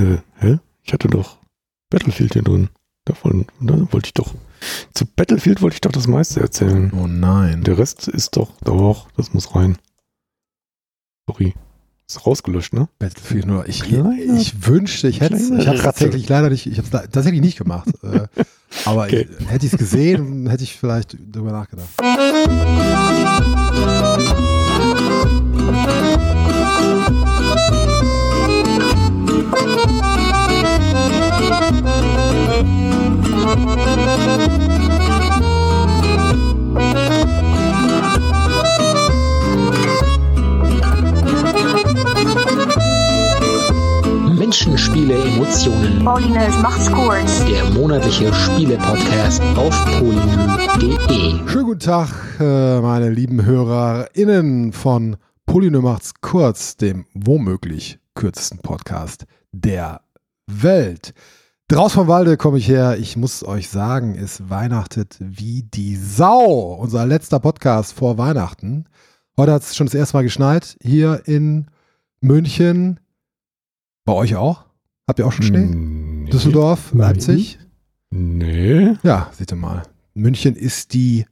Äh, hä? Ich hatte doch Battlefield hier drin. Davon, da wollte ich doch. Zu Battlefield wollte ich doch das meiste erzählen. Oh nein. Der Rest ist doch, doch, das muss rein. Sorry. Ist rausgelöscht, ne? Battlefield nur. Ich, Kleiner- ich wünschte, ich hätte es. Ich habe tatsächlich leider nicht, ich habe es tatsächlich nicht gemacht. äh, aber Okay. ich, hätte ich es gesehen, hätte ich vielleicht drüber nachgedacht. Emotionen. Paulinus macht's kurz. Der monatliche Spiele-Podcast auf polynö.de. Schönen guten Tag, äh, meine lieben HörerInnen von Polynö macht's kurz, dem womöglich kürzesten Podcast der Welt. Draus vom Walde komme ich her. Ich muss euch sagen, es weihnachtet wie die Sau. Unser letzter Podcast vor Weihnachten. Heute hat es schon das erste Mal geschneit. Hier in München. Bei euch auch? Habt ihr auch schon Schnee? Nee. Düsseldorf. Leipzig? Nee. Ja, seht ihr mal. München ist die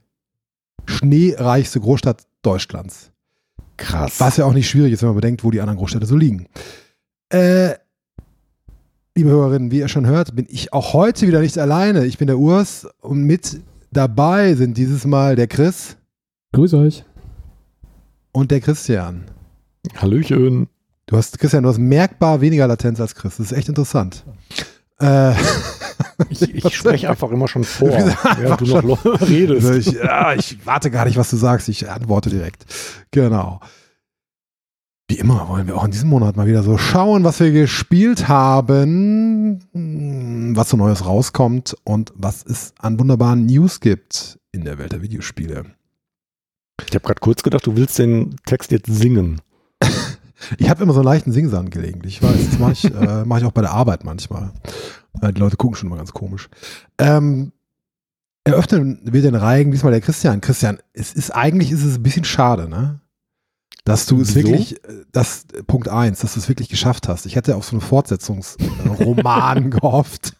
schneereichste Großstadt Deutschlands. Krass. Was ja auch nicht schwierig ist, wenn man bedenkt, wo die anderen Großstädte so liegen. Äh, liebe Hörerinnen, wie ihr schon hört, bin ich auch heute wieder nicht alleine. Ich bin der Urs und mit dabei sind dieses Mal der Chris Grüß euch. und der Christian. Hallöchen. Du hast, Christian, du hast merkbar weniger Latenz als Chris. Das ist echt interessant. Äh, Ich, ich spreche einfach immer schon vor, während du noch redest. Also ich, ja, ich warte gar nicht, was du sagst. Ich antworte direkt. Genau. Wie immer wollen wir auch in diesem Monat mal wieder so schauen, was wir gespielt haben, mh, was so Neues rauskommt und was es an wunderbaren News gibt in der Welt der Videospiele. Ich habe gerade kurz gedacht, du willst den Text jetzt singen. Ich habe immer so einen leichten Singsang gelegentlich. Ich weiß, das mache ich, äh, mach ich auch bei der Arbeit manchmal. Äh, die Leute gucken schon immer ganz komisch. Ähm, eröffnen wir den Reigen diesmal der Christian. Christian, es ist eigentlich ist es ein bisschen schade, ne? Dass du es Wieso? wirklich, das Punkt eins, dass du es wirklich geschafft hast. Ich hätte auf so einen Fortsetzungsroman gehofft.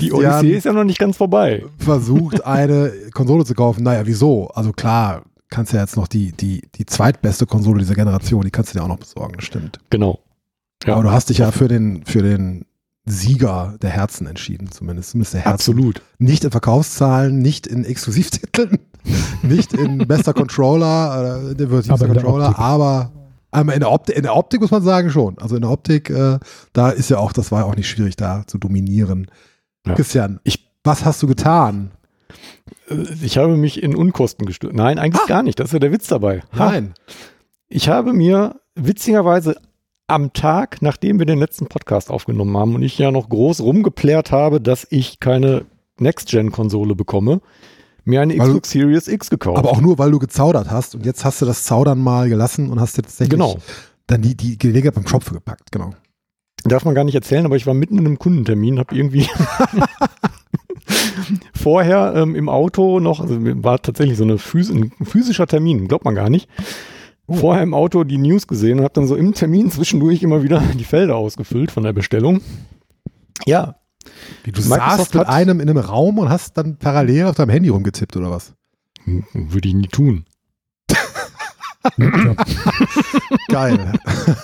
Die Odyssee ist ja noch nicht ganz vorbei. versucht, eine Konsole zu kaufen. Naja, wieso? Also klar, kannst ja jetzt noch die, die, die zweitbeste Konsole dieser Generation, die kannst du dir auch noch besorgen, das stimmt. Genau. Ja. Aber du hast dich ja für den, für den Sieger der Herzen entschieden, zumindest. Zumindest der Herzen. Absolut. Nicht in Verkaufszahlen, nicht in Exklusivtiteln, nicht in bester Controller, äh, der wird Aber in der Controller, Optik. aber einmal in der, Optik, in der Optik muss man sagen schon. Also in der Optik, äh, da ist ja auch, das war ja auch nicht schwierig, da zu dominieren. Ja. Christian, Ich- was hast du getan? Ich habe mich in Unkosten gestürzt. Nein, eigentlich gar nicht. Das ist ja der Witz dabei. Ha. Nein. Ich habe mir witzigerweise am Tag, nachdem wir den letzten Podcast aufgenommen haben und ich ja noch groß rumgeplärt habe, dass ich keine Next-Gen-Konsole bekomme, mir eine Weil du- Xbox Series X gekauft. Aber auch nur, weil du gezaudert hast und jetzt hast du das Zaudern mal gelassen und hast dir tatsächlich Genau. dann die, die Gelegenheit beim Schopf gepackt, genau. Darf man gar nicht erzählen, aber ich war mitten in einem Kundentermin, habe irgendwie vorher ähm, im Auto noch, also war tatsächlich so eine phys ein physischer Termin, glaubt man gar nicht. Oh. Vorher im Auto die News gesehen und habe dann so im Termin zwischendurch immer wieder die Felder ausgefüllt von der Bestellung. Ja, Wie du Microsoft saßt mit einem in einem Raum und hast dann parallel auf deinem Handy rumgetippt oder was? hm, würde ich nie tun. Geil.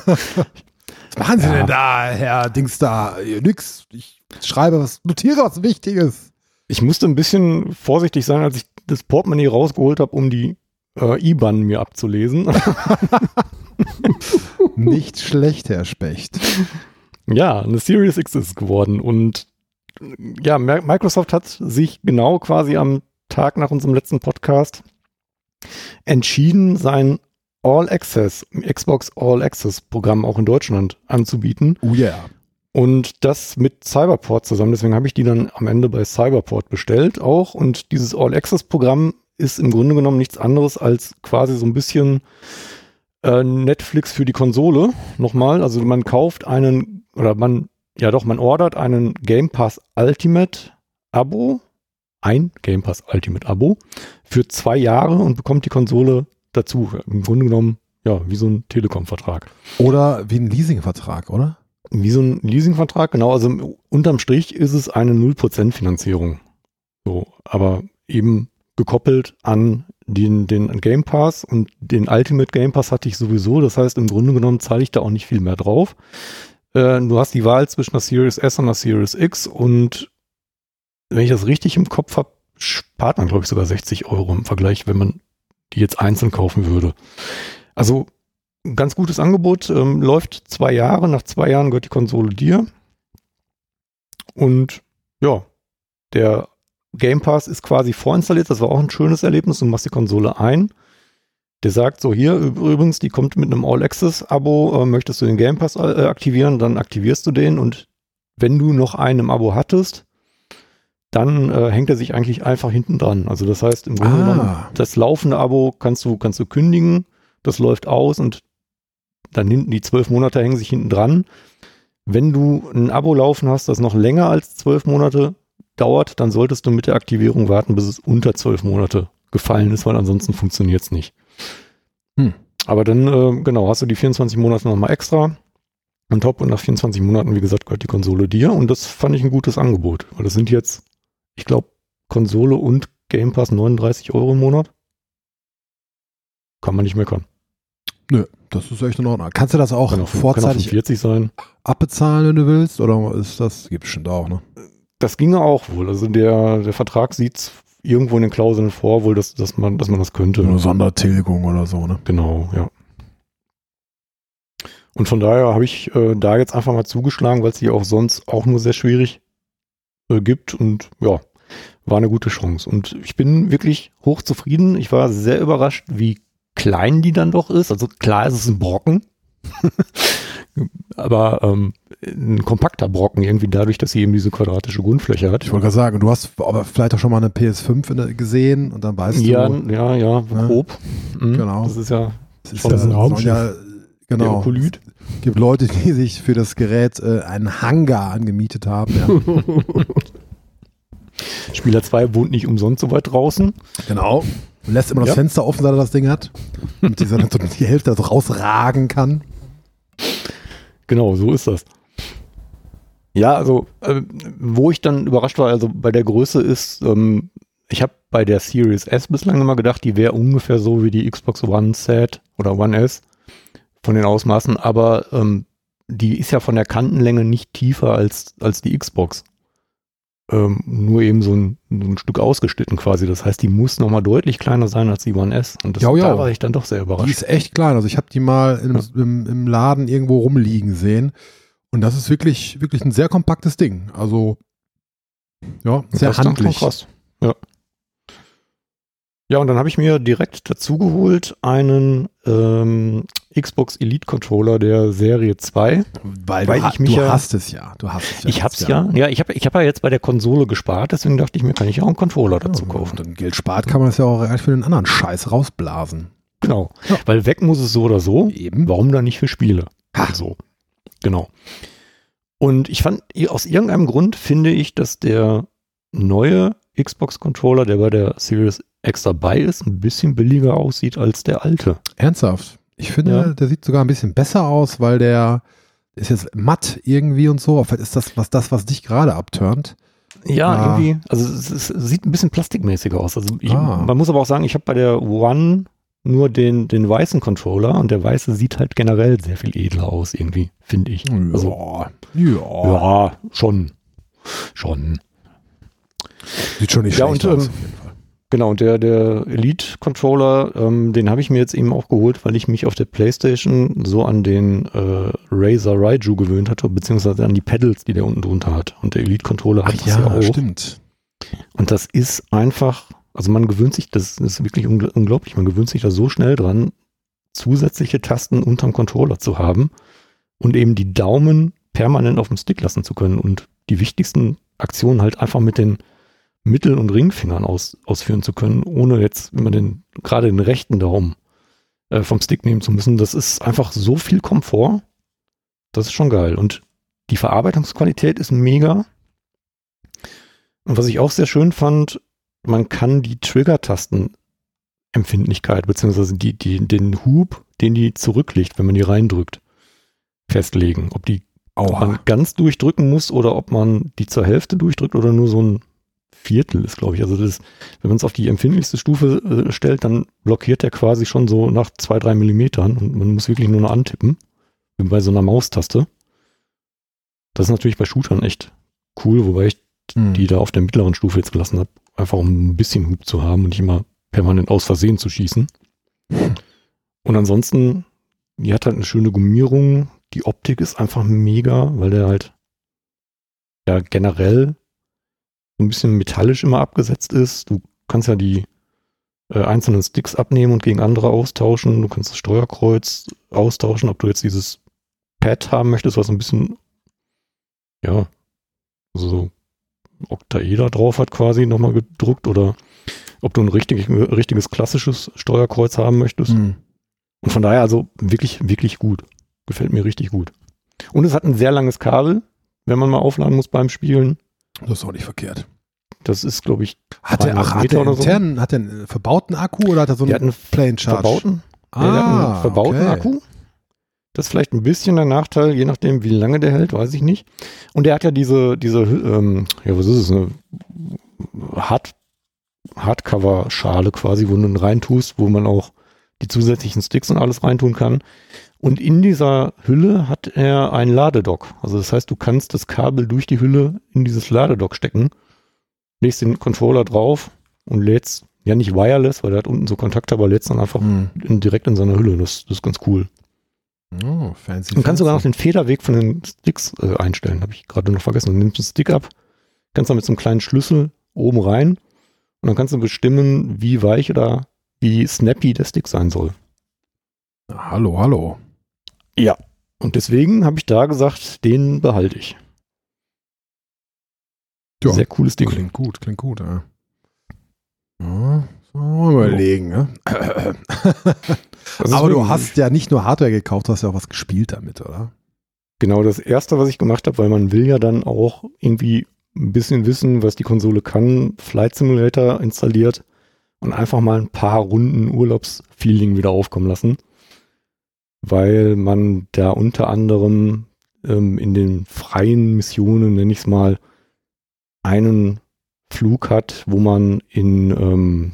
was machen Sie Ja. denn da, Herr Dings da? Nix. Ich schreibe was, notiere was Wichtiges. Ich musste ein bisschen vorsichtig sein, als ich das Portemonnaie rausgeholt habe, um die äh, IBAN mir abzulesen. Nicht schlecht, Herr Specht. Ja, eine Series X ist geworden und ja, Mi- Microsoft hat sich genau quasi am Tag nach unserem letzten Podcast entschieden, sein All Access, Xbox All Access Programm auch in Deutschland anzubieten Oh yeah. Und das mit Cyberport zusammen. Deswegen habe ich die dann am Ende bei Cyberport bestellt auch und dieses All Access Programm ist im Grunde genommen nichts anderes als quasi so ein bisschen äh, Netflix für die Konsole. Nochmal, also man kauft einen, oder man, ja doch, man ordert einen Game Pass Ultimate Abo, ein Game Pass Ultimate Abo für zwei Jahre und bekommt die Konsole dazu. Im Grunde genommen, ja, wie so ein Telekom-Vertrag. Oder wie ein Leasingvertrag, oder? Wie so ein Leasingvertrag, genau. Also unterm Strich ist es eine 0% Finanzierung. So, aber eben gekoppelt an den, den Game Pass und den Ultimate Game Pass hatte ich sowieso. Das heißt, im Grunde genommen zahle ich da auch nicht viel mehr drauf. Äh, du hast die Wahl zwischen einer Series S und einer Series X und wenn ich das richtig im Kopf habe, spart man, glaube ich, sogar 60 Euro im Vergleich, wenn man die jetzt einzeln kaufen würde. Also ein ganz gutes Angebot, ähm, läuft zwei Jahre, nach zwei Jahren gehört die Konsole dir. Und ja, der Game Pass ist quasi vorinstalliert, das war auch ein schönes Erlebnis. Du machst die Konsole ein. Der sagt so, hier übrigens, die kommt mit einem All-Access-Abo, äh, möchtest du den Game Pass äh, aktivieren, dann aktivierst du den und wenn du noch einen im Abo hattest, dann äh, hängt er sich eigentlich einfach hinten dran. Also das heißt, im Grunde Ah. genommen, das laufende Abo kannst du, kannst du kündigen, das läuft aus und dann hinten die zwölf Monate hängen sich hinten dran. Wenn du ein Abo laufen hast, das noch länger als zwölf Monate dauert, dann solltest du mit der Aktivierung warten, bis es unter zwölf Monate gefallen ist, weil ansonsten funktioniert es nicht. Hm. Aber dann, äh, genau, hast du die 24 Monate nochmal extra on top und nach 24 Monaten, wie gesagt, gehört die Konsole dir und das fand ich ein gutes Angebot, weil das sind jetzt, ich glaube, Konsole und Game Pass 39 Euro im Monat. Kann man nicht meckern. Nö, das ist echt in Ordnung. Kannst du das auch Kann auch, kann auch vorzeitig 40 sein. abbezahlen, wenn du willst? Oder ist das, gibt bestimmt auch, ne? Das ginge auch wohl. Also der, der Vertrag sieht irgendwo in den Klauseln vor, wohl, dass, dass, man, dass man das könnte. Eine Sondertilgung oder so, ne? Genau, ja. Und von daher habe ich äh, da jetzt einfach mal zugeschlagen, weil es die auch sonst auch nur sehr schwierig äh, gibt. Und ja, war eine gute Chance. Und ich bin wirklich hochzufrieden. Ich war sehr überrascht, wie klein die dann doch ist. Also klar ist es ein Brocken. Aber ähm, ein kompakter Brocken irgendwie dadurch, dass sie eben diese quadratische Grundfläche hat. Ich wollte gerade sagen, du hast aber vielleicht auch schon mal eine PS5 in der- gesehen und dann weißt ja, du, ja, ja, Ja. grob. Mhm. Genau. Das ist ja es ist ja, ein Raumschiff. ja genau. Es gibt Leute, die sich für das Gerät äh, einen Hangar angemietet haben. Ja. Spieler 2 wohnt nicht umsonst so weit draußen. genau. Und lässt immer das Ja. Fenster offen, seit er das Ding hat. Und dieser dann so die Hälfte so rausragen kann. Genau, so ist das. Ja, also, äh, wo ich dann überrascht war, also bei der Größe ist, ähm, ich habe bei der Series S bislang immer gedacht, die wäre ungefähr so wie die Xbox One Set oder One S von den Ausmaßen, aber ähm, die ist ja von der Kantenlänge nicht tiefer als, als die Xbox. Ähm, nur eben so ein, so ein Stück ausgeschnitten quasi. Das heißt, die muss nochmal deutlich kleiner sein als die One S. Und das, Ja, ja. da war ich dann doch sehr Die überrascht. ist echt klein. Also ich habe die mal im, im, im Laden irgendwo rumliegen sehen. Und das ist wirklich, wirklich ein sehr kompaktes Ding. Also, ja, sehr Das handlich. krass. Ja. Ja, und dann habe ich mir direkt dazu geholt einen ähm, Xbox Elite Controller der Serie 2. Weil, Weil du, ich mich du ja- hast es ja. Du hast es ja. ich hab's ja. Ja, ich habe ich hab ja jetzt bei der Konsole gespart, deswegen dachte ich mir, kann ich auch einen Controller dazu Ja, kaufen. Und dann Geld spart, kann man es ja auch für den anderen Scheiß rausblasen. Genau. Ja. Weil weg muss es so oder so. Eben. Warum dann nicht für Spiele? Ha. So. Genau. Und ich fand, aus irgendeinem Grund finde ich, dass der neue Xbox-Controller, der bei der Series X dabei ist, ein bisschen billiger aussieht als der alte. Ernsthaft. Ich finde, Ja. der sieht sogar ein bisschen besser aus, weil der ist jetzt matt irgendwie und so. Vielleicht ist das was, das, was dich gerade abturnt. Ja, Ah. irgendwie, also es, es sieht ein bisschen plastikmäßiger aus. Also ich, Ah. man muss aber auch sagen, ich habe bei der One nur den, den weißen Controller und der weiße sieht halt generell sehr viel edler aus, irgendwie, finde ich. Also, ja. ja, schon. Schon. Sieht schon nicht Ja, schlecht und, aus. ähm. Genau, und der, der Elite-Controller, ähm, den habe ich mir jetzt eben auch geholt, weil ich mich auf der Playstation so an den äh, Razer Raiju gewöhnt hatte, beziehungsweise an die Pedals, die der unten drunter hat. Und der Elite-Controller hat Ach das ja, ja, auch. stimmt. Und das ist einfach, also man gewöhnt sich, das ist wirklich ungl unglaublich, man gewöhnt sich da so schnell dran, zusätzliche Tasten unterm Controller zu haben und eben die Daumen permanent auf dem Stick lassen zu können und die wichtigsten Aktionen halt einfach mit den Mittel- und Ringfingern aus, ausführen zu können, ohne jetzt immer den, gerade den rechten Daumen äh, vom Stick nehmen zu müssen. Das ist einfach so viel Komfort. Das ist schon geil. Und die Verarbeitungsqualität ist mega. Und was ich auch sehr schön fand, man kann die Trigger-Tasten-Empfindlichkeit, beziehungsweise die, die, den Hub, den die zurücklegt, wenn man die reindrückt, festlegen. Ob die Oha. man ganz durchdrücken muss oder ob man die zur Hälfte durchdrückt oder nur so ein Viertel ist, glaube ich. Also das, wenn man es auf die empfindlichste Stufe äh, stellt, dann blockiert der quasi schon so nach zwei, drei Millimetern und man muss wirklich nur noch antippen. Wie bei so einer Maustaste. Das ist natürlich bei Shootern echt cool, wobei ich Hm. die da auf der mittleren Stufe jetzt gelassen habe, einfach um ein bisschen Hub zu haben und nicht immer permanent aus Versehen zu schießen. Und ansonsten, die hat halt eine schöne Gummierung. Die Optik ist einfach mega, weil der halt ja generell so ein bisschen metallisch immer abgesetzt ist. Du kannst ja die äh, einzelnen Sticks abnehmen und gegen andere austauschen. Du kannst das Steuerkreuz austauschen, ob du jetzt dieses Pad haben möchtest, was ein bisschen ja so Oktaeder drauf hat quasi nochmal gedruckt oder ob du ein richtig, richtiges klassisches Steuerkreuz haben möchtest. Hm. Und von daher also wirklich, wirklich gut. Gefällt mir richtig gut. Und es hat ein sehr langes Kabel, wenn man mal aufladen muss beim Spielen. Das ist auch nicht verkehrt. Das ist, glaube ich, Hat 300 ach, hat der oder so? intern, hat der einen verbauten Akku oder hat er so einen einen Plain Charge? verbauten, Ah, der hat einen verbauten okay. Akku. Das ist vielleicht ein bisschen der Nachteil, je nachdem, wie lange der hält, weiß ich nicht. Und der hat ja diese, diese, ähm, ja, was ist es, eine Hard, Hardcover-Schale quasi, wo du ihn reintust, wo man auch die zusätzlichen Sticks und alles reintun kann. Und in dieser Hülle hat er ein Ladedock. Also das heißt, du kannst das Kabel durch die Hülle in dieses Ladedock stecken, legst den Controller drauf und lädst, ja nicht wireless, weil der hat unten so Kontakte, aber lädst dann einfach Hm. in, direkt in seiner Hülle. Das, das ist ganz cool. Oh, fancy. Du kannst sogar noch fancy. den Federweg von den Sticks äh, einstellen. Habe ich gerade noch vergessen. Du nimmst einen Stick ab, kannst dann mit so einem kleinen Schlüssel oben rein und dann kannst du bestimmen, wie weich oder wie snappy der Stick sein soll. Hallo, hallo. Ja. Und deswegen habe ich da gesagt, den behalte ich. Ja, Sehr cooles Ding. Klingt gut, klingt gut, ja. ja so, mal überlegen, ne? Das ist Aber du hast ja nicht nur Hardware gekauft, du hast ja auch was gespielt damit, oder? Genau das erste, was ich gemacht habe, weil man will ja dann auch irgendwie ein bisschen wissen, was die Konsole kann, Flight Simulator installiert und einfach mal ein paar Runden Urlaubsfeeling wieder aufkommen lassen, weil man da unter anderem ähm, in den freien Missionen, nenne ich es mal, einen Flug hat, wo man in, ähm,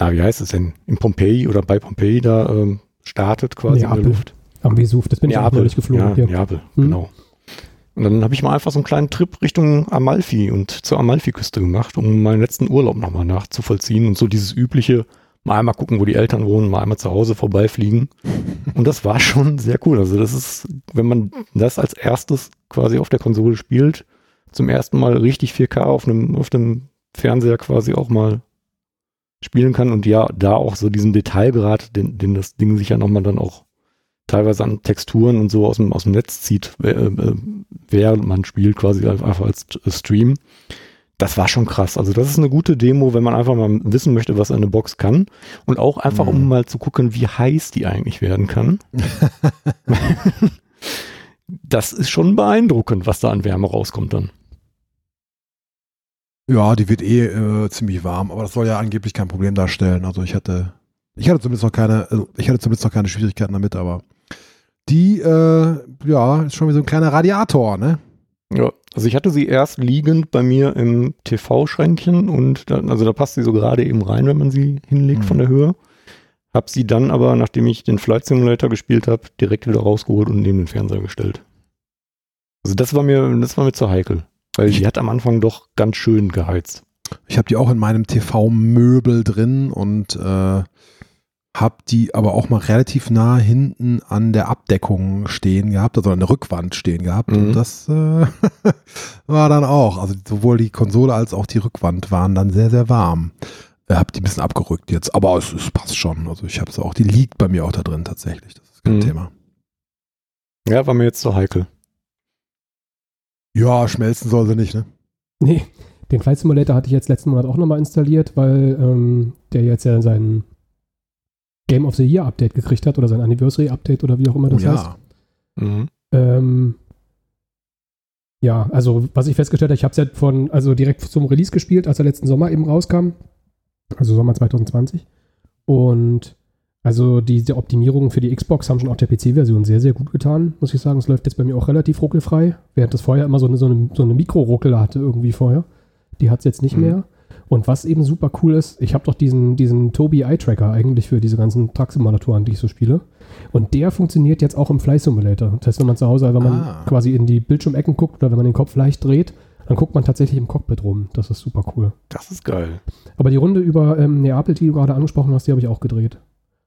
na, wie heißt es denn, in Pompeji oder bei Pompeji da ähm, startet quasi in Neapel. der Luft. Am Vesuv, das bin ich auch Neapel, neulich geflogen. Ja, hier. Neapel, Hm. genau. Und dann habe ich mal einfach so einen kleinen Trip Richtung Amalfi und zur Amalfiküste gemacht, um meinen letzten Urlaub nochmal nachzuvollziehen und so dieses übliche, mal einmal gucken, wo die Eltern wohnen, mal einmal zu Hause vorbeifliegen. Und das war schon sehr cool. Also das ist, wenn man das als erstes quasi auf der Konsole spielt, zum ersten Mal richtig 4K auf einem, auf dem Fernseher quasi auch mal spielen kann und ja, da auch so diesen Detailgrad, den, den das Ding sich ja nochmal dann auch teilweise an Texturen und so aus dem, aus dem Netz zieht, äh, äh, während man spielt, quasi einfach als äh, Stream. Das war schon krass. Also das ist eine gute Demo, wenn man einfach mal wissen möchte, was eine Box kann. Und auch einfach, um Mhm. mal zu gucken, wie heiß die eigentlich werden kann. das ist schon beeindruckend, was da an Wärme rauskommt dann. Ja, die wird eh äh, ziemlich warm, aber das soll ja angeblich kein Problem darstellen. Also ich hatte, ich hatte zumindest noch keine, also ich hatte zumindest noch keine Schwierigkeiten damit, aber die, äh, ja, ist schon wie so ein kleiner Radiator, ne? Ja, also ich hatte sie erst liegend bei mir im TV-Schränkchen und dann, also da passt sie so gerade eben rein, wenn man sie hinlegt Mhm. von der Höhe. Hab sie dann aber, nachdem ich den Flight Simulator gespielt habe, direkt wieder rausgeholt und neben den Fernseher gestellt. Also das war mir, das war mir zu heikel, weil die hat am Anfang doch ganz schön geheizt. Ich habe die auch in meinem TV-Möbel drin und äh, habe die aber auch mal relativ nah hinten an der Abdeckung stehen gehabt, also an der Rückwand stehen gehabt. Mhm. Und das äh, war dann auch, also sowohl die Konsole als auch die Rückwand waren dann sehr, sehr warm. Ich habe die ein bisschen abgerückt jetzt, aber es, es passt schon. Also ich habe es auch, die liegt bei mir auch da drin tatsächlich. Das ist kein Mhm. Thema. Ja, war mir jetzt zu heikel. Ja, schmelzen soll sie nicht, ne? Nee, den Flight Simulator hatte ich jetzt letzten Monat auch nochmal installiert, weil ähm, der jetzt ja sein Game of the Year Update gekriegt hat oder sein Anniversary Update oder wie auch immer das oh, heißt. ja. Mhm. Ähm, ja, also was ich festgestellt habe, ich habe es ja von, also direkt zum Release gespielt, als er letzten Sommer eben rauskam. Also Sommer 2020. Und Also die, die Optimierungen für die Xbox haben schon auf der PC-Version sehr, sehr gut getan, muss ich sagen. Es läuft jetzt bei mir auch relativ ruckelfrei, während das vorher immer so eine, so eine, so eine Mikro-Ruckel hatte irgendwie vorher. Die hat es jetzt nicht Mhm. mehr. Und was eben super cool ist, ich habe doch diesen, diesen Tobii Eye Tracker eigentlich für diese ganzen Truck-Simulatoren, die ich so spiele. Und der funktioniert jetzt auch im Fly Simulator. Das heißt, wenn man zu Hause, wenn man Ah. quasi in die Bildschirmecken guckt oder wenn man den Kopf leicht dreht, dann guckt man tatsächlich im Cockpit rum. Das ist super cool. Das ist geil. Aber die Runde über ähm, Neapel, die du gerade angesprochen hast, die habe ich auch gedreht.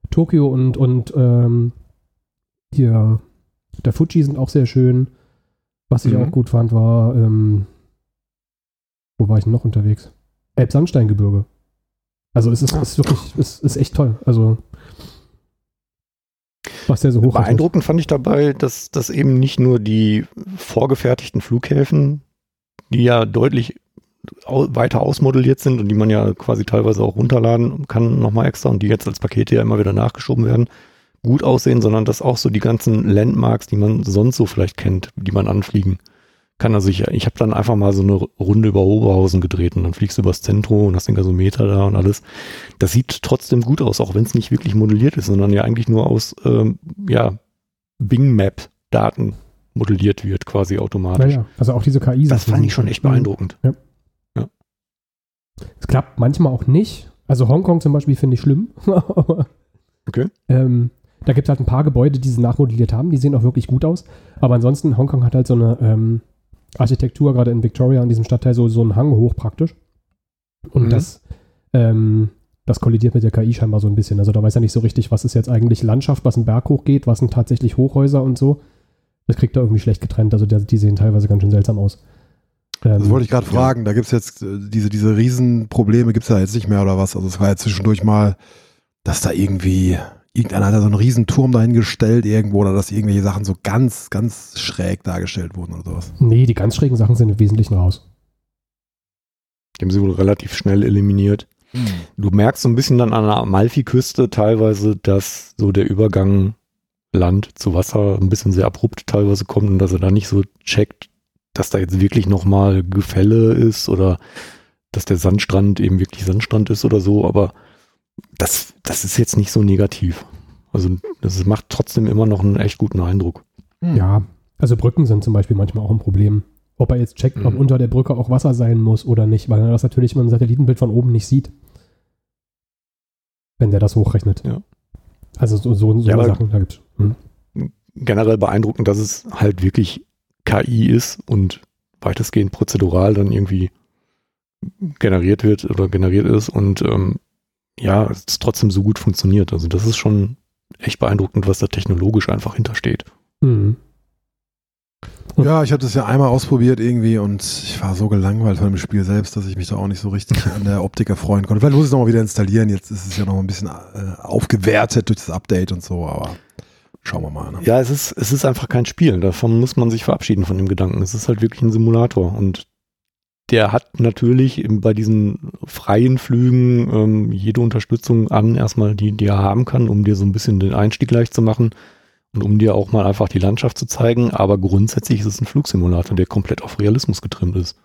Tokio und, und ähm, hier der Fuji sind auch sehr schön. Was ich Mhm. auch gut fand, war, ähm, wo war ich denn noch unterwegs? Elbsandsteingebirge. Also es ist, Ah. ist wirklich, es ist echt toll. Also was der so hoch Beeindruckend fand ich dabei, dass, dass eben nicht nur die vorgefertigten Flughäfen, die ja deutlich weiter ausmodelliert sind und die man ja quasi teilweise auch runterladen kann nochmal extra und die jetzt als Pakete ja immer wieder nachgeschoben werden, gut aussehen, sondern dass auch so die ganzen Landmarks, die man sonst so vielleicht kennt, die man anfliegen kann. Also ich, ich habe dann einfach mal so eine Runde über Oberhausen gedreht und dann fliegst du übers Zentrum und hast den Gasometer da und alles. Das sieht trotzdem gut aus, auch wenn es nicht wirklich modelliert ist, sondern ja eigentlich nur aus ähm, ja, Bing Map Daten modelliert wird, quasi automatisch. Naja, also auch diese KI. Das fand ich schon echt beeindruckend. Es klappt manchmal auch nicht. Also Hongkong zum Beispiel finde ich schlimm. Okay. Ähm, da gibt es halt ein paar Gebäude, die sie nachmodelliert haben. Die sehen auch wirklich gut aus. Aber ansonsten, Hongkong hat halt so eine ähm, Architektur, gerade in Victoria, in diesem Stadtteil, so, so einen Hang hoch praktisch. Und Mhm. das, ähm, das kollidiert mit der KI scheinbar so ein bisschen. Also da weiß er nicht so richtig, was ist jetzt eigentlich Landschaft, was einen Berg hochgeht, was sind tatsächlich Hochhäuser und so. Das kriegt er irgendwie schlecht getrennt. Also die sehen teilweise ganz schön seltsam aus. Ähm, Das wollte ich gerade ja. fragen. Da gibt es jetzt äh, diese, diese Riesenprobleme, gibt es da jetzt nicht mehr oder was? Also es war ja zwischendurch mal, dass da irgendwie, irgendeiner hat da so einen Riesenturm dahingestellt irgendwo oder dass irgendwelche Sachen so ganz, ganz schräg dargestellt wurden oder sowas. nee, die ganz schrägen Sachen sind im Wesentlichen raus. Die haben sie wohl relativ schnell eliminiert. Du merkst so ein bisschen dann an der Amalfi-Küste teilweise, dass so der Übergang Land zu Wasser ein bisschen sehr abrupt teilweise kommt und dass er da nicht so checkt, dass da jetzt wirklich nochmal Gefälle ist oder dass der Sandstrand eben wirklich Sandstrand ist oder so, aber das, das ist jetzt nicht so negativ. Also das macht trotzdem immer noch einen echt guten Eindruck. Hm. Ja, also Brücken sind zum Beispiel manchmal auch ein Problem. Ob er jetzt checkt, ob Mhm. unter der Brücke auch Wasser sein muss oder nicht, weil er das natürlich mit dem Satellitenbild von oben nicht sieht. Wenn der das hochrechnet. Ja. Also so, so, so Ja, Sachen, da gibt's. Hm. generell beeindruckend, dass es halt wirklich KI ist und weitestgehend prozedural dann irgendwie generiert wird oder generiert ist und ähm, ja, es trotzdem so gut funktioniert. Also das ist schon echt beeindruckend, was da technologisch einfach hintersteht. Mhm. Ja, ich habe das ja einmal ausprobiert irgendwie und ich war so gelangweilt von dem Spiel selbst, dass ich mich da auch nicht so richtig an der Optik erfreuen konnte. Vielleicht muss ich es nochmal wieder installieren. Jetzt ist es ja noch ein bisschen äh, aufgewertet durch das Update und so, aber schauen wir mal. Ne? Ja, es ist, es ist einfach kein Spiel. Davon muss man sich verabschieden von dem Gedanken. Es ist halt wirklich ein Simulator und der hat natürlich bei diesen freien Flügen ähm, jede Unterstützung an, erstmal die, die er haben kann, um dir so ein bisschen den Einstieg leicht zu machen und um dir auch mal einfach die Landschaft zu zeigen. Aber grundsätzlich ist es ein Flugsimulator, der komplett auf Realismus getrimmt ist.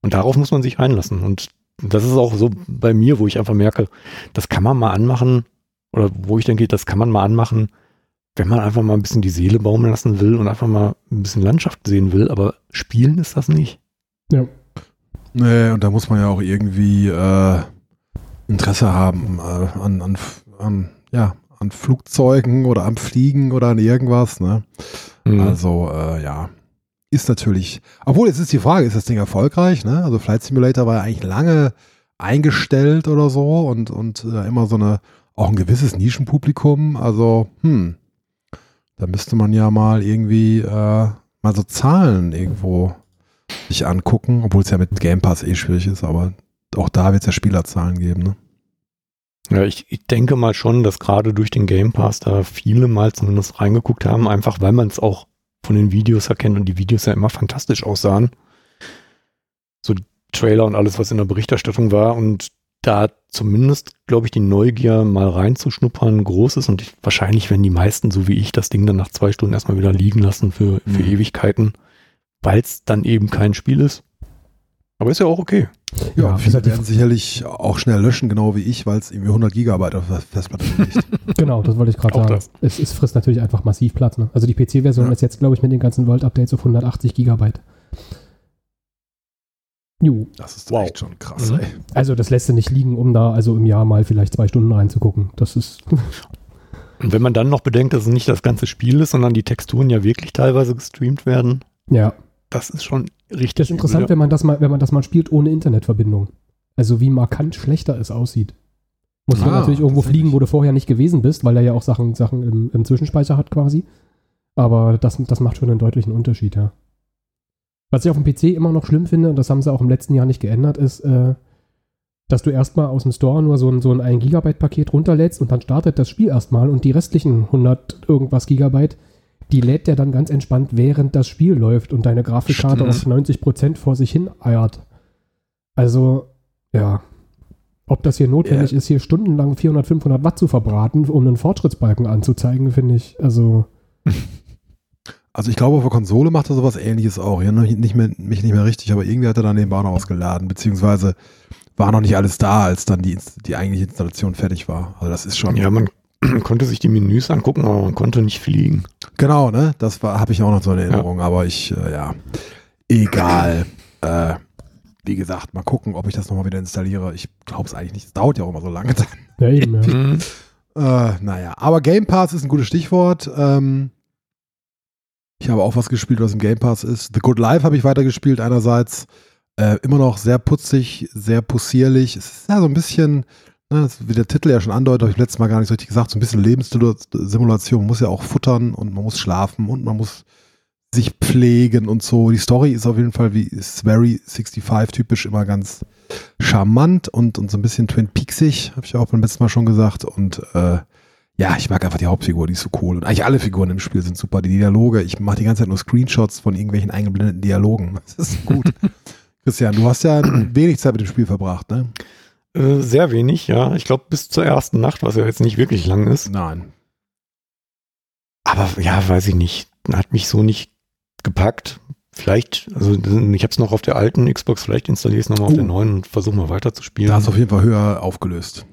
Und darauf muss man sich einlassen. Und das ist auch so bei mir, wo ich einfach merke, das kann man mal anmachen oder wo ich denke, das kann man mal anmachen, wenn man einfach mal ein bisschen die Seele baumeln lassen will und einfach mal ein bisschen Landschaft sehen will, aber spielen ist das nicht. Ja. Nee, und da muss man ja auch irgendwie äh, Interesse haben äh, an, an, an, ja, an Flugzeugen oder am Fliegen oder an irgendwas. Ne? Mhm. Also, äh, ja. Ist natürlich, obwohl jetzt ist die Frage, ist das Ding erfolgreich? Ne? Also Flight Simulator war ja eigentlich lange eingestellt oder so und, und äh, immer so eine, auch ein gewisses Nischenpublikum. Also, hm, da müsste man ja mal irgendwie äh, mal so Zahlen irgendwo sich angucken, obwohl es ja mit Game Pass eh schwierig ist, aber auch da wird es ja Spielerzahlen geben. Ne? Ja, ich, ich denke mal schon, dass gerade durch den Game Pass da viele mal zumindest reingeguckt haben, einfach weil man es auch von den Videos erkennt und die Videos ja immer fantastisch aussahen. So Trailer und alles, was in der Berichterstattung war und da zumindest, glaube ich, die Neugier mal reinzuschnuppern groß ist und ich, wahrscheinlich werden die meisten, so wie ich, das Ding dann nach zwei Stunden erstmal wieder liegen lassen für, für Mhm. Ewigkeiten, weil es dann eben kein Spiel ist. Aber ist ja auch okay. Ja, Ja, viele werden sicherlich auch schnell löschen, genau wie ich, weil es irgendwie 100 Gigabyte auf der Festplatte liegt. Genau, das wollte ich gerade sagen. Es, es frisst natürlich einfach massiv Platz. Ne? Also die PC-Version Ja. ist jetzt, glaube ich, mit den ganzen World-Updates auf 180 Gigabyte. Jo, Das ist Wow. echt schon krass, Mhm. ey. also das lässt du nicht liegen, um da also im Jahr mal vielleicht zwei Stunden reinzugucken. Das ist, Und wenn man dann noch bedenkt, dass es nicht das ganze Spiel ist, sondern die Texturen ja wirklich teilweise gestreamt werden, ja. Das ist schon richtig. Das ist interessant, wenn man das mal, wenn man das mal spielt ohne Internetverbindung. Also wie markant schlechter es aussieht. Muss Ah, man natürlich irgendwo fliegen, wo du vorher nicht gewesen bist, weil er ja auch Sachen, Sachen im, im Zwischenspeicher hat quasi. Aber das, das macht schon einen deutlichen Unterschied, ja. Was ich auf dem PC immer noch schlimm finde, und das haben sie auch im letzten Jahr nicht geändert, ist, äh, dass du erstmal aus dem Store nur so ein, so ein 1 Gigabyte Paket runterlädst und dann startet das Spiel erstmal und die restlichen 100 irgendwas Gigabyte, die lädt der dann ganz entspannt, während das Spiel läuft und deine Grafikkarte Stimmt. auf 90% vor sich hin eiert. Also, ja. Ob das hier notwendig ist, hier stundenlang 400, 500 Watt zu verbraten, um einen Fortschrittsbalken anzuzeigen, finde ich, also, Also ich glaube, auf der Konsole macht er sowas ähnliches auch. Ja, nicht nicht mehr, mich nicht mehr richtig, aber irgendwie hat er daneben auch noch was geladen, beziehungsweise war noch nicht alles da, als dann die, die eigentliche Installation fertig war. Also das ist schon. Ja, man konnte sich die Menüs angucken, aber man konnte nicht fliegen. Genau, ne? Das war, habe ich auch noch so in Erinnerung, aber ich, äh, ja, egal. Äh, wie gesagt, mal gucken, ob ich das nochmal wieder installiere. Ich glaube es eigentlich nicht. Es dauert ja auch immer so lange. ja eben, ja. Mhm. Äh, naja, aber Game Pass ist ein gutes Stichwort. Ähm, ich habe auch was gespielt, was im Game Pass ist. The Good Life habe ich weitergespielt. Einerseits äh, immer noch sehr putzig, sehr possierlich. Es ist ja so ein bisschen, wie der Titel ja schon andeutet, habe ich letztes Mal gar nicht so richtig gesagt, so ein bisschen Lebenssimulation. Man muss ja auch futtern und man muss schlafen und man muss sich pflegen und so. Die Story ist auf jeden Fall wie Swery 65 typisch immer ganz charmant und, und so ein bisschen Twin Peaksig, habe ich auch beim letzten Mal schon gesagt. Und äh, ja, ich mag einfach die Hauptfigur, die ist so cool. Und eigentlich alle Figuren im Spiel sind super. Die Dialoge, ich mache die ganze Zeit nur Screenshots von irgendwelchen eingeblendeten Dialogen. Das ist gut. Christian, du hast ja wenig Zeit mit dem Spiel verbracht, ne? Äh, sehr wenig, ja. Ich glaube, bis zur ersten Nacht, was ja jetzt nicht wirklich lang ist. Nein. Aber ja, weiß ich nicht. Hat mich so nicht gepackt. Vielleicht, also ich habe es noch auf der alten Xbox, vielleicht installiere ich es nochmal auf Oh. der neuen und versuche mal weiter zu spielen. Da ist auf jeden Fall höher aufgelöst.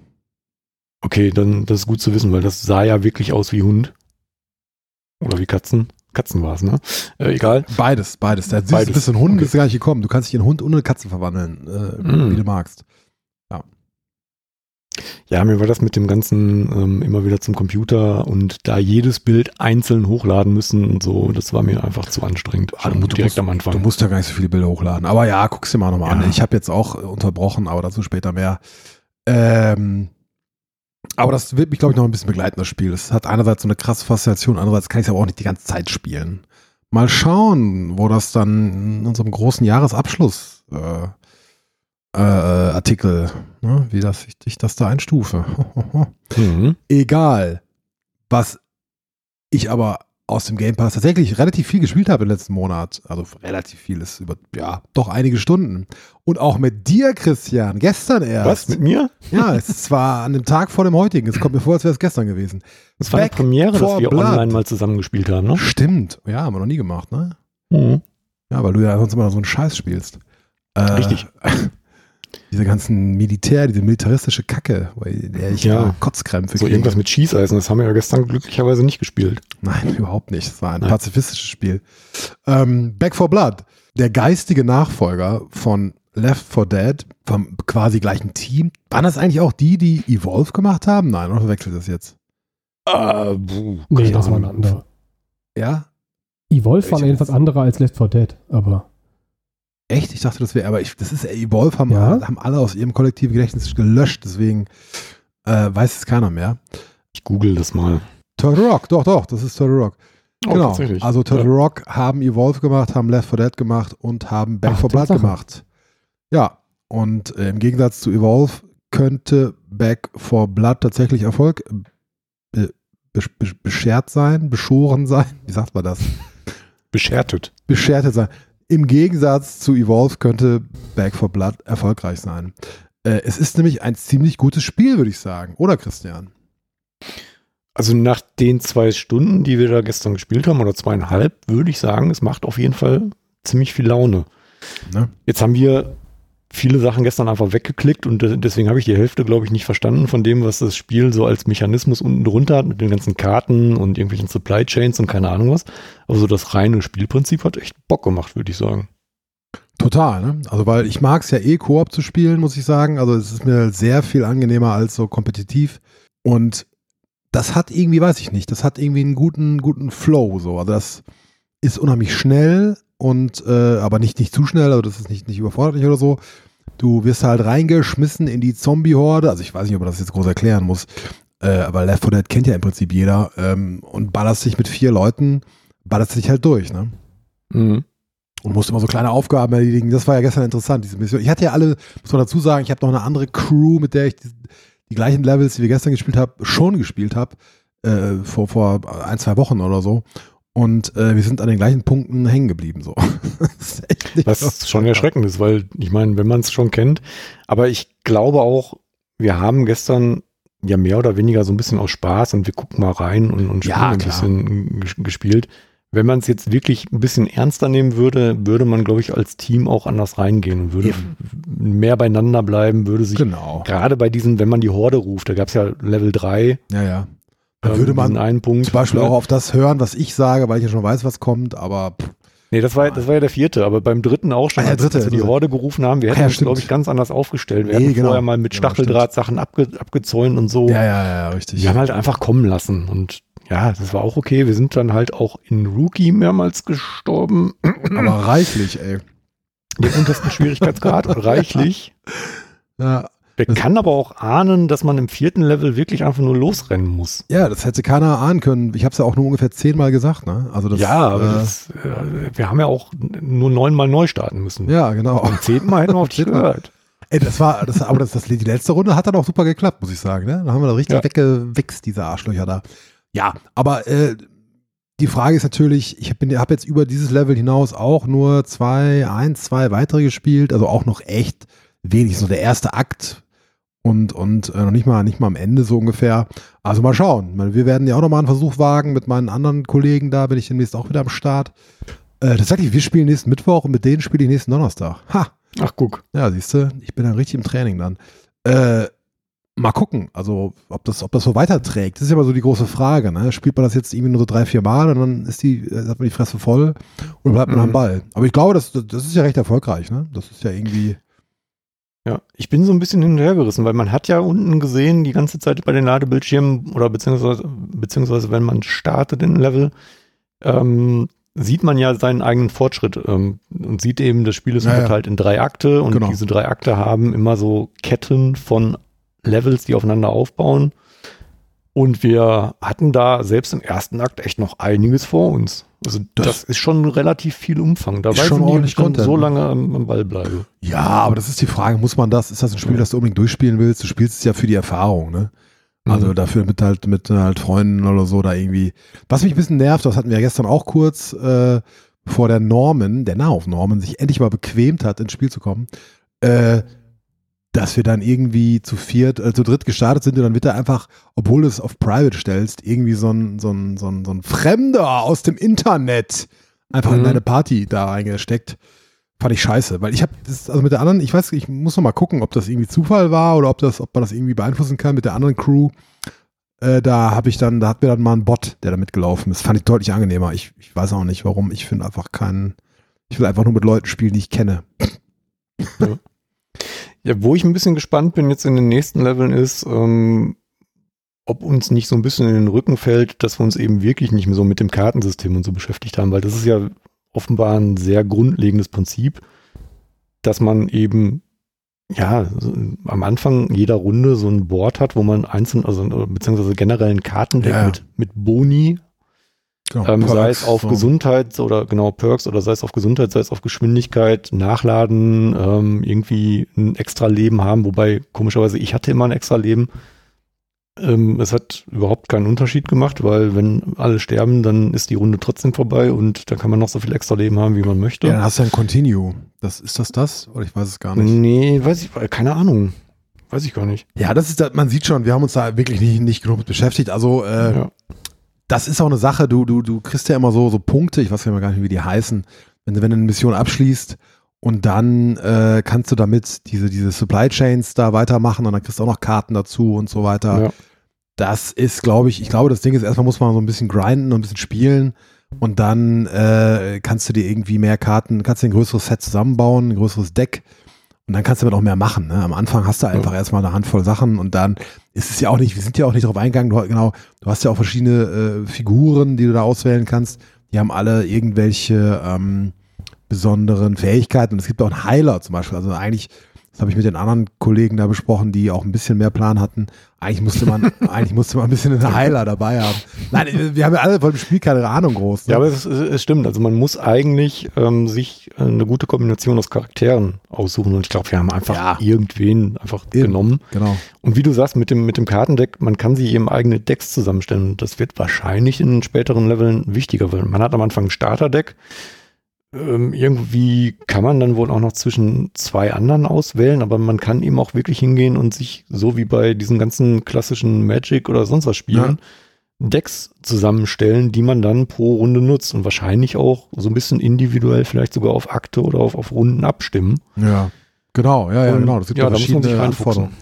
Okay, dann das ist gut zu wissen, weil das sah ja wirklich aus wie Hund. Oder wie Katzen. Katzen war es, ne? Äh, egal. Beides, beides. Süße Beides. bisschen Hund Okay. ist gar nicht gekommen. Du kannst dich in Hund und eine Katze verwandeln, äh, Mm. wie du magst. Ja, mir war das mit dem ganzen ähm, immer wieder zum Computer und da jedes Bild einzeln hochladen müssen und so, das war mir einfach zu anstrengend. Schon du direkt musst- am Anfang. Du musst ja gar nicht so viele Bilder hochladen. Aber ja, guck's dir mal nochmal Ja. an. Ich habe jetzt auch äh, unterbrochen, aber dazu später mehr. Ähm, aber das wird mich, glaube ich, noch ein bisschen begleiten, das Spiel. Es hat einerseits so eine krasse Faszination, andererseits kann ich es aber auch nicht die ganze Zeit spielen. Mal schauen, wo das dann in unserem großen Jahresabschluss äh, äh, Artikel, ne, wie das, ich, ich das da einstufe. mhm. Egal. Was ich aber aus dem Game Pass tatsächlich relativ viel gespielt habe im letzten Monat. Also relativ viel ist über, ja, doch einige Stunden. Und auch mit dir, Christian, gestern erst. Was, mit mir? Ja, es ist zwar an dem Tag vor dem heutigen. Es kommt mir vor, als wäre es gestern gewesen. Das war eine Premiere, dass wir Blood. online mal zusammengespielt haben, ne? Stimmt. Ja, haben wir noch nie gemacht, ne? Mhm. Ja, weil du ja sonst immer so einen Scheiß spielst. Äh, Richtig. Diese ganzen Militär, diese militaristische Kacke, bei der ich Ja. Kotzkrämpfe So kriege. irgendwas mit Schießeisen, das haben wir ja gestern glücklicherweise nicht gespielt. Nein, überhaupt nicht. Es war ein Nein. pazifistisches Spiel. Ähm, Back for Blood, der geistige Nachfolger von Left 4 Dead, vom quasi gleichen Team. Waren das eigentlich auch die, die Evolve gemacht haben? Nein, oder verwechselt das jetzt? Ah, buh, Nee, das war ein Ahnung. anderer. Ja? Evolve war jedenfalls anderer als Left 4 Dead, aber Echt? Ich dachte, das wäre, aber ich, das ist Evolve, haben, Ja? haben alle aus ihrem kollektiven Gedächtnis gelöscht, deswegen äh, weiß es keiner mehr. Ich google das mal. Turtle Rock, doch, doch, das ist Turtle Rock. Oh, genau. tatsächlich. Also Turtle Ja. Rock haben Evolve gemacht, haben Left 4 Dead gemacht und haben Back Ach, 4 Blood gemacht. Ja, und äh, im Gegensatz zu Evolve könnte Back 4 Blood tatsächlich Erfolg be beschert sein, beschoren sein. Wie sagt man das? Beschertet. Beschertet sein. Im Gegensatz zu Evolve könnte Back 4 Blood erfolgreich sein. Äh, es ist nämlich ein ziemlich gutes Spiel, würde ich sagen. Oder, Christian? Also nach den zwei Stunden, die wir da gestern gespielt haben, oder zweieinhalb, würde ich sagen, es macht auf jeden Fall ziemlich viel Laune. Ne? Jetzt haben wir viele Sachen gestern einfach weggeklickt und de- deswegen habe ich die Hälfte, glaube ich, nicht verstanden von dem, was das Spiel so als Mechanismus unten drunter hat mit den ganzen Karten und irgendwelchen Supply Chains und keine Ahnung was. Aber so das reine Spielprinzip hat echt Bock gemacht, würde ich sagen. Total, ne? Also, weil ich mag es ja eh Koop zu spielen, muss ich sagen. Also, es ist mir sehr viel angenehmer als so kompetitiv. Und das hat irgendwie, weiß ich nicht, das hat irgendwie einen guten, guten Flow. So. Also, das ist unheimlich schnell und äh, aber nicht, nicht zu schnell, also das ist nicht, nicht überforderlich oder so. Du wirst halt reingeschmissen in die Zombie-Horde. Also, ich weiß nicht, ob man das jetzt groß erklären muss. Äh, aber Left 4 Dead kennt ja im Prinzip jeder. Ähm, und ballerst dich mit vier Leuten, ballerst dich halt durch, ne? Mhm. und musste immer so kleine Aufgaben erledigen. Das war ja gestern interessant, diese Mission. Ich hatte ja alle, muss man dazu sagen, ich habe noch eine andere Crew, mit der ich die, die gleichen Levels, die wir gestern gespielt haben, schon gespielt habe, äh, vor, vor ein, zwei Wochen oder so. Und äh, wir sind an den gleichen Punkten hängen geblieben. So. das ist schon erschreckend ist, weil ich meine, wenn man es schon kennt, aber ich glaube auch, wir haben gestern ja mehr oder weniger so ein bisschen aus Spaß und wir gucken mal rein und, und spielen Ja, ein bisschen ges- gespielt. Wenn man es jetzt wirklich ein bisschen ernster nehmen würde, würde man, glaube ich, als Team auch anders reingehen und würde Eben. mehr beieinander bleiben, würde sich Genau. gerade bei diesen, wenn man die Horde ruft, da gab es ja Level 3, Ja, ja. Da ähm, würde man diesen einen Punkt. zum Beispiel ne? auch auf das hören, was ich sage, weil ich ja schon weiß, was kommt, aber pff, Nee, das war, das war ja der vierte, aber beim dritten auch schon, Ah, ja, als, dritte, als wir die. Horde gerufen haben, wir hätten ja, uns, glaube ich, ganz anders aufgestellt. Wir Nee, hätten genau. vorher mal mit Genau, Stacheldrahtsachen abge, abgezäunt und so. ja, ja, ja, richtig. Wir haben halt einfach kommen lassen und ja, das war auch okay. Wir sind dann halt auch in Rookie mehrmals gestorben. aber reichlich, ey. Den untersten Schwierigkeitsgrad, reichlich. Ja, Der Das- kann aber auch ahnen, dass man im vierten Level wirklich einfach nur losrennen muss. ja, das hätte keiner ahnen können. Ich habe es ja auch nur ungefähr zehnmal gesagt, ne? Also das, ja, aber äh, das, äh, wir haben ja auch nur neunmal neu starten müssen. ja, genau. Beim zehnten Mal hätten wir auf dich Zehnmal. gehört. Ey, das war, das, aber das, das, die letzte Runde hat dann auch super geklappt, muss ich sagen. Ne? Da haben wir da richtig Ja. weggewichst, diese Arschlöcher da. Ja, aber äh, die Frage ist natürlich, ich habe hab jetzt über dieses Level hinaus auch nur zwei, eins, zwei weitere gespielt, also auch noch echt wenig, so der erste Akt und, und äh, noch nicht mal, nicht mal am Ende so ungefähr. Also mal schauen. Ich Wir werden ja auch nochmal einen Versuch wagen mit meinen anderen Kollegen da, bin ich demnächst auch wieder am Start. Äh, tatsächlich, wir spielen nächsten Mittwoch und mit denen spiele ich nächsten Donnerstag. Ha! Ach, guck. Ja, siehst du, ich bin dann richtig im Training dann. Äh, mal gucken, also ob das, ob das so weiterträgt. Das ist ja immer so die große Frage. Ne? Spielt man das jetzt irgendwie nur so drei, vier Mal und dann ist die, äh, hat man die Fresse voll oder bleibt man Mhm. am Ball? Aber ich glaube, das, das ist ja recht erfolgreich. Ne? Das ist ja irgendwie. Ja, ich bin so ein bisschen hin und her gerissen, weil man hat ja unten gesehen, die ganze Zeit bei den Ladebildschirmen oder beziehungsweise, beziehungsweise wenn man startet in ein Level, ähm, sieht man ja seinen eigenen Fortschritt ähm, und sieht eben, das Spiel ist Ja, ja. unterteilt in drei Akte und Genau. diese drei Akte haben immer so Ketten von Levels, die aufeinander aufbauen. Und wir hatten da selbst im ersten Akt echt noch einiges vor uns. Also das, Das- ist schon relativ viel Umfang. Da weiß schon ich nicht, ob ich dann so lange am, am Ball bleibe. Ja, aber das ist die Frage, muss man das? Ist das ein Spiel, das du unbedingt durchspielen willst? Du spielst es ja für die Erfahrung, ne? Also Mhm. dafür mit halt mit halt Freunden oder so da irgendwie. Was mich ein bisschen nervt, das hatten wir ja gestern auch kurz, äh, bevor der Norman, der Nah auf Norman, sich endlich mal bequemt hat, ins Spiel zu kommen, äh, dass wir dann irgendwie zu viert, äh, zu dritt gestartet sind und dann wird da einfach, obwohl du es auf Private stellst, irgendwie so ein, so ein, so ein, so ein Fremder aus dem Internet einfach in Mhm. deine Party da reingesteckt. Fand ich scheiße, weil ich habe das, also mit der anderen, ich weiß, ich muss noch mal gucken, ob das irgendwie Zufall war oder ob das, ob man das irgendwie beeinflussen kann mit der anderen Crew. Äh, da habe ich dann, da hat mir dann mal ein Bot, der da mitgelaufen ist. Fand ich deutlich angenehmer. Ich, ich weiß auch nicht, warum. Ich finde einfach keinen, ich will einfach nur mit Leuten spielen, die ich kenne. Ja, wo ich ein bisschen gespannt bin jetzt in den nächsten Leveln ist, ähm, ob uns nicht so ein bisschen in den Rücken fällt, dass wir uns eben wirklich nicht mehr so mit dem Kartensystem und so beschäftigt haben, weil das ist ja offenbar ein sehr grundlegendes Prinzip, dass man eben ja so am Anfang jeder Runde so ein Board hat, wo man einzeln, also beziehungsweise generell ein Kartendeck Ja, ja. mit, mit Boni Genau, ähm, sei es auf so. Gesundheit oder genau Perks oder sei es auf Gesundheit, sei es auf Geschwindigkeit, Nachladen, ähm, irgendwie ein extra Leben haben, wobei komischerweise ich hatte immer ein extra Leben. Ähm, es hat überhaupt keinen Unterschied gemacht, weil wenn alle sterben, dann ist die Runde trotzdem vorbei und da kann man noch so viel extra Leben haben, wie man möchte. Ja, dann hast du ein Continue. Das, ist das das? Oder ich weiß es gar nicht. nee, weiß ich, keine Ahnung. Weiß ich gar nicht. Ja, das ist, man sieht schon, wir haben uns da wirklich nicht, nicht genug beschäftigt. Also, äh, Ja. Das ist auch eine Sache, du, du, du kriegst ja immer so, so Punkte, ich weiß ja immer gar nicht, wie die heißen, wenn du, wenn du eine Mission abschließt Und dann äh, kannst du damit diese, diese Supply Chains da weitermachen und dann kriegst du auch noch Karten dazu und so weiter. Ja. Das ist, glaube ich, ich glaube, das Ding ist, erstmal muss man so ein bisschen grinden und ein bisschen spielen und dann äh, kannst du dir irgendwie mehr Karten, kannst dir ein größeres Set zusammenbauen, ein größeres Deck und dann kannst du damit auch mehr machen. Ne? Am Anfang hast du einfach erstmal eine Handvoll Sachen und dann ist es ja auch nicht, wir sind ja auch nicht drauf eingegangen, du, genau, du hast ja auch verschiedene äh, Figuren, die du da auswählen kannst. Die haben alle irgendwelche ähm, besonderen Fähigkeiten und es gibt auch einen Heiler zum Beispiel. Also eigentlich, das habe ich mit den anderen Kollegen da besprochen, die auch ein bisschen mehr Plan hatten. Eigentlich musste man, eigentlich musste man ein bisschen einen Heiler dabei haben. Nein, wir haben ja alle von dem Spiel keine Ahnung groß. Ne? Ja, aber es, es stimmt. Also man muss eigentlich ähm, sich eine gute Kombination aus Charakteren aussuchen. Und ich glaube, wir haben einfach Ja. irgendwen einfach Eben. genommen. Genau. Und wie du sagst, mit dem, mit dem Kartendeck, man kann sich eben eigene Decks zusammenstellen. Das wird wahrscheinlich in den späteren Leveln wichtiger, weil man hat am Anfang ein Starterdeck. Ähm, irgendwie kann man dann wohl auch noch zwischen zwei anderen auswählen, aber man kann eben auch wirklich hingehen und sich, so wie bei diesen ganzen klassischen Magic oder sonst was Spielen, Decks zusammenstellen, die man dann pro Runde nutzt und wahrscheinlich auch so ein bisschen individuell vielleicht sogar auf Akte oder auf, auf Runden abstimmen. Ja. Genau, ja, ja, Und genau. Das gibt ja, ja, da muss man sich verschiedene. Anforderungen.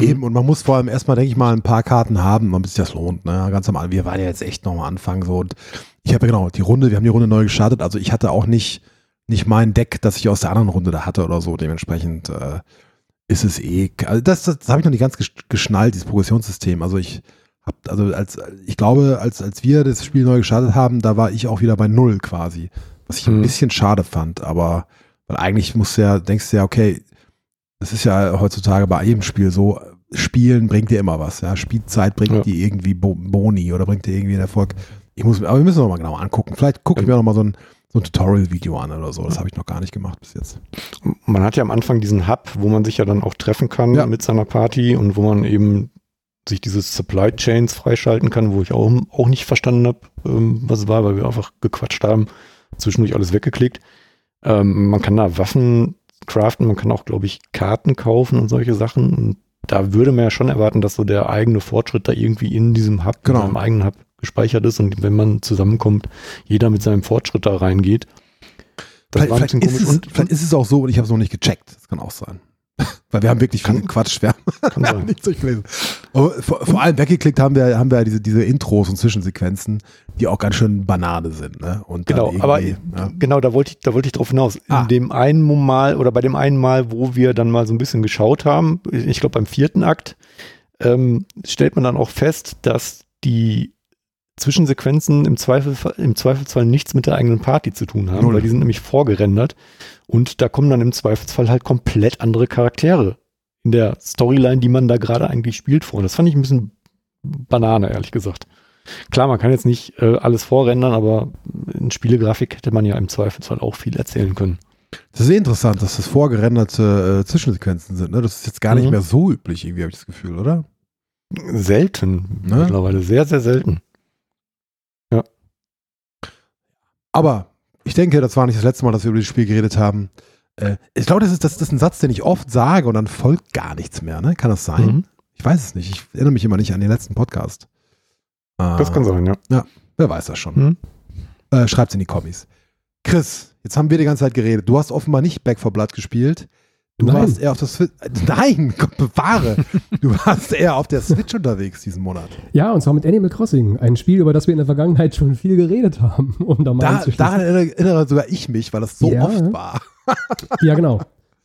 Eben, und man muss vor allem erstmal, denke ich mal, ein paar Karten haben, damit sich das lohnt. Ne? Ganz am Anfang, wir waren ja jetzt echt noch am Anfang so und ich habe ja genau die Runde, wir haben die Runde neu gestartet, also ich hatte auch nicht, nicht mein Deck, das ich aus der anderen Runde da hatte oder so, dementsprechend äh, ist es eh, also das, das, das habe ich noch nicht ganz gesch- geschnallt, dieses Progressionssystem. Also ich habe, also als, ich glaube, als, als wir das Spiel neu gestartet haben, da war ich auch wieder bei Null quasi, was ich ein Hm. bisschen schade fand, aber weil eigentlich musst du ja, denkst du ja, okay, das ist ja heutzutage bei jedem Spiel so, Spielen bringt dir immer was, ja. Spielzeit bringt Ja. dir irgendwie Bo Boni oder bringt dir irgendwie einen Erfolg. Ich muss, aber wir müssen noch mal genau angucken. Vielleicht gucke ich mir noch mal so ein, so ein Tutorial-Video an oder so. Das habe ich noch gar nicht gemacht bis jetzt. Man hat ja am Anfang diesen Hub, wo man sich ja dann auch treffen kann Ja. mit seiner Party und wo man eben sich diese Supply Chains freischalten kann, wo ich auch, auch nicht verstanden habe, ähm, was es war, weil wir einfach gequatscht haben, zwischendurch alles weggeklickt. Ähm, man kann da Waffen craften, man kann auch, glaube ich, Karten kaufen und solche Sachen. Und da würde man ja schon erwarten, dass so der eigene Fortschritt da irgendwie in diesem Hub, Genau. in seinem eigenen Hub gespeichert ist und wenn man zusammenkommt, jeder mit seinem Fortschritt da reingeht. Das Vielleicht, vielleicht, ist es, vielleicht ist es auch so und ich habe es noch nicht gecheckt. Das kann auch sein. Weil wir haben wirklich viel Kann- Quatsch. Wir haben kann sein. nichts durchgelesen. Vor, vor allem weggeklickt haben wir, haben wir diese, diese Intros und Zwischensequenzen, die auch ganz schön Banane sind. Ne? Und Genau, aber ja. genau, da wollte ich, da wollte ich drauf hinaus. Ah. In dem einen Mal oder bei dem einen Mal, wo wir dann mal so ein bisschen geschaut haben, ich glaube beim vierten Akt, ähm, stellt man dann auch fest, dass die Zwischensequenzen im, Zweifelsfall, im Zweifelsfall nichts mit der eigenen Party zu tun haben, Null. weil die sind nämlich vorgerendert und da kommen dann im Zweifelsfall halt komplett andere Charaktere in der Storyline, die man da gerade eigentlich spielt vor. Und das fand ich ein bisschen Banane, ehrlich gesagt. Klar, man kann jetzt nicht äh, alles vorrendern, aber in Spielegrafik hätte man ja im Zweifelsfall auch viel erzählen können. Das ist sehr interessant, dass das vorgerenderte äh, Zwischensequenzen sind. Ne? Das ist jetzt gar nicht Mhm. mehr so üblich, irgendwie habe ich das Gefühl, oder? Selten Ne? mittlerweile, sehr, sehr selten. Aber ich denke, das war nicht das letzte Mal, dass wir über das Spiel geredet haben. Äh, ich glaube, das ist, das, das ist ein Satz, den ich oft sage und dann folgt gar nichts mehr. Ne? Kann das sein? Mhm. Ich weiß es nicht. Ich erinnere mich immer nicht an den letzten Podcast. Äh, Das kann sein, ja. Wer weiß das schon. Mhm. Äh, schreibt's in die Kommis. Chris, jetzt haben wir die ganze Zeit geredet. Du hast offenbar nicht Back for Blood gespielt. Du Nein. warst eher auf der Switch. Nein, Gott bewahre. du warst eher auf der Switch unterwegs diesen Monat. Ja, und zwar mit Animal Crossing. Ein Spiel, über das wir in der Vergangenheit schon viel geredet haben. Um da mal Da, daran erinnere, erinnere sogar ich mich, weil das so Ja. oft war. Ja, genau.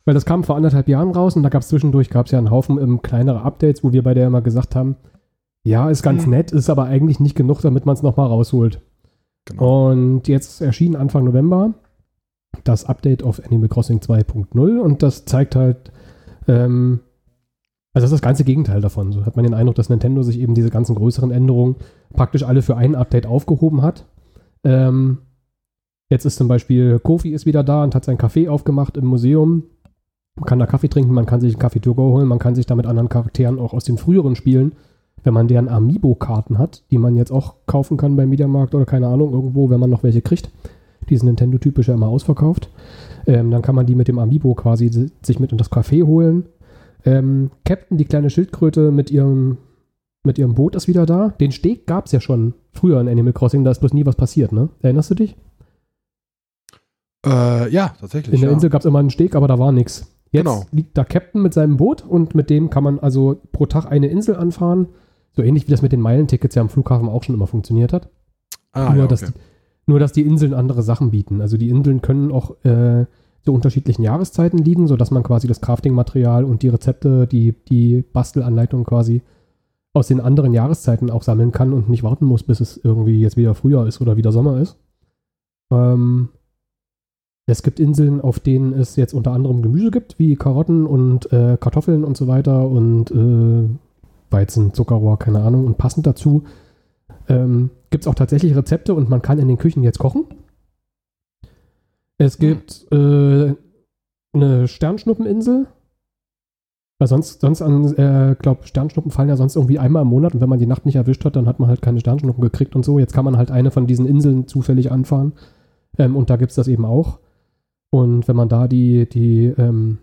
Weil das kam vor anderthalb Jahren raus und da gab es zwischendurch gab's ja einen Haufen ähm, kleinere Updates, wo wir bei der immer gesagt haben, ja, ist ganz Hm. nett, ist aber eigentlich nicht genug, damit man es nochmal rausholt. Genau. Und jetzt erschien Anfang November das Update auf Animal Crossing 2.0 und das zeigt halt, ähm, also das ist das ganze Gegenteil davon. So hat man den Eindruck, dass Nintendo sich eben diese ganzen größeren Änderungen praktisch alle für ein Update aufgehoben hat. Ähm, jetzt ist zum Beispiel Kofi ist wieder da und hat sein Café aufgemacht im Museum. Man kann da Kaffee trinken, man kann sich einen Kaffee to go holen, man kann sich da mit anderen Charakteren auch aus den früheren Spielen, wenn man deren Amiibo-Karten hat, die man jetzt auch kaufen kann beim Mediamarkt oder keine Ahnung, irgendwo, wenn man noch welche kriegt. Die sind Nintendo-typisch ja immer ausverkauft. Ähm, dann kann man die mit dem Amiibo quasi si- sich mit in das Café holen. Ähm, Captain, die kleine Schildkröte mit ihrem, mit ihrem Boot ist wieder da. Den Steg gab es ja schon früher in Animal Crossing, da ist bloß nie was passiert, ne? Erinnerst du dich? Äh, ja, tatsächlich. In der ja. Insel gab es immer einen Steg, aber da war nichts. Jetzt Genau. liegt da Captain mit seinem Boot und mit dem kann man also pro Tag eine Insel anfahren. So ähnlich wie das mit den Meilentickets ja am Flughafen auch schon immer funktioniert hat. ah, nur, ja, dass okay. die, nur, dass die Inseln andere Sachen bieten. Also die Inseln können auch äh, zu unterschiedlichen Jahreszeiten liegen, sodass man quasi das Crafting-Material und die Rezepte, die, die Bastelanleitung quasi aus den anderen Jahreszeiten auch sammeln kann und nicht warten muss, bis es irgendwie jetzt wieder Frühjahr ist oder wieder Sommer ist. Ähm, es gibt Inseln, auf denen es jetzt unter anderem Gemüse gibt, wie Karotten und äh, Kartoffeln und so weiter und äh, Weizen, Zuckerrohr, keine Ahnung. Und passend dazu ähm, gibt es auch tatsächlich Rezepte und man kann in den Küchen jetzt kochen. Es gibt äh, eine Sternschnuppeninsel. Weil sonst, sonst an, äh, glaube Sternschnuppen fallen ja sonst irgendwie einmal im Monat und wenn man die Nacht nicht erwischt hat, dann hat man halt keine Sternschnuppen gekriegt und so. Jetzt kann man halt eine von diesen Inseln zufällig anfahren. Ähm, und da gibt es das eben auch. Und wenn man da die, die, ähm,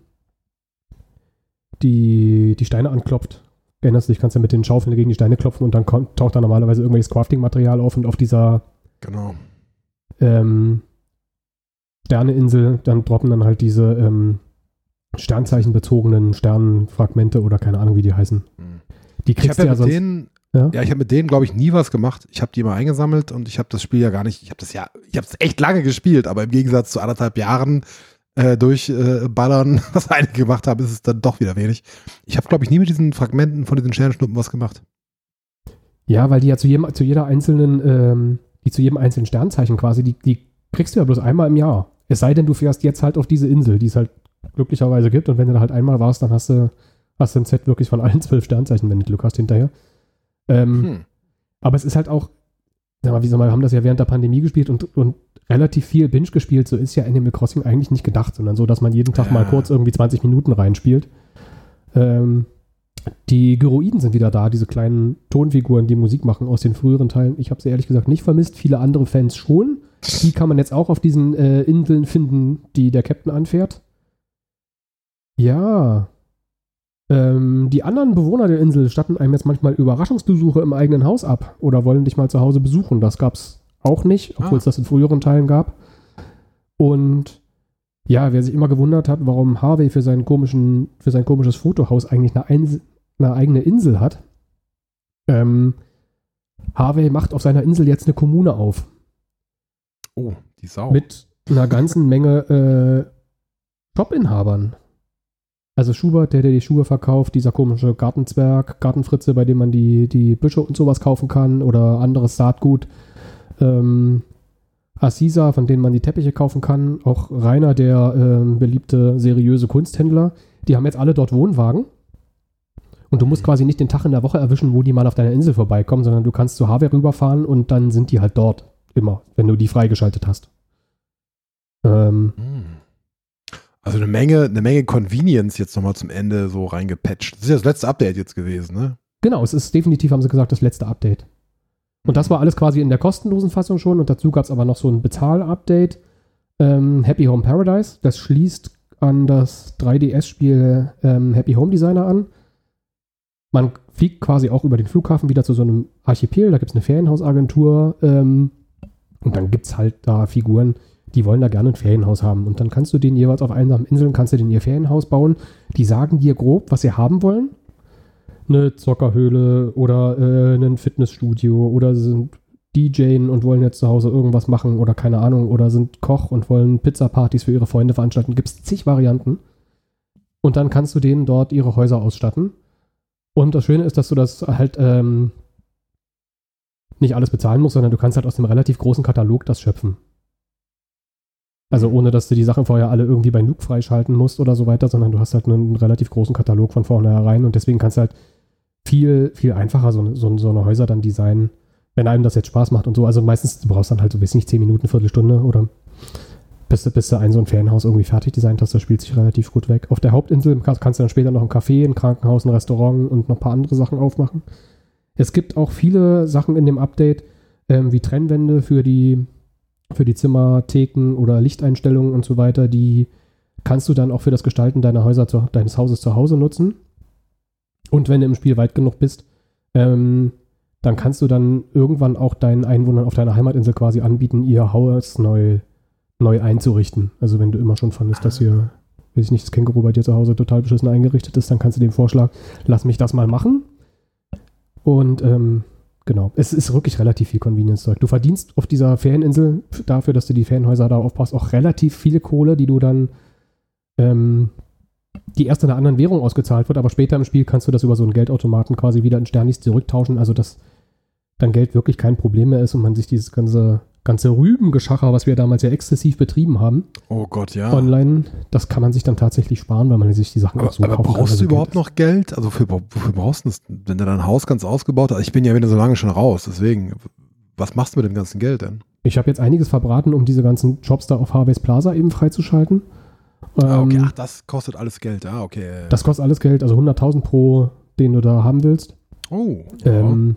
die, die Steine anklopft, erinnerst du dich, kannst du mit den Schaufeln gegen die Steine klopfen und dann kommt, taucht da normalerweise irgendwelches Crafting-Material auf und auf dieser Genau. ähm, Sterneinsel, dann droppen dann halt diese ähm, sternzeichenbezogenen Sternenfragmente oder keine Ahnung, wie die heißen. Hm. Die kriegst du ja ja mit sonst. denen, Ja? ja, ich habe mit denen, glaube ich, nie was gemacht. Ich habe die immer eingesammelt und ich habe das Spiel ja gar nicht, ich habe das ja, ich habe es echt lange gespielt, aber im Gegensatz zu anderthalb Jahren äh, durch äh, Ballern, was einige gemacht haben, ist es dann doch wieder wenig. Ich habe, glaube ich, nie mit diesen Fragmenten von diesen Sternschnuppen was gemacht. Ja, weil die ja zu, jedem, zu jeder einzelnen, ähm, die zu jedem einzelnen Sternzeichen quasi, die, die kriegst du ja bloß einmal im Jahr. Es sei denn, du fährst jetzt halt auf diese Insel, die es halt glücklicherweise gibt. Und wenn du da halt einmal warst, dann hast du, hast du ein Set wirklich von allen zwölf Sternzeichen, wenn du Glück hast hinterher. Ähm, Hm. Aber es ist halt auch, sag mal, wie sag mal, wir haben das ja während der Pandemie gespielt und, und relativ viel Binge gespielt. So ist ja Animal Crossing eigentlich nicht gedacht, sondern so, dass man jeden Tag Ja. mal kurz irgendwie 20 Minuten reinspielt. Ähm, die Gyroiden sind wieder da, diese kleinen Tonfiguren, die Musik machen aus den früheren Teilen. Ich habe sie ehrlich gesagt nicht vermisst, viele andere Fans schon. Die kann man jetzt auch auf diesen äh, Inseln finden, die der Captain anfährt. Ja. Ähm, die anderen Bewohner der Insel statten einem jetzt manchmal Überraschungsbesuche im eigenen Haus ab oder wollen dich mal zu Hause besuchen. Das gab es auch nicht, obwohl es Ah. das in früheren Teilen gab. Und ja, wer sich immer gewundert hat, warum Harvey für, seinen komischen, für sein komisches Fotohaus eigentlich eine, Eins eine eigene Insel hat, ähm, Harvey macht auf seiner Insel jetzt eine Kommune auf. Oh, die Sau. Mit einer ganzen Menge äh, Shopinhabern. Also Schubert, der, der die Schuhe verkauft, dieser komische Gartenzwerg, Gartenfritze, bei dem man die, die Büsche und sowas kaufen kann oder anderes Saatgut. Ähm, Assisa, von denen man die Teppiche kaufen kann. Auch Rainer, der ähm, beliebte, seriöse Kunsthändler. Die haben jetzt alle dort Wohnwagen. Und du musst quasi nicht den Tag in der Woche erwischen, wo die mal auf deiner Insel vorbeikommen, sondern du kannst zu Harvey rüberfahren und dann sind die halt dort. Immer, wenn du die freigeschaltet hast. Ähm, Hm. Also eine Menge, eine Menge Convenience jetzt nochmal zum Ende so reingepatcht. Das ist ja das letzte Update jetzt gewesen, ne? genau, es ist definitiv, haben sie gesagt, das letzte Update. Und das war alles quasi in der kostenlosen Fassung schon und dazu gab es aber noch so ein Bezahl-Update. Ähm, Happy Home Paradise, das schließt an das 3DS-Spiel ähm, Happy Home Designer an. Man fliegt quasi auch über den Flughafen wieder zu so einem Archipel, da gibt es eine Ferienhausagentur ähm, und dann gibt es halt da Figuren, die wollen da gerne ein Ferienhaus haben. Und dann kannst du denen jeweils auf einsamen Inseln, kannst du denen ihr Ferienhaus bauen. Die sagen dir grob, was sie haben wollen. Eine Zockerhöhle oder äh, ein Fitnessstudio oder sind DJen und wollen jetzt zu Hause irgendwas machen oder keine Ahnung oder sind Koch und wollen Pizzapartys für ihre Freunde veranstalten. Gibt es zig Varianten. Und dann kannst du denen dort ihre Häuser ausstatten. Und das Schöne ist, dass du das halt ähm, nicht alles bezahlen musst, sondern du kannst halt aus dem relativ großen Katalog das schöpfen. Also ohne, dass du die Sachen vorher alle irgendwie bei Nuke freischalten musst oder so weiter, sondern du hast halt einen relativ großen Katalog von vornherein und deswegen kannst du halt viel, viel einfacher so, so, so eine Häuser dann designen, wenn einem das jetzt Spaß macht und so. Also meistens, du brauchst dann halt so, weiß nicht, 10 Minuten, Viertelstunde oder bis, du- bis du ein so ein Ferienhaus irgendwie fertig designt hast, das spielt sich relativ gut weg. Auf der Hauptinsel kannst, kannst du dann später noch ein Café, ein Krankenhaus, ein Restaurant und noch ein paar andere Sachen aufmachen. Es gibt auch viele Sachen in dem Update, ähm, wie Trennwände für die, für die Zimmer, Theken oder Lichteinstellungen und so weiter, die kannst du dann auch für das Gestalten deiner Häuser zu, deines Hauses zu Hause nutzen. Und wenn du im Spiel weit genug bist, ähm, dann kannst du dann irgendwann auch deinen Einwohnern auf deiner Heimatinsel quasi anbieten, ihr Haus neu, neu einzurichten. Also wenn du immer schon fandest, dass hier, weiß ich nicht, das Känguru bei dir zu Hause total beschissen eingerichtet ist, dann kannst du den Vorschlag, lass mich das mal machen. Und ähm, genau, es ist wirklich relativ viel Convenience-Zeug. Du verdienst auf dieser Ferieninsel dafür, dass du die Ferienhäuser da aufpasst, auch relativ viel Kohle, die du dann, ähm, die erst in einer anderen Währung ausgezahlt wird, aber später im Spiel kannst du das über so einen Geldautomaten quasi wieder in Sternis zurücktauschen, also dass dann Geld wirklich kein Problem mehr ist und man sich dieses ganze ganze Rübengeschacher, was wir damals ja exzessiv betrieben haben, Oh Gott, ja. online, das kann man sich dann tatsächlich sparen, weil man sich die Sachen Aber, auch so aber kaufen kann. brauchst also du überhaupt Geld noch Geld? Also für, wofür brauchst du das, wenn du dein Haus ganz ausgebaut hast? Ich bin ja wieder so lange schon raus, deswegen, was machst du mit dem ganzen Geld denn? Ich habe jetzt einiges verbraten, um diese ganzen Jobs da auf Harveys Plaza eben freizuschalten. Ah, okay. Ähm, Ach, das kostet alles Geld. Ah, okay. Das kostet alles Geld, also 100.000 pro, den du da haben willst. oh. Ähm,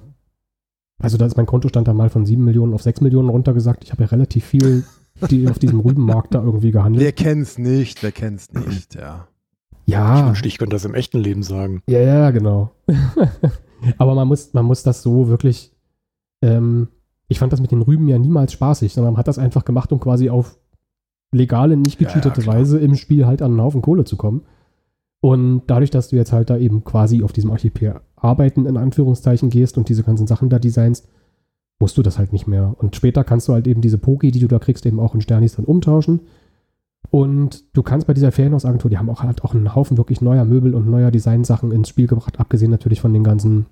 also da ist mein Kontostand dann mal von 7 Millionen auf 6 Millionen runtergesagt. Ich habe ja relativ viel die auf diesem Rübenmarkt da irgendwie gehandelt. Wer kennt's nicht? Wer kennt's nicht? Ja. Ich Ja, wünschte, ich könnte das im echten Leben sagen. ja, ja, genau. Aber man muss, man muss das so wirklich. Ähm, ich fand das mit den Rüben ja niemals spaßig, sondern man hat das einfach gemacht, um quasi auf legale, nicht Ja, ja, gecheatete klar. Weise im Spiel halt an einen Haufen Kohle zu kommen. Und dadurch, dass du jetzt halt da eben quasi auf diesem Archipel arbeiten, in Anführungszeichen, gehst und diese ganzen Sachen da designst, musst du das halt nicht mehr. Und später kannst du halt eben diese Poki, die du da kriegst, eben auch in Sternis dann umtauschen. Und du kannst bei dieser Ferienhausagentur, die haben auch halt auch einen Haufen wirklich neuer Möbel und neuer Designsachen ins Spiel gebracht, abgesehen natürlich von den ganzen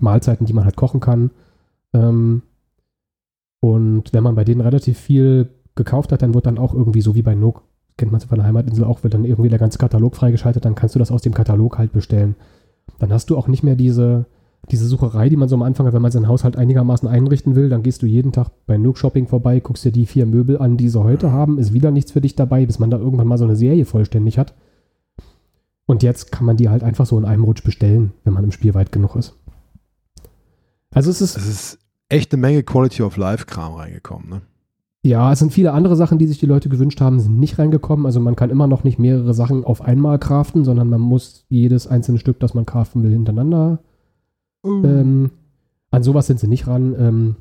Mahlzeiten, die man halt kochen kann. Ähm, und wenn man bei denen relativ viel gekauft hat, dann wird dann auch irgendwie so wie bei Nook, kennt man es von der Heimatinsel auch, wird dann irgendwie der ganze Katalog freigeschaltet, dann kannst du das aus dem Katalog halt bestellen. Dann hast du auch nicht mehr diese, diese Sucherei, die man so am Anfang hat, wenn man sein Haushalt einigermaßen einrichten will, dann gehst du jeden Tag bei Nook Shopping vorbei, guckst dir die vier Möbel an, die sie heute haben, ist wieder nichts für dich dabei, bis man da irgendwann mal so eine Serie vollständig hat. Und jetzt kann man die halt einfach so in einem Rutsch bestellen, wenn man im Spiel weit genug ist. Also es ist Es ist echt eine Menge Quality of Life Kram reingekommen, ne? Ja, es sind viele andere Sachen, die sich die Leute gewünscht haben, sind nicht reingekommen. Also man kann immer noch nicht mehrere Sachen auf einmal craften, sondern man muss jedes einzelne Stück, das man craften will, hintereinander. Ähm, an sowas sind sie nicht ran. Ähm,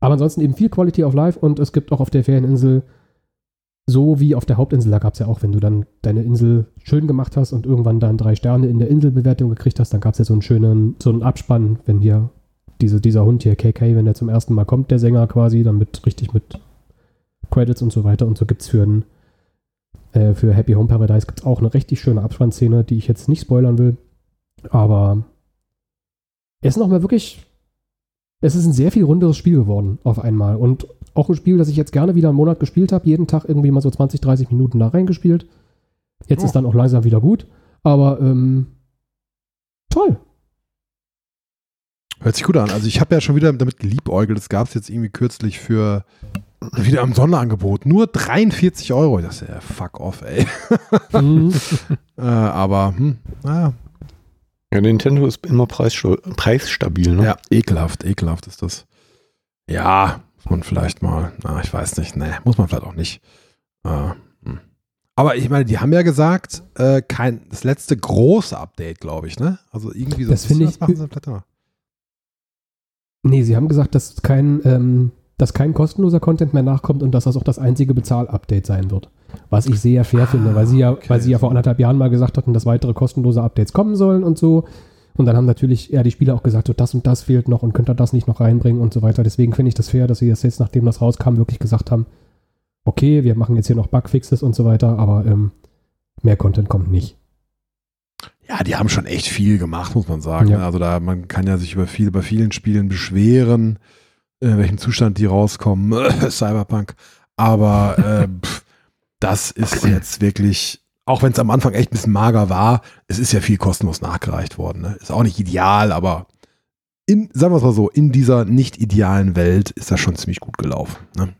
aber ansonsten eben viel Quality of Life und es gibt auch auf der Ferieninsel, so wie auf der Hauptinsel, da gab es ja auch, wenn du dann deine Insel schön gemacht hast und irgendwann dann drei Sterne in der Inselbewertung gekriegt hast, dann gab es ja so einen schönen, so einen Abspann, wenn hier diese, dieser Hund hier, KK, wenn der zum ersten Mal kommt, der Sänger quasi, dann mit richtig mit Credits und so weiter. Und so gibt es für, äh, für Happy Home Paradise gibt's auch eine richtig schöne Abspannszene, die ich jetzt nicht spoilern will. Aber es ist nochmal wirklich, es ist ein sehr viel runderes Spiel geworden auf einmal. Und auch ein Spiel, das ich jetzt gerne wieder einen Monat gespielt habe, jeden Tag irgendwie mal so 20, 30 Minuten da reingespielt. Jetzt Oh. ist dann auch langsam wieder gut. Aber ähm, toll. Hört sich gut an. Also ich habe ja schon wieder damit geliebäugelt. Das gab es jetzt irgendwie kürzlich für wieder am Sonderangebot. Nur 43 Euro. Das ist ja fuck off, ey. Mhm. Äh, aber, hm, naja. Ja, Nintendo ist immer preissta- preisstabil, ne? Ja, ekelhaft, ekelhaft ist das. Ja, muss man vielleicht mal, na, ich weiß nicht, ne, muss man vielleicht auch nicht. Äh, hm. Aber ich meine, die haben ja gesagt, äh, kein, das letzte große Update, glaube ich, ne? Also irgendwie so. Das finde ich- Was machen sie vielleicht noch? Nee, sie haben gesagt, dass kein, ähm, dass kein kostenloser Content mehr nachkommt und dass das auch das einzige Bezahl-Update sein wird. Was ich sehr fair Ah, finde, weil sie ja, okay. weil sie ja vor anderthalb Jahren mal gesagt hatten, dass weitere kostenlose Updates kommen sollen und so. Und dann haben natürlich ja die Spieler auch gesagt, so das und das fehlt noch und könnt ihr das nicht noch reinbringen und so weiter. Deswegen finde ich das fair, dass sie das jetzt, nachdem das rauskam, wirklich gesagt haben, okay, wir machen jetzt hier noch Bugfixes und so weiter, aber ähm, mehr Content kommt nicht. Ja, die haben schon echt viel gemacht, muss man sagen. Ja. Also da, man kann ja sich über viel, bei vielen Spielen beschweren, in welchem Zustand die rauskommen, Cyberpunk. Aber äh, pff, das ist jetzt wirklich, auch wenn es am Anfang echt ein bisschen mager war, es ist ja viel kostenlos nachgereicht worden. Ne? Ist auch nicht ideal, aber in, sagen wir es mal so, in dieser nicht idealen Welt ist das schon ziemlich gut gelaufen. Ne?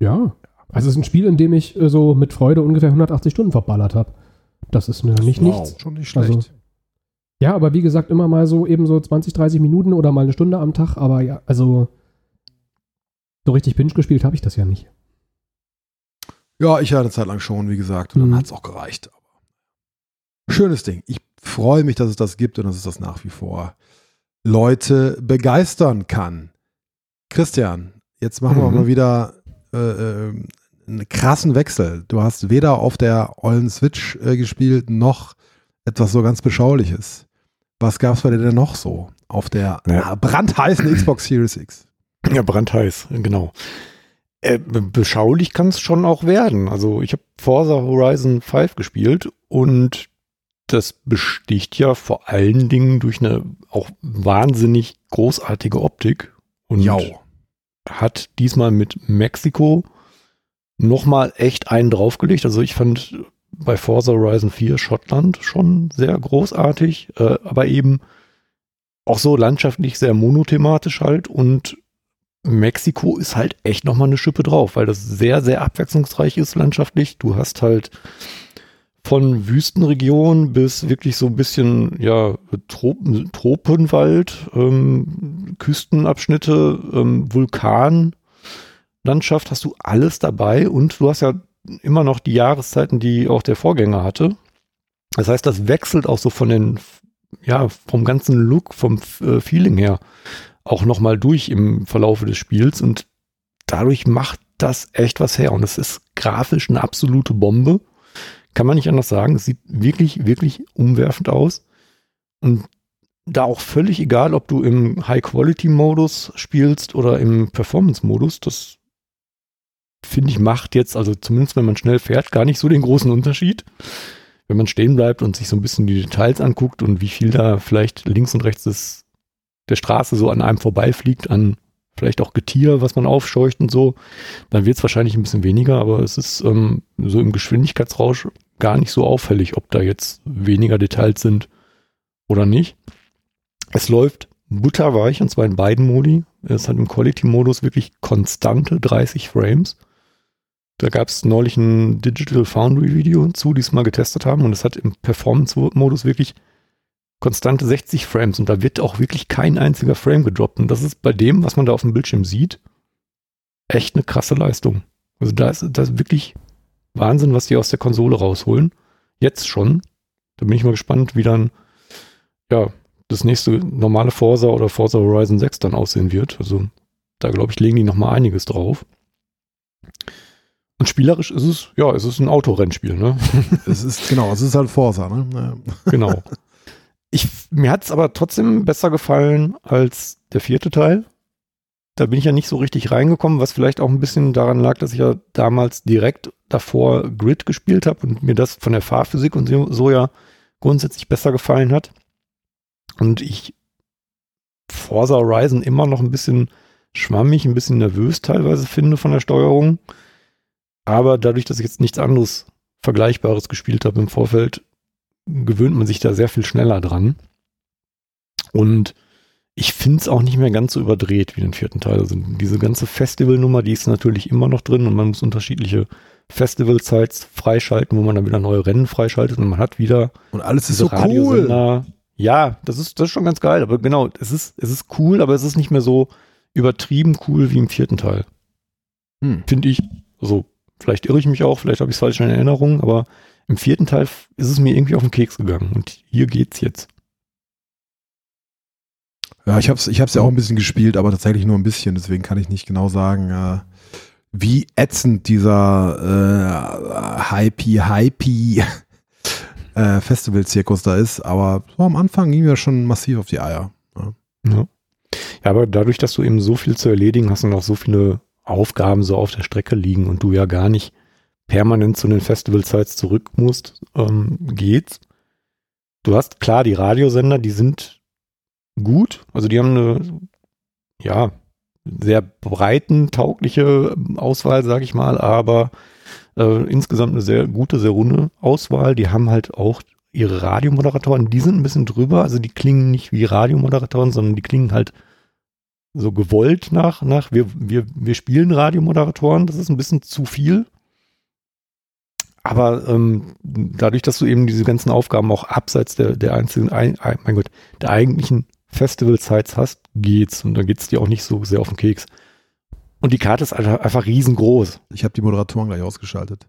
Ja. Also es ist ein Spiel, in dem ich äh, so mit Freude ungefähr 180 Stunden verballert habe. Das ist mir nicht nichts. Schon nicht schlecht. Also- Ja, aber wie gesagt, immer mal so eben so 20, 30 Minuten oder mal eine Stunde am Tag. Aber ja, also so richtig Binge gespielt habe ich das ja nicht. Ja, ich hatte eine Zeit lang schon, wie gesagt, und dann Mhm. hat es auch gereicht. Schönes Ding. Ich freue mich, dass es das gibt und dass es das nach wie vor Leute begeistern kann. Christian, jetzt machen wir Mhm. mal wieder äh, äh, einen krassen Wechsel. Du hast weder auf der ollen Switch äh, gespielt, noch etwas so ganz Beschauliches. Was gab es bei dir denn noch so auf der Ja. äh, brandheißen Xbox Series X? Ja, brandheiß, genau. Äh, be- beschaulich kann es schon auch werden. Also ich habe Forza Horizon 5 gespielt und das besticht ja vor allen Dingen durch eine auch wahnsinnig großartige Optik und hat diesmal mit Mexiko nochmal echt einen draufgelegt. Also ich fand bei Forza Horizon 4 Schottland schon sehr großartig, äh, aber eben auch so landschaftlich sehr monothematisch halt und Mexiko ist halt echt nochmal eine Schippe drauf, weil das sehr, sehr abwechslungsreich ist landschaftlich. Du hast halt von Wüstenregion bis wirklich so ein bisschen, ja, Tropen, Tropenwald, ähm, Küstenabschnitte, ähm, Vulkanlandschaft, hast du alles dabei und du hast ja immer noch die Jahreszeiten, die auch der Vorgänger hatte. Das heißt, das wechselt auch so von den, ja, vom ganzen Look, vom äh, Feeling her auch nochmal durch im Verlaufe des Spiels und dadurch macht das echt was her und es ist grafisch eine absolute Bombe. Kann man nicht anders sagen. Es sieht wirklich, wirklich umwerfend aus. Und da auch völlig egal, ob du im High-Quality-Modus spielst oder im Performance-Modus, das finde ich macht jetzt, also zumindest wenn man schnell fährt, gar nicht so den großen Unterschied. Wenn man stehen bleibt und sich so ein bisschen die Details anguckt und wie viel da vielleicht links und rechts des, der Straße so an einem vorbeifliegt, an vielleicht auch Getier, was man aufscheucht und so, dann wird es wahrscheinlich ein bisschen weniger, aber es ist ähm, so im Geschwindigkeitsrausch gar nicht so auffällig, ob da jetzt weniger Details sind oder nicht. Es läuft butterweich und zwar in beiden Modi. Es hat im Quality-Modus wirklich konstante 30 Frames. Da gab es neulich ein Digital Foundry-Video zu, die es mal getestet haben und es hat im Performance-Modus wirklich konstante 60 Frames und da wird auch wirklich kein einziger Frame gedroppt. Und das ist bei dem, was man da auf dem Bildschirm sieht, echt eine krasse Leistung. Also da ist das wirklich Wahnsinn, was die aus der Konsole rausholen. Jetzt schon. Da bin ich mal gespannt, wie dann ja das nächste normale Forza oder Forza Horizon 6 dann aussehen wird. Also da glaube ich, legen die noch mal einiges drauf. Und spielerisch ist es, ja, es ist ein Autorennspiel, ne? Es ist, genau, es ist halt Forza, ne? Genau. Ich, mir hat es aber trotzdem besser gefallen als der vierte Teil. Da bin ich ja nicht so richtig reingekommen, was vielleicht auch ein bisschen daran lag, dass ich ja damals direkt davor Grid gespielt habe und mir das von der Fahrphysik und so, so ja grundsätzlich besser gefallen hat. Und ich Forza Horizon immer noch ein bisschen schwammig, ein bisschen nervös teilweise finde von der Steuerung. Aber dadurch, dass ich jetzt nichts anderes Vergleichbares gespielt habe im Vorfeld, gewöhnt man sich da sehr viel schneller dran. Und ich finde es auch nicht mehr ganz so überdreht wie den vierten Teil. Also diese ganze Festivalnummer, die ist natürlich immer noch drin und man muss unterschiedliche Festivalsites freischalten, wo man dann wieder neue Rennen freischaltet und man hat wieder Und alles ist so cool. Ja, das ist, das ist schon ganz geil, aber genau, es ist, es ist cool, aber es ist nicht mehr so übertrieben cool wie im vierten Teil. Hm. Finde ich. Also, vielleicht irre ich mich auch, vielleicht habe ich es falsch in Erinnerung, aber im vierten Teil ist es mir irgendwie auf den Keks gegangen und hier geht's jetzt. Ja, ich habe es ich hab's ja auch ein bisschen gespielt, aber tatsächlich nur ein bisschen. Deswegen kann ich nicht genau sagen, äh, wie ätzend dieser äh, Hypey, Hypey äh, Festival-Zirkus da ist. Aber so am Anfang ging mir schon massiv auf die Eier. Ja. Ja. ja, aber dadurch, dass du eben so viel zu erledigen hast und auch so viele Aufgaben so auf der Strecke liegen und du ja gar nicht permanent zu den Festival-Sites zurück musst, ähm, geht's. Du hast klar die Radiosender, die sind gut, also die haben eine, ja, sehr breiten, taugliche Auswahl, sag ich mal, aber äh, insgesamt eine sehr gute, sehr runde Auswahl. Die haben halt auch ihre Radiomoderatoren, die sind ein bisschen drüber, also die klingen nicht wie Radiomoderatoren, sondern die klingen halt so gewollt nach, nach wir, wir, wir spielen Radiomoderatoren, das ist ein bisschen zu viel. Aber ähm, dadurch, dass du eben diese ganzen Aufgaben auch abseits der, der einzelnen, ein, ein, mein Gott, der eigentlichen Festival-Sites hast, geht's. Und dann geht's dir auch nicht so sehr auf den Keks. Und die Karte ist einfach, einfach riesengroß. Ich habe die Moderatoren gleich ausgeschaltet.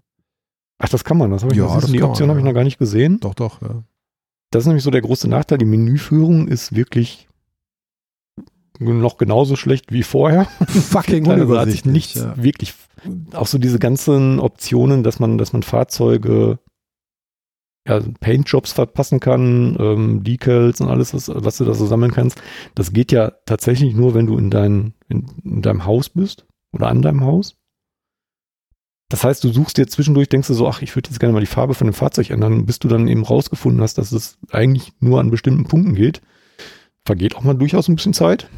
Ach, das kann man. Das habe ich Ja, das die Option man, habe ich ja. noch gar nicht gesehen. Doch, doch. Ja. Das ist nämlich so der große Nachteil. Die Menüführung ist wirklich noch genauso schlecht wie vorher. Fucking Also hat sich unübersichtlich. nichts ja. wirklich, auch so diese ganzen Optionen, dass man, dass man Fahrzeuge, ja, Paintjobs verpassen kann, ähm, Decals und alles, was, was du da so sammeln kannst. Das geht ja tatsächlich nur, wenn du in, dein, in, in deinem Haus bist oder an deinem Haus. Das heißt, du suchst dir zwischendurch, denkst du so, ach, ich würde jetzt gerne mal die Farbe von dem Fahrzeug ändern, bis du dann eben rausgefunden hast, dass es eigentlich nur an bestimmten Punkten geht. Vergeht auch mal durchaus ein bisschen Zeit.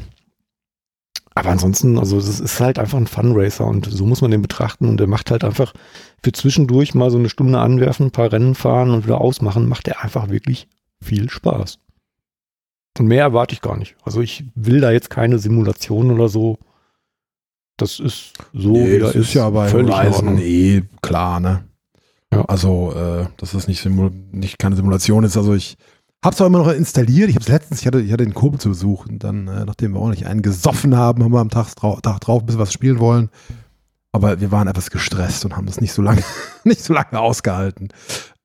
Aber ansonsten, also es ist halt einfach ein Funracer und so muss man den betrachten und der macht halt einfach für zwischendurch mal so eine Stunde anwerfen, ein paar Rennen fahren und wieder ausmachen, macht er einfach wirklich viel Spaß. Und mehr erwarte ich gar nicht. Also ich will da jetzt keine Simulation oder so. Das ist so, Nee, wie das ist ja bei völlig Horizon eh klar, ne? Ja. Also, äh, dass das nicht, Simul nicht keine Simulation ist. Also ich habe es auch immer noch installiert. Ich habe es letztens, ich hatte, ich hatte den Kumpel zu Besuch und dann, äh, nachdem wir auch nicht einen gesoffen haben, haben wir am Tag, Tag drauf ein bisschen was spielen wollen. Aber wir waren etwas gestresst und haben das nicht so lange, nicht so lange ausgehalten.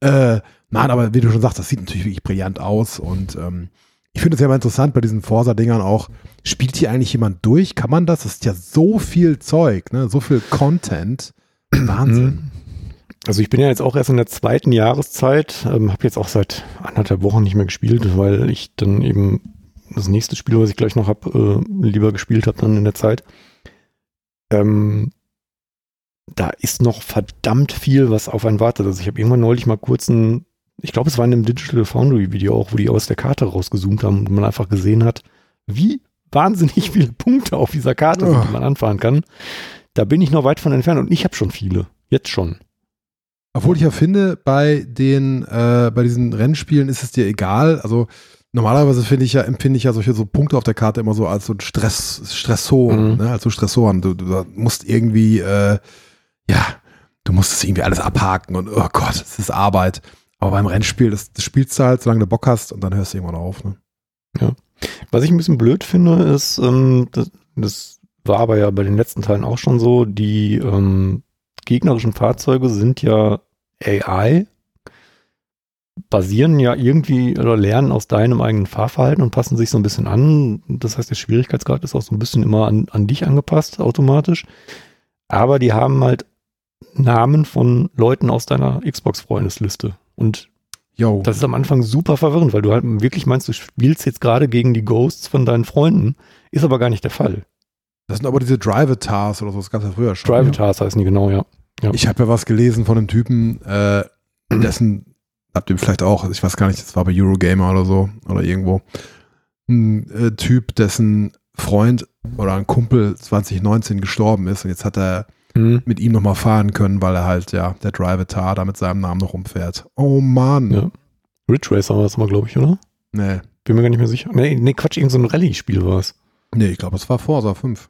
Äh, nein, aber wie du schon sagst, das sieht natürlich wirklich brillant aus und ähm, ich finde es ja immer interessant bei diesen Forsa-Dingern auch, spielt hier eigentlich jemand durch? Kann man das? Das ist ja so viel Zeug, ne? so viel Content. Wahnsinn. Also ich bin ja jetzt auch erst in der zweiten Jahreszeit, ähm, habe jetzt auch seit anderthalb Wochen nicht mehr gespielt, weil ich dann eben das nächste Spiel, was ich gleich noch habe, äh, lieber gespielt habe dann in der Zeit. Ähm, da ist noch verdammt viel, was auf einen wartet. Also ich habe irgendwann neulich mal kurz ein, ich glaube, es war in einem Digital Foundry Video auch, wo die aus der Karte rausgezoomt haben und man einfach gesehen hat, wie wahnsinnig viele Punkte auf dieser Karte sind, die man anfahren kann. Da bin ich noch weit von entfernt und ich habe schon viele. Jetzt schon. Obwohl ich ja finde, bei den, äh, bei diesen Rennspielen ist es dir egal. Also normalerweise finde ich ja, empfinde ich ja solche so Punkte auf der Karte immer so als so ein Stress, Stressoren, Mhm. ne? als so Stressoren. Du, du musst irgendwie, äh, ja, du musst es irgendwie alles abhaken und oh Gott, es ist Arbeit. Aber beim Rennspiel, das, das spielst du halt, solange du Bock hast und dann hörst du irgendwann auf. Ne? Was ich ein bisschen blöd finde, ist, ähm, das, das war aber ja bei den letzten Teilen auch schon so, die ähm, gegnerischen Fahrzeuge sind ja AI, basieren ja irgendwie oder lernen aus deinem eigenen Fahrverhalten und passen sich so ein bisschen an. Das heißt, der Schwierigkeitsgrad ist auch so ein bisschen immer an, an dich angepasst, automatisch. Aber die haben halt Namen von Leuten aus deiner Xbox-Freundesliste. Und Yo. das ist am Anfang super verwirrend, weil du halt wirklich meinst, du spielst jetzt gerade gegen die Ghosts von deinen Freunden. Ist aber gar nicht der Fall. Das sind aber diese Drive-Tars oder so, das gab es ja früher schon. Drive-Tars heißen die genau, ja. Ja. Ich habe ja was gelesen von einem Typen, äh, dessen, habt ihr vielleicht auch, ich weiß gar nicht, das war bei Eurogamer oder so oder irgendwo, ein äh, Typ, dessen Freund oder ein Kumpel 2019 gestorben ist und jetzt hat er Hm. mit ihm nochmal fahren können, weil er halt, ja, der Drive-Tar da mit seinem Namen noch rumfährt. Oh Mann. Ja. Ridge Racer war das mal, glaube ich, oder? Nee. Bin mir gar nicht mehr sicher. Nee, nee Quatsch, irgend so ein Rallye-Spiel war es. Nee, ich glaube, es war Forza 5.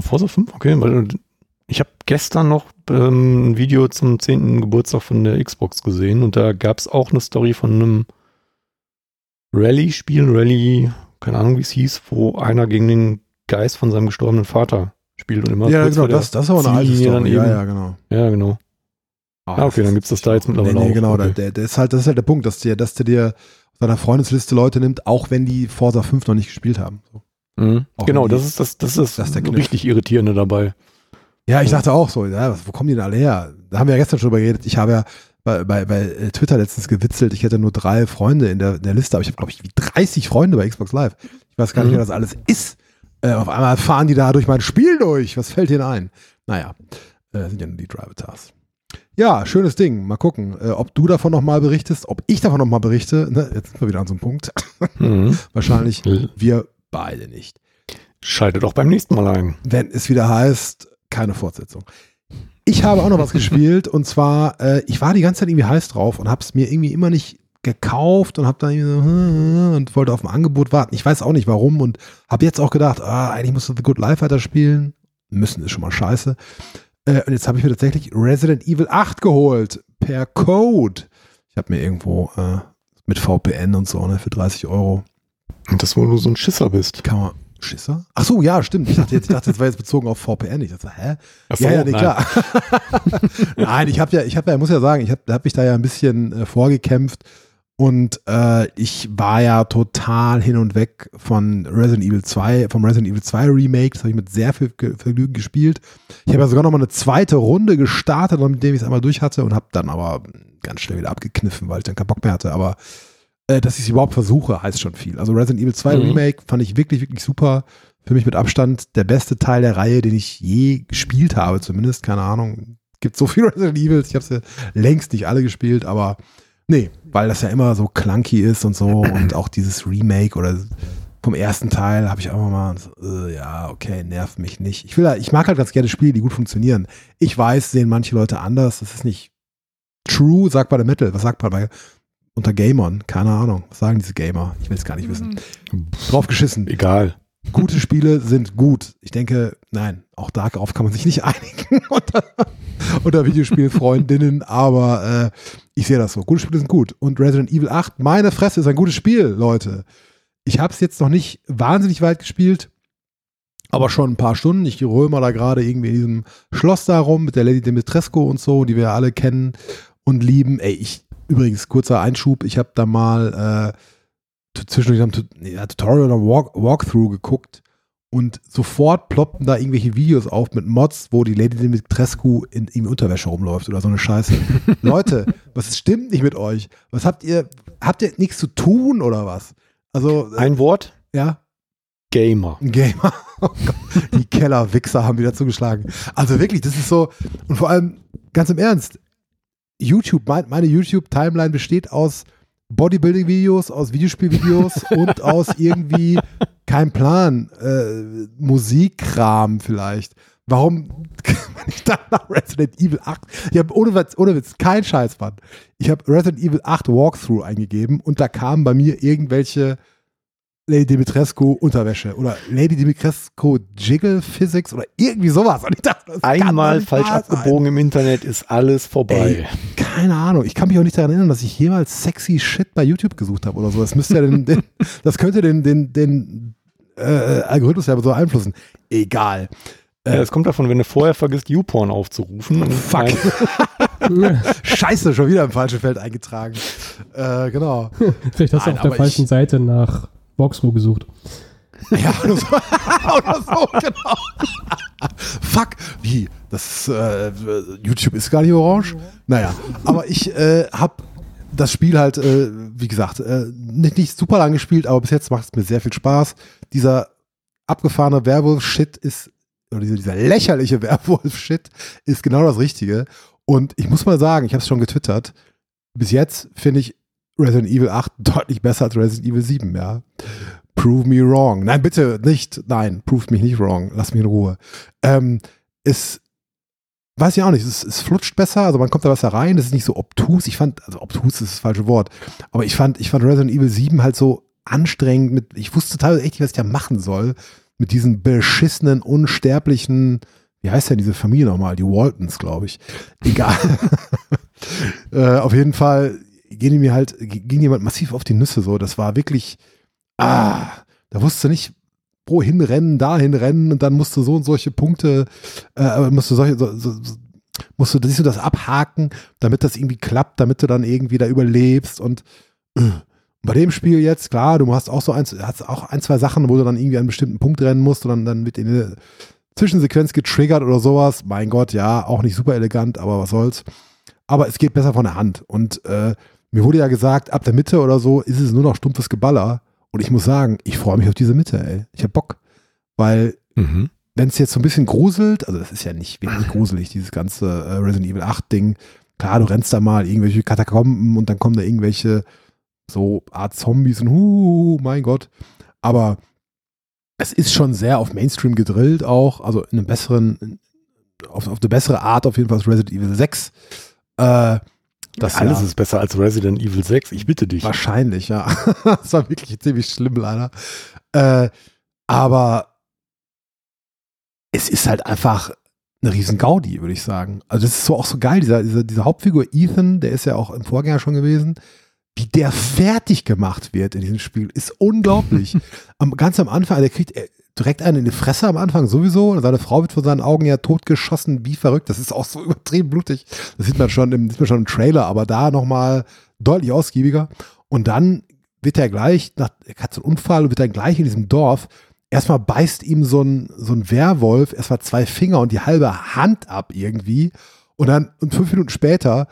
Forza 5? Okay, weil ich habe gestern noch ähm, ein Video zum 10. Geburtstag von der Xbox gesehen und da gab es auch eine Story von einem Rallye-Spiel, Rallye, keine Ahnung wie es hieß, wo einer gegen den Geist von seinem gestorbenen Vater spielt und immer Ja, genau, das, das ist aber eine alte Story. Ja, ja, genau. Ja, genau. Ah, okay, dann gibt's das da jetzt mittlerweile nee, nee, auch. genau, Okay. der, der ist halt, das ist halt der Punkt, dass der, dass der dir aus deiner Freundesliste Leute nimmt, auch wenn die Forza 5 noch nicht gespielt haben. So. Mhm. Genau, das ist das, das ist das Kniff. richtig irritierende dabei. Ja, ich dachte auch so, ja, was, wo kommen die denn alle her? Da haben wir ja gestern schon drüber geredet. Ich habe ja bei, bei, bei äh, Twitter letztens gewitzelt, ich hätte nur drei Freunde in der, in der Liste, aber ich habe, glaube ich, wie 30 Freunde bei Xbox Live. Ich weiß gar nicht, Mhm. wer das alles ist. Äh, auf einmal fahren die da durch mein Spiel durch. Was fällt denen ein? Naja, äh, sind ja nur die Drive-Tars. Ja, schönes Ding. Mal gucken, äh, ob du davon nochmal berichtest, ob ich davon nochmal berichte. Ne? Jetzt sind wir wieder an so einem Punkt. Mhm. Wahrscheinlich wir beide nicht. Schaltet auch beim nächsten Mal ein. wenn es wieder heißt, keine Fortsetzung. Ich habe auch noch was gespielt und zwar, äh, ich war die ganze Zeit irgendwie heiß drauf und habe es mir irgendwie immer nicht gekauft und habe dann irgendwie so, hm, und wollte auf ein Angebot warten. Ich weiß auch nicht warum und habe jetzt auch gedacht, ah, eigentlich musst du The Good Life weiter spielen. Müssen ist schon mal scheiße. Äh, und jetzt habe ich mir tatsächlich Resident Evil 8 geholt per Code. Ich habe mir irgendwo äh, mit VPN und so ne, für 30 Euro Und das, wo du so ein Schisser bist. kann man Schisser? Ach so, ja, stimmt. Ich dachte jetzt, ich dachte, das war jetzt bezogen auf VPN. Ich dachte, hä? So, ja, ja, nee, nein. klar. Nein, ich habe ja, ich habe ja, muss ja sagen, ich habe hab mich da ja ein bisschen äh, vorgekämpft Und äh, ich war ja total hin und weg von Resident Evil 2, vom Resident Evil 2 Remake. Das habe ich mit sehr viel Ge- Vergnügen gespielt. Ich habe ja sogar noch mal eine zweite Runde gestartet, nachdem ich es einmal durch hatte und habe dann aber ganz schnell wieder abgekniffen, weil ich dann keinen Bock mehr hatte. Aber äh, dass ich es überhaupt versuche, heißt schon viel. Also Resident Evil 2 Mhm. Remake fand ich wirklich, wirklich super. Für mich mit Abstand der beste Teil der Reihe, den ich je gespielt habe, zumindest. Keine Ahnung. Gibt so viele Resident Evils. Ich habe sie längst nicht alle gespielt, aber nee, weil das ja immer so clunky ist und so und auch dieses Remake oder vom ersten Teil habe ich auch mal so, äh, ja, okay, nervt mich nicht. Ich will, ja- ich mag halt ganz gerne Spiele, die gut funktionieren. Ich weiß, sehen manche Leute anders. Das ist nicht true, sagt bei der Metal. Was sagt man bei unter Gamern? Keine Ahnung. Was sagen diese Gamer? Ich will es gar nicht wissen. Drauf geschissen. Egal. Gute Spiele sind gut. Ich denke, nein, auch darauf kann man sich nicht einigen unter, unter Videospielfreundinnen, aber äh, ich sehe das so. Gute Spiele sind gut. Und Resident Evil 8, meine Fresse, ist ein gutes Spiel, Leute. Ich habe es jetzt noch nicht wahnsinnig weit gespielt, aber schon ein paar Stunden. Ich römer da gerade irgendwie in diesem Schloss da rum mit der Lady Dimitrescu und so, die wir alle kennen und lieben. Ey, ich, übrigens, kurzer Einschub, ich habe da mal äh, zwischendurch am Tut- ja, Tutorial oder Walk Walkthrough geguckt und sofort ploppten da irgendwelche Videos auf mit Mods, wo die Lady Dimitrescu in, in Unterwäsche rumläuft oder so eine Scheiße. Leute, was stimmt nicht mit euch? Was habt ihr, habt ihr nichts zu tun oder was? Also, äh, Ein Wort? ja, Gamer. Gamer. Oh Gott, die Kellerwichser haben wieder zugeschlagen. Also wirklich, das ist so, und vor allem, ganz im Ernst, YouTube, mein, meine YouTube-Timeline besteht aus Bodybuilding-Videos, aus Videospielvideos und aus irgendwie, kein Plan, äh, Musikkram vielleicht. Warum kann man nicht dann nach Resident Evil 8? Ich habe ohne Witz, ohne Witz, kein Scheiß, Mann. Ich habe Resident Evil 8 Walkthrough eingegeben und da kamen bei mir irgendwelche Lady Dimitrescu Unterwäsche oder Lady Dimitrescu Jiggle Physics oder irgendwie sowas. Und ich dachte, das Einmal falsch abgebogen im Internet ist alles vorbei. Ey, keine Ahnung. Ich kann mich auch nicht daran erinnern, dass ich jemals sexy Shit bei YouTube gesucht habe oder so. Das müsste ja den, den das könnte den, den, den äh, Algorithmus ja so beeinflussen. Egal. Ja, es kommt davon, wenn du vorher vergisst, YouPorn aufzurufen. Fuck. Scheiße, schon wieder im falschen Feld eingetragen. Äh, genau. Vielleicht hast du Nein, auf der falschen ich- Seite nach Walkthrough gesucht. Ja, oder so, oder so genau. Fuck, wie? Das äh, YouTube ist gar nicht orange. Naja, aber ich äh, habe das Spiel halt, äh, wie gesagt, äh, nicht, nicht super lang gespielt, aber bis jetzt macht es mir sehr viel Spaß. Dieser abgefahrene Werwolf-Shit ist, oder dieser, dieser lächerliche Werwolf-Shit ist genau das Richtige. Und ich muss mal sagen, ich habe es schon getwittert, bis jetzt finde ich Resident Evil 8 deutlich besser als Resident Evil 7, ja. Prove me wrong. Nein, bitte nicht. Nein, prove mich nicht wrong. Lass mich in Ruhe. Ähm, es, weiß ich auch nicht, es, es flutscht besser, also man kommt da besser rein, es ist nicht so obtus. Ich fand, also obtus ist das falsche Wort, aber ich fand, ich fand Resident Evil 7 halt so anstrengend mit, ich wusste teilweise echt nicht, was ich da machen soll, mit diesen beschissenen, unsterblichen, wie heißt denn diese Familie nochmal? Die Waltons, glaube ich. Egal. äh, auf jeden Fall die mir halt, ging jemand massiv auf die Nüsse so. Das war wirklich, ah, da wusste nicht, wo hinrennen, dahin rennen und dann musst du so und solche Punkte, äh, musst du solche, so, so, musst du, siehst du das abhaken, damit das irgendwie klappt, damit du dann irgendwie da überlebst und äh, bei dem Spiel jetzt, klar, du hast auch so eins, hast auch ein, zwei Sachen, wo du dann irgendwie an einen bestimmten Punkt rennen musst und dann, dann wird in eine Zwischensequenz getriggert oder sowas. Mein Gott, ja, auch nicht super elegant, aber was soll's. Aber es geht besser von der Hand. Und äh, mir wurde ja gesagt, ab der Mitte oder so ist es nur noch stumpfes Geballer. Und ich muss sagen, ich freue mich auf diese Mitte, ey. Ich hab Bock. Weil, Mhm. wenn es jetzt so ein bisschen gruselt, also das ist ja nicht wirklich gruselig, dieses ganze äh, Resident Evil 8 Ding. Klar, du rennst da mal irgendwelche Katakomben und dann kommen da irgendwelche so Art Zombies und huh, mein Gott. Aber es ist schon sehr auf Mainstream gedrillt auch, also in einem besseren, auf, auf eine bessere Art auf jeden Fall als Resident Evil 6. Äh, das Alles ja, ist besser als Resident Evil 6, ich bitte dich. Wahrscheinlich, ja. das war wirklich ziemlich schlimm, leider. Äh, aber es ist halt einfach eine riesen Gaudi, würde ich sagen. Also das ist so auch so geil, dieser, dieser, diese Hauptfigur Ethan, der ist ja auch im Vorgänger schon gewesen, wie der fertig gemacht wird in diesem Spiel, ist unglaublich. am, ganz am Anfang, der kriegt äh, direkt einen in die Fresse am Anfang sowieso. Und seine Frau wird von seinen Augen ja totgeschossen, wie verrückt. Das ist auch so übertrieben blutig. Das sieht man schon im, sieht man schon im Trailer, aber da nochmal deutlich ausgiebiger. Und dann wird er gleich, nach, er hat so einen Unfall und wird dann gleich in diesem Dorf, erstmal beißt ihm so ein, so ein Werwolf erstmal zwei Finger und die halbe Hand ab irgendwie. Und dann, und fünf Minuten später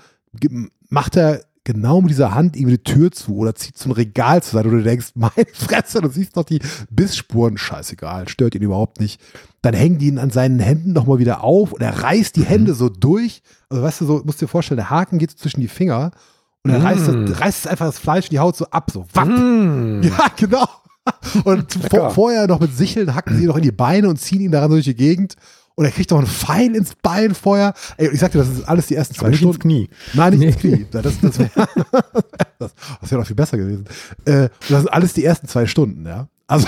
macht er genau mit dieser Hand irgendwie die Tür zu oder zieht so ein Regal zur Seite und du denkst, meine Fresse, du siehst doch die Bissspuren, scheißegal, stört ihn überhaupt nicht. Dann hängen die ihn an seinen Händen nochmal wieder auf und er reißt die Hände so durch. Also weißt du, so, musst dir vorstellen, der Haken geht so zwischen die Finger und er Mm. reißt, das, reißt einfach das Fleisch und die Haut so ab, so wapp. Mm. Ja, genau. Und vor, vorher noch mit Sicheln hacken sie ihn noch in die Beine und ziehen ihn daran durch die Gegend. Und er kriegt noch einen Pfeil ins Bein vorher. Ey, ich sagte, das ist alles die ersten zwei Aber nicht ins Stunden. Knie. Nein, nicht Nee. ins Knie. Das, das wäre das, das wär noch viel besser gewesen. Äh, und das sind alles die ersten zwei Stunden, ja. Also,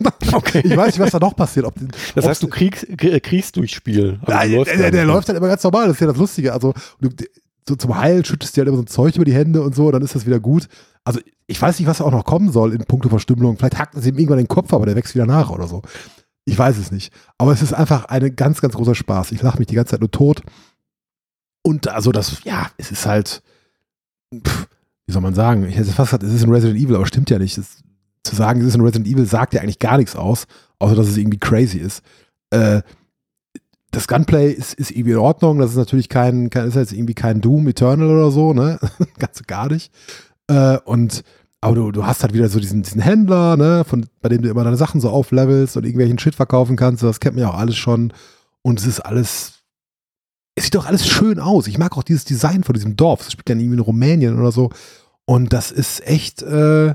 Okay. ich weiß nicht, was da noch passiert. Ob, Das heißt, du kriegst, k- kriegst durch Spiel. Also der, der, der nicht. läuft halt immer ganz normal, das ist ja das Lustige. Also du, so zum Heilen schüttest du halt immer so ein Zeug über die Hände und so, dann ist das wieder gut. Also ich weiß nicht, was da auch noch kommen soll in puncto Verstümmelung. Vielleicht hackt es ihm irgendwann den Kopf, aber der wächst wieder nach oder so. Ich weiß es nicht. Aber es ist einfach ein ganz, ganz großer Spaß. Ich lache mich die ganze Zeit nur tot. Und also das, ja, es ist halt, pff, wie soll man sagen? Ich hätte fast gesagt, es ist ein Resident Evil, aber stimmt ja nicht. Es, zu sagen, es ist ein Resident Evil, sagt ja eigentlich gar nichts aus, außer dass es irgendwie crazy ist. Äh, das Gunplay ist, ist irgendwie in Ordnung. Das ist natürlich kein, kein ist jetzt irgendwie kein Doom Eternal oder so, ne? Ganz gar nicht. Äh, und aber du, du hast halt wieder so diesen, diesen Händler, ne, von, bei dem du immer deine Sachen so auflevelst und irgendwelchen Shit verkaufen kannst. Das kennt man ja auch alles schon. Und es ist alles. Es sieht doch alles schön aus. Ich mag auch dieses Design von diesem Dorf. Das spielt ja irgendwie in Rumänien oder so. Und das ist echt äh,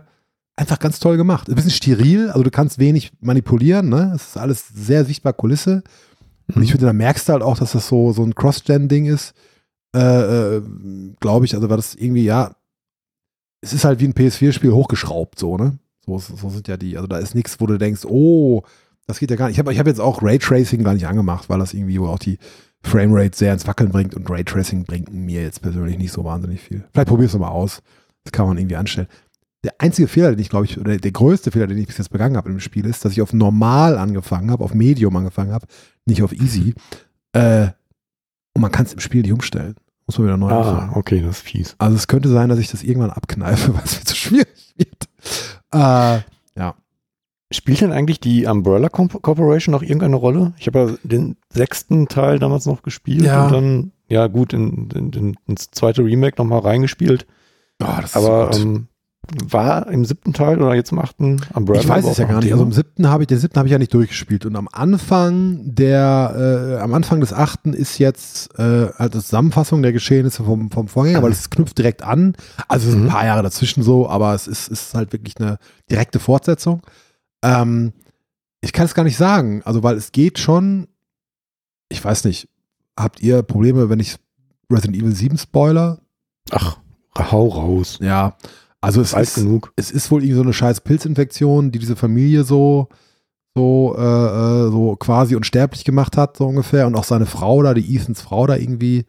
einfach ganz toll gemacht. Ein bisschen steril, also du kannst wenig manipulieren, ne? Es ist alles sehr sichtbar Kulisse. Und ich finde, da merkst du halt auch, dass das so, so ein Cross-Gen-Ding ist. Äh, äh, Glaube ich, also war das irgendwie, ja, es ist halt wie ein PS4-Spiel hochgeschraubt, so, ne? So, so sind ja die, also da ist nichts, wo du denkst, oh, das geht ja gar nicht. Ich habe ich hab jetzt auch Raytracing gar nicht angemacht, weil das irgendwie auch die Framerate sehr ins Wackeln bringt und Raytracing bringt mir jetzt persönlich nicht so wahnsinnig viel. Vielleicht probier's noch mal aus. Das kann man irgendwie anstellen. Der einzige Fehler, den ich glaube ich, oder der größte Fehler, den ich bis jetzt begangen habe im Spiel, ist, dass ich auf normal angefangen habe, auf Medium angefangen habe, nicht auf easy. Äh, und man kann es im Spiel nicht umstellen. Muss man wieder neu Ah, anfangen. okay, das ist fies. Also es könnte sein, dass ich das irgendwann abkneife, weil es mir zu schwierig wird. Äh, ja. Spielt denn eigentlich die Umbrella Corp- Corporation noch irgendeine Rolle? Ich habe ja den sechsten Teil damals noch gespielt Ja. und dann, ja gut, in, in, in, ins zweite Remake nochmal reingespielt. Oh, das Aber so gut. ähm, war im siebten Teil oder jetzt im achten Umbrella? ich weiß es ja gar nicht. Also im siebten habe ich, den siebten habe ich ja nicht durchgespielt. Und am Anfang der, äh, am Anfang des achten ist jetzt äh, halt eine Zusammenfassung der Geschehnisse vom, vom Vorgänger, weil es knüpft direkt an. Also es sind Mhm. ein paar Jahre dazwischen so, aber es ist, ist halt wirklich eine direkte Fortsetzung. Ähm, ich kann es gar nicht sagen, also weil es geht schon, ich weiß nicht, habt ihr Probleme, wenn ich Resident Evil 7 Spoiler? Ach, hau raus. Ja, also es Alt ist, genug. es ist wohl irgendwie so eine scheiß Pilzinfektion, die diese Familie so, so, äh, äh, so quasi unsterblich gemacht hat, so ungefähr. Und auch seine Frau da, die Ethans Frau da irgendwie,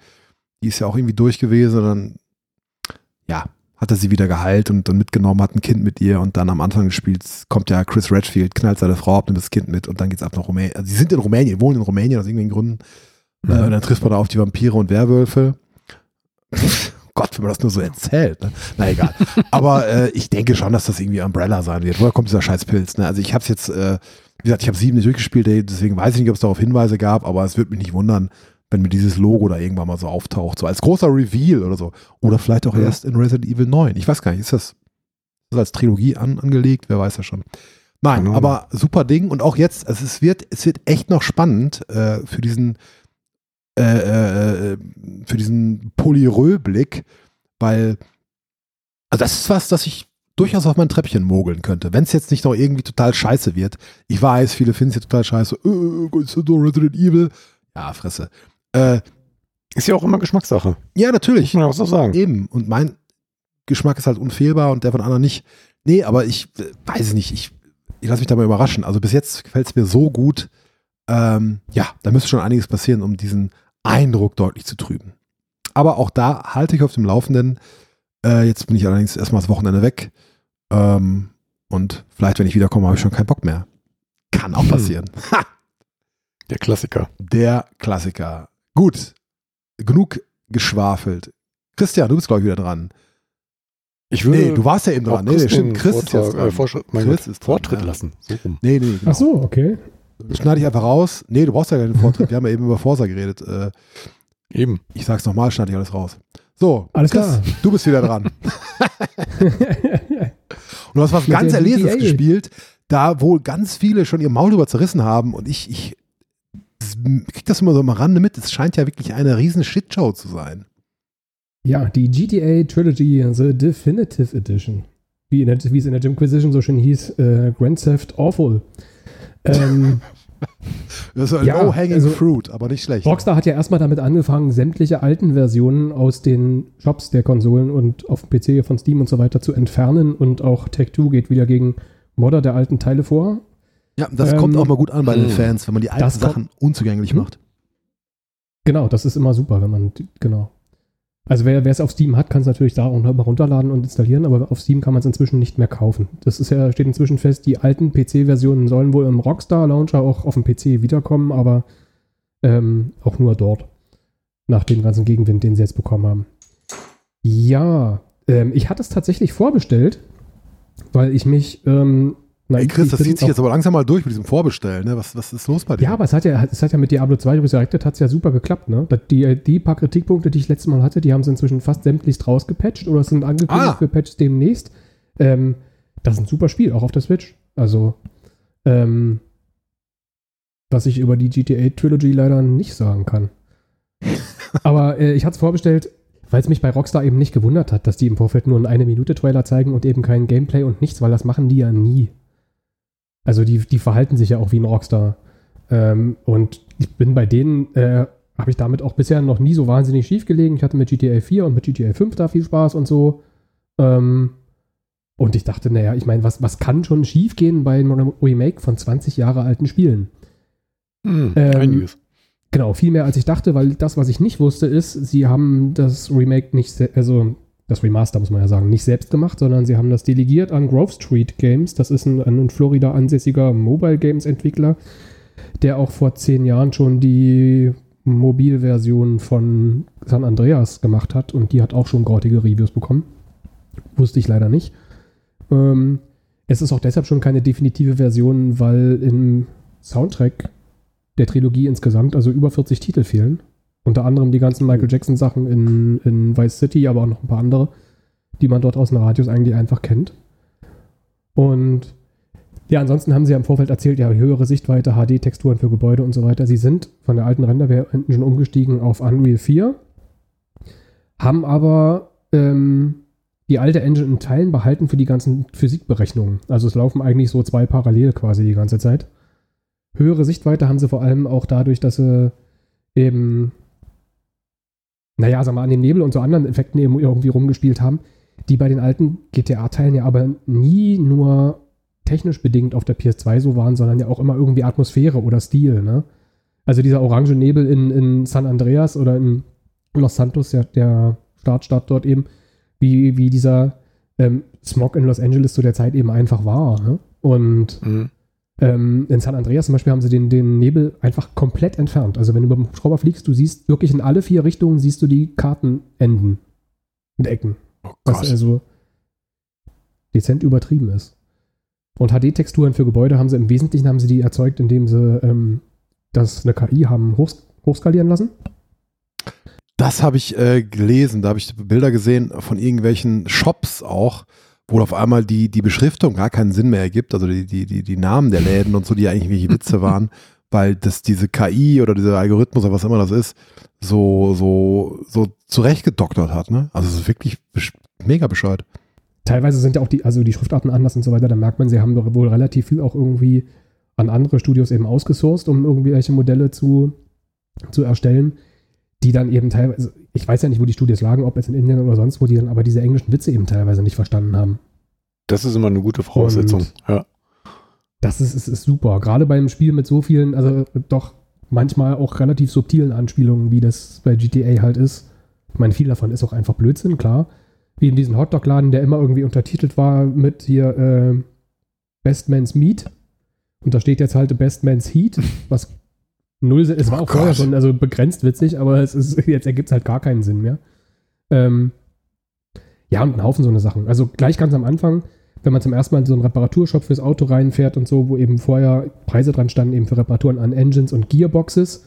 die ist ja auch irgendwie durch gewesen. Und dann, ja, hat er sie wieder geheilt und dann mitgenommen, hat ein Kind mit ihr. Und dann am Anfang des Spiels kommt ja Chris Redfield, knallt seine Frau ab, nimmt das Kind mit und dann geht's ab nach Rumänien. Also, sie sind in Rumänien, wohnen in Rumänien aus irgendwelchen Gründen. Äh, und dann trifft man da auf die Vampire und Werwölfe. Gott, wenn man das nur so erzählt. Ne? Na egal. Aber äh, ich denke schon, dass das irgendwie Umbrella sein wird. Woher kommt dieser Scheißpilz? Ne? Also ich habe es jetzt, äh, wie gesagt, ich habe sieben nicht durchgespielt, deswegen weiß ich nicht, ob es darauf Hinweise gab, aber es würde mich nicht wundern, wenn mir dieses Logo da irgendwann mal so auftaucht, so als großer Reveal oder so. Oder vielleicht auch Ja. erst in Resident Evil 9. Ich weiß gar nicht, ist das, ist das als Trilogie an, angelegt? Wer weiß ja schon. Nein, Ahnung. aber super Ding und auch jetzt, also es wird, es wird echt noch spannend äh, für diesen äh, äh, äh, für diesen Polyrö-Blick, weil also das ist was, das ich durchaus auf mein Treppchen mogeln könnte, wenn es jetzt nicht noch irgendwie total scheiße wird. Ich weiß, viele finden es jetzt total scheiße. Äh, doch Resident Evil? Ja, Fresse. Äh, Ist ja auch immer Geschmackssache. ja, natürlich. Muss man auch so sagen. Eben. Und mein Geschmack ist halt unfehlbar und der von anderen nicht. Nee, aber ich äh, weiß es nicht. Ich, ich lasse mich dabei überraschen. Also bis jetzt gefällt es mir so gut. Ähm, ja, da müsste schon einiges passieren, um diesen Eindruck deutlich zu trüben. Aber auch da halte ich auf dem Laufenden. Äh, jetzt bin ich allerdings erstmal das Wochenende weg. Ähm, und vielleicht, wenn ich wiederkomme, habe ich schon keinen Bock mehr. Kann auch Hm. passieren. Ha! Der Klassiker. Der Klassiker. Gut. Genug geschwafelt. Christian, du bist, glaube ich, wieder dran. Ich würde Nee, du warst ja eben dran. Nee, nee, stimmt. Chris ist Vortrag, jetzt dran. äh, Chris ist dran, Vortritt ja. lassen. So rum. Nee, nee, genau. Ach so, okay. Schneide ich einfach raus. Nee, du brauchst ja keinen Vortritt. Wir haben ja eben über Forsa geredet. Äh, Eben. ich sag's nochmal, schneide ich alles raus. So, Alles Chris, klar. du bist wieder dran. Und du hast was ganz Erlesenes gespielt, da wohl ganz viele schon ihr Maul drüber zerrissen haben und ich, ich das- krieg das immer so am Rande mit. Es scheint ja wirklich eine riesen Shitshow zu sein. ja, die GTA Trilogy, The Definitive Edition. Wie, in der, wie es in der Jimquisition so schön hieß, äh, Grand Theft Awful. Ähm, Das ist ein Ja, low-hanging also- fruit, aber nicht schlecht. Rockstar hat ja erstmal damit angefangen, sämtliche alten Versionen aus den Shops der Konsolen und auf dem PC von Steam und so weiter zu entfernen und auch Tech2 geht wieder gegen Modder der alten Teile vor. Ja, das Ähm, kommt auch mal gut an bei den hm. Fans, wenn man die alten Das kommt- Sachen unzugänglich Hm? macht. Genau, das ist immer super, wenn man, die- genau. Also wer wer es auf Steam hat, kann es natürlich da auch noch mal runterladen und installieren, aber auf Steam kann man es inzwischen nicht mehr kaufen. Das ist ja, steht inzwischen fest, die alten PC-Versionen sollen wohl im Rockstar-Launcher auch auf dem PC wiederkommen, aber ähm, auch nur dort. Nach dem ganzen Gegenwind, den sie jetzt bekommen haben. Ja, ähm, ich hatte es tatsächlich vorbestellt, weil ich mich, ähm, na, Ey, Chris, das zieht sich jetzt aber langsam mal durch mit diesem Vorbestellen. Ne? Was, was ist los bei dir? ja, aber es hat ja, es hat ja mit Diablo 2 Resurrected hat es ja super geklappt, ne? Die, die paar Kritikpunkte, die ich letztes Mal hatte, die haben sie inzwischen fast sämtlichst rausgepatcht oder sind angekündigt Ah. für Patches demnächst. Ähm, das ist ein super Spiel, auch auf der Switch. Also, ähm, was ich über die GTA Trilogy leider nicht sagen kann. aber äh, ich hatte es vorbestellt, weil es mich bei Rockstar eben nicht gewundert hat, dass die im Vorfeld nur einen eine Minute Trailer zeigen und eben kein Gameplay und nichts, weil das machen die ja nie. Also die, die verhalten sich ja auch wie ein Rockstar. Ähm, und ich bin bei denen, äh, habe ich damit auch bisher noch nie so wahnsinnig schief gelegen. Ich hatte mit GTA 4 und mit GTA 5 da viel Spaß und so. Ähm, und ich dachte, naja, ich meine, was, was kann schon schief gehen bei einem Remake von 20 Jahre alten Spielen? Hm, Ähm, einiges. Genau, viel mehr als ich dachte, weil das, was ich nicht wusste, ist, sie haben das Remake nicht, also das Remaster muss man ja sagen, nicht selbst gemacht, sondern sie haben das delegiert an Grove Street Games. Das ist ein, ein in Florida ansässiger Mobile Games Entwickler, der auch vor zehn Jahren schon die Mobilversion von San Andreas gemacht hat und die hat auch schon grautige Reviews bekommen. Wusste ich leider nicht. Ähm, es ist auch deshalb schon keine definitive Version, weil im Soundtrack der Trilogie insgesamt, also über 40 Titel fehlen. Unter anderem die ganzen Michael Jackson Sachen in, in Vice City, aber auch noch ein paar andere, die man dort aus den Radios eigentlich einfach kennt. Und ja, ansonsten haben sie ja im Vorfeld erzählt, ja, höhere Sichtweite, HD-Texturen für Gebäude und so weiter. Sie sind von der alten Render-Engine umgestiegen auf Unreal 4, haben aber ähm, die alte Engine in Teilen behalten für die ganzen Physikberechnungen. Also es laufen eigentlich so zwei parallel quasi die ganze Zeit. Höhere Sichtweite haben sie vor allem auch dadurch, dass sie eben, naja, wir mal, an den Nebel und so anderen Effekten eben irgendwie rumgespielt haben, die bei den alten GTA-Teilen ja aber nie nur technisch bedingt auf der PS2 so waren, sondern ja auch immer irgendwie Atmosphäre oder Stil, ne? Also dieser orange Nebel in, in San Andreas oder in Los Santos, der, der Startstadt dort eben, wie, wie dieser ähm, Smog in Los Angeles zu der Zeit eben einfach war. Ne? Und Hm. Ähm, in San Andreas zum Beispiel haben sie den, den Nebel einfach komplett entfernt. Also wenn du beim Hubschrauber fliegst, du siehst wirklich in alle vier Richtungen siehst du die Kartenenden und Ecken. Oh Was also dezent übertrieben ist. Und HD-Texturen für Gebäude haben sie im Wesentlichen haben sie die erzeugt, indem sie ähm, das eine KI haben hoch, hochskalieren lassen. Das habe ich äh, gelesen, da habe ich Bilder gesehen von irgendwelchen Shops auch, wo auf einmal die, die Beschriftung gar keinen Sinn mehr ergibt, also die, die, die, die Namen der Läden und so, die eigentlich irgendwelche Witze waren, weil das diese KI oder dieser Algorithmus oder was immer das ist, so, so, so zurechtgedoktert hat, ne? Also es ist wirklich besch mega bescheuert. Teilweise sind ja auch die, also die Schriftarten anders und so weiter. Da merkt man, sie haben doch wohl relativ viel auch irgendwie an andere Studios eben ausgesourced, um irgendwie welche Modelle zu, zu erstellen, die dann eben teilweise, ich weiß ja nicht, wo die Studios lagen, ob jetzt in Indien oder sonst wo, die dann aber diese englischen Witze eben teilweise nicht verstanden haben. Das ist immer eine gute Voraussetzung. Und- ja. Das ist, ist, ist super. Gerade beim Spiel mit so vielen, also doch manchmal auch relativ subtilen Anspielungen, wie das bei GTA halt ist. Ich meine, viel davon ist auch einfach Blödsinn, klar. Wie in diesem Hotdog-Laden, der immer irgendwie untertitelt war mit hier äh, Best Man's Meat. Und da steht jetzt halt Best Man's Heat, was null Sinn. Es war Oh auch vorher Gott. schon also begrenzt witzig, aber es ist, jetzt ergibt es halt gar keinen Sinn mehr. Ähm, Ja, und ein Haufen so eine Sachen. Also gleich ganz am Anfang, wenn man zum ersten Mal in so einen Reparaturshop fürs Auto reinfährt und so, wo eben vorher Preise dran standen, eben für Reparaturen an Engines und Gearboxes.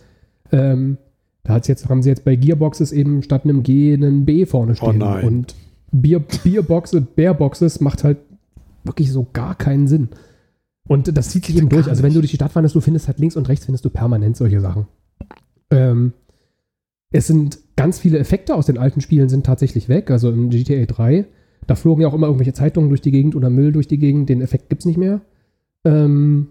Ähm, da hat's jetzt, haben sie jetzt bei Gearboxes eben statt einem G einen B vorne stehen. Oh nein. Und Bier, Bierboxe, Bearboxes macht halt wirklich so gar keinen Sinn. Und das zieht sich eben durch. Also wenn du durch die Stadt wanderst, du findest halt links und rechts findest du permanent solche Sachen. Ähm, es sind ganz viele Effekte aus den alten Spielen sind tatsächlich weg. Also im GTA 3, da flogen ja auch immer irgendwelche Zeitungen durch die Gegend oder Müll durch die Gegend. Den Effekt gibt's nicht mehr. Ähm,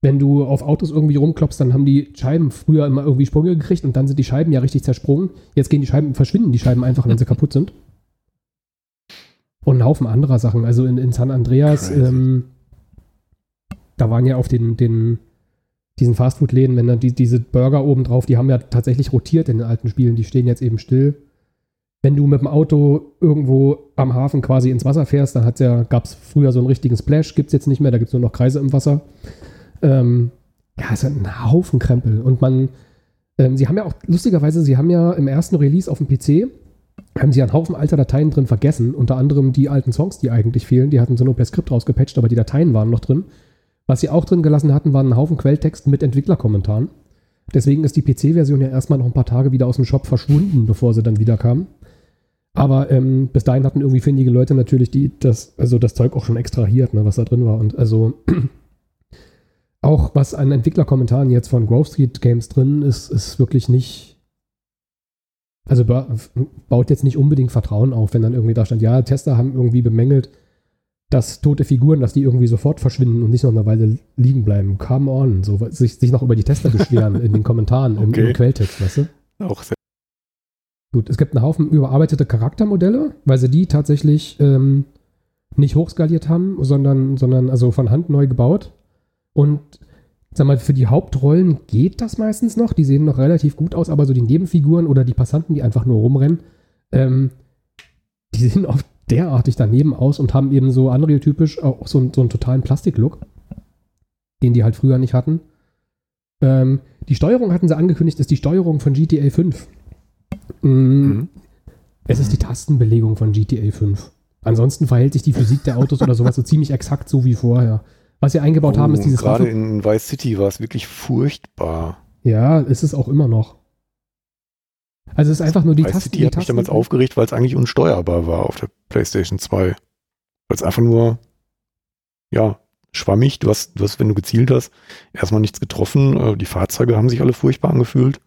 wenn du auf Autos irgendwie rumklopfst, dann haben die Scheiben früher immer irgendwie Sprünge gekriegt und dann sind die Scheiben ja richtig zersprungen. Jetzt gehen die Scheiben, verschwinden die Scheiben einfach, wenn sie kaputt sind. Und ein Haufen anderer Sachen. Also in, in San Andreas, ähm, da waren ja auf den, den diesen Fastfood-Läden, wenn dann die, diese Burger oben drauf, die haben ja tatsächlich rotiert in den alten Spielen, die stehen jetzt eben still. Wenn du mit dem Auto irgendwo am Hafen quasi ins Wasser fährst, dann ja, gab es früher so einen richtigen Splash, gibt's jetzt nicht mehr, da gibt's nur noch Kreise im Wasser. Ähm, ja, es ist ein Haufen Krempel. Und man, ähm, sie haben ja auch, lustigerweise, sie haben ja im ersten Release auf dem PC, haben sie einen Haufen alter Dateien drin vergessen, unter anderem die alten Songs, die eigentlich fehlen, die hatten sie nur per Skript rausgepatcht, aber die Dateien waren noch drin. Was sie auch drin gelassen hatten, waren ein Haufen Quelltext mit Entwicklerkommentaren. Deswegen ist die PC-Version ja erstmal noch ein paar Tage wieder aus dem Shop verschwunden, bevor sie dann wieder kam. Aber ähm, bis dahin hatten irgendwie findige Leute natürlich die, das, also das Zeug auch schon extrahiert, ne, was da drin war. Und also auch was an Entwicklerkommentaren jetzt von Grove Street Games drin ist, ist wirklich nicht. Also ba- baut jetzt nicht unbedingt Vertrauen auf, wenn dann irgendwie da stand, ja, Tester haben irgendwie bemängelt, dass tote Figuren, dass die irgendwie sofort verschwinden und nicht noch eine Weile liegen bleiben. Come on, so sich, sich noch über die Tester beschweren in den Kommentaren, im, Okay. im Quelltext, weißt du? Auch sehr Gut, es gibt einen Haufen überarbeitete Charaktermodelle, weil sie die tatsächlich ähm, nicht hochskaliert haben, sondern, sondern also von Hand neu gebaut. Und sag mal, für die Hauptrollen geht das meistens noch. Die sehen noch relativ gut aus, aber so die Nebenfiguren oder die Passanten, die einfach nur rumrennen, ähm, die sehen oft derartig daneben aus und haben eben so Unreal-typisch auch so, einen- so einen totalen Plastik-Look, den die halt früher nicht hatten. Ähm, die Steuerung hatten sie angekündigt, ist die Steuerung von GTA 5. Mm, Mhm. Es ist die Tastenbelegung von GTA 5. Ansonsten verhält sich die Physik der Autos oder sowas so ziemlich exakt so wie vorher. Was sie eingebaut haben, ist Oh, dieses Gerade Waffen- in Vice City war es wirklich furchtbar. Ja, ist es auch immer noch. Also es ist einfach nur die Tasten. City die hat mich damals aufgeregt, weil es eigentlich unsteuerbar war auf der PlayStation 2. Weil es einfach nur, ja, schwammig. Du hast, du hast, wenn du gezielt hast, erstmal nichts getroffen. Äh, Die Fahrzeuge haben sich alle furchtbar angefühlt.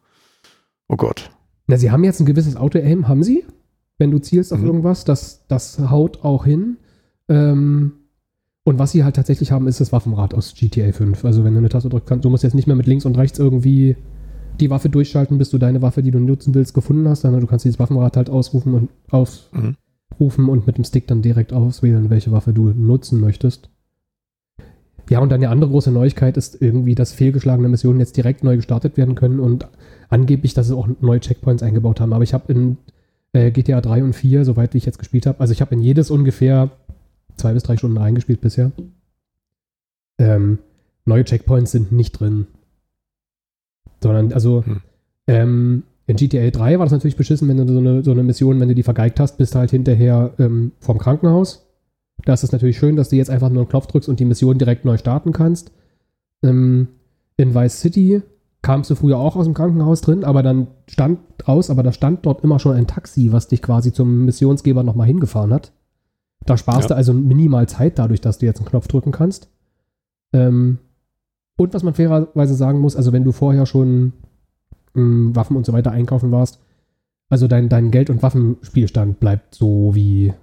Oh Gott. Na, sie haben jetzt ein gewisses Auto-Aim, haben sie? Wenn du zielst auf Mhm. irgendwas, das, das haut auch hin. Ähm, und was sie halt tatsächlich haben, ist das Waffenrad aus GTA 5. Also wenn du eine Taste drückst, kannst, du musst jetzt nicht mehr mit links und rechts irgendwie die Waffe durchschalten, bis du deine Waffe, die du nutzen willst, gefunden hast, sondern du kannst dieses Waffenrad halt ausrufen und Mhm. aufrufen und mit dem Stick dann direkt auswählen, welche Waffe du nutzen möchtest. Ja, und dann die andere große Neuigkeit ist irgendwie, dass fehlgeschlagene Missionen jetzt direkt neu gestartet werden können und angeblich, dass sie auch neue Checkpoints eingebaut haben. Aber ich habe in äh, GTA 3 und 4, soweit wie ich jetzt gespielt habe, also ich habe in jedes ungefähr zwei bis drei Stunden reingespielt bisher. Ähm, neue Checkpoints sind nicht drin. Sondern, also, Hm. ähm, in GTA 3 war das natürlich beschissen, wenn du so eine, so eine Mission, wenn du die vergeigt hast, bist du halt hinterher ähm, vorm Krankenhaus. Da ist es natürlich schön, dass du jetzt einfach nur einen Knopf drückst und die Mission direkt neu starten kannst. Ähm, in Vice City kamst du früher auch aus dem Krankenhaus drin, aber dann stand raus, aber da stand dort immer schon ein Taxi, was dich quasi zum Missionsgeber nochmal hingefahren hat. Da sparst Ja. du also minimal Zeit dadurch, dass du jetzt einen Knopf drücken kannst. Ähm, und was man fairerweise sagen muss, also wenn du vorher schon ähm, Waffen und so weiter einkaufen warst, also dein, dein Geld- und Waffenspielstand bleibt so wie,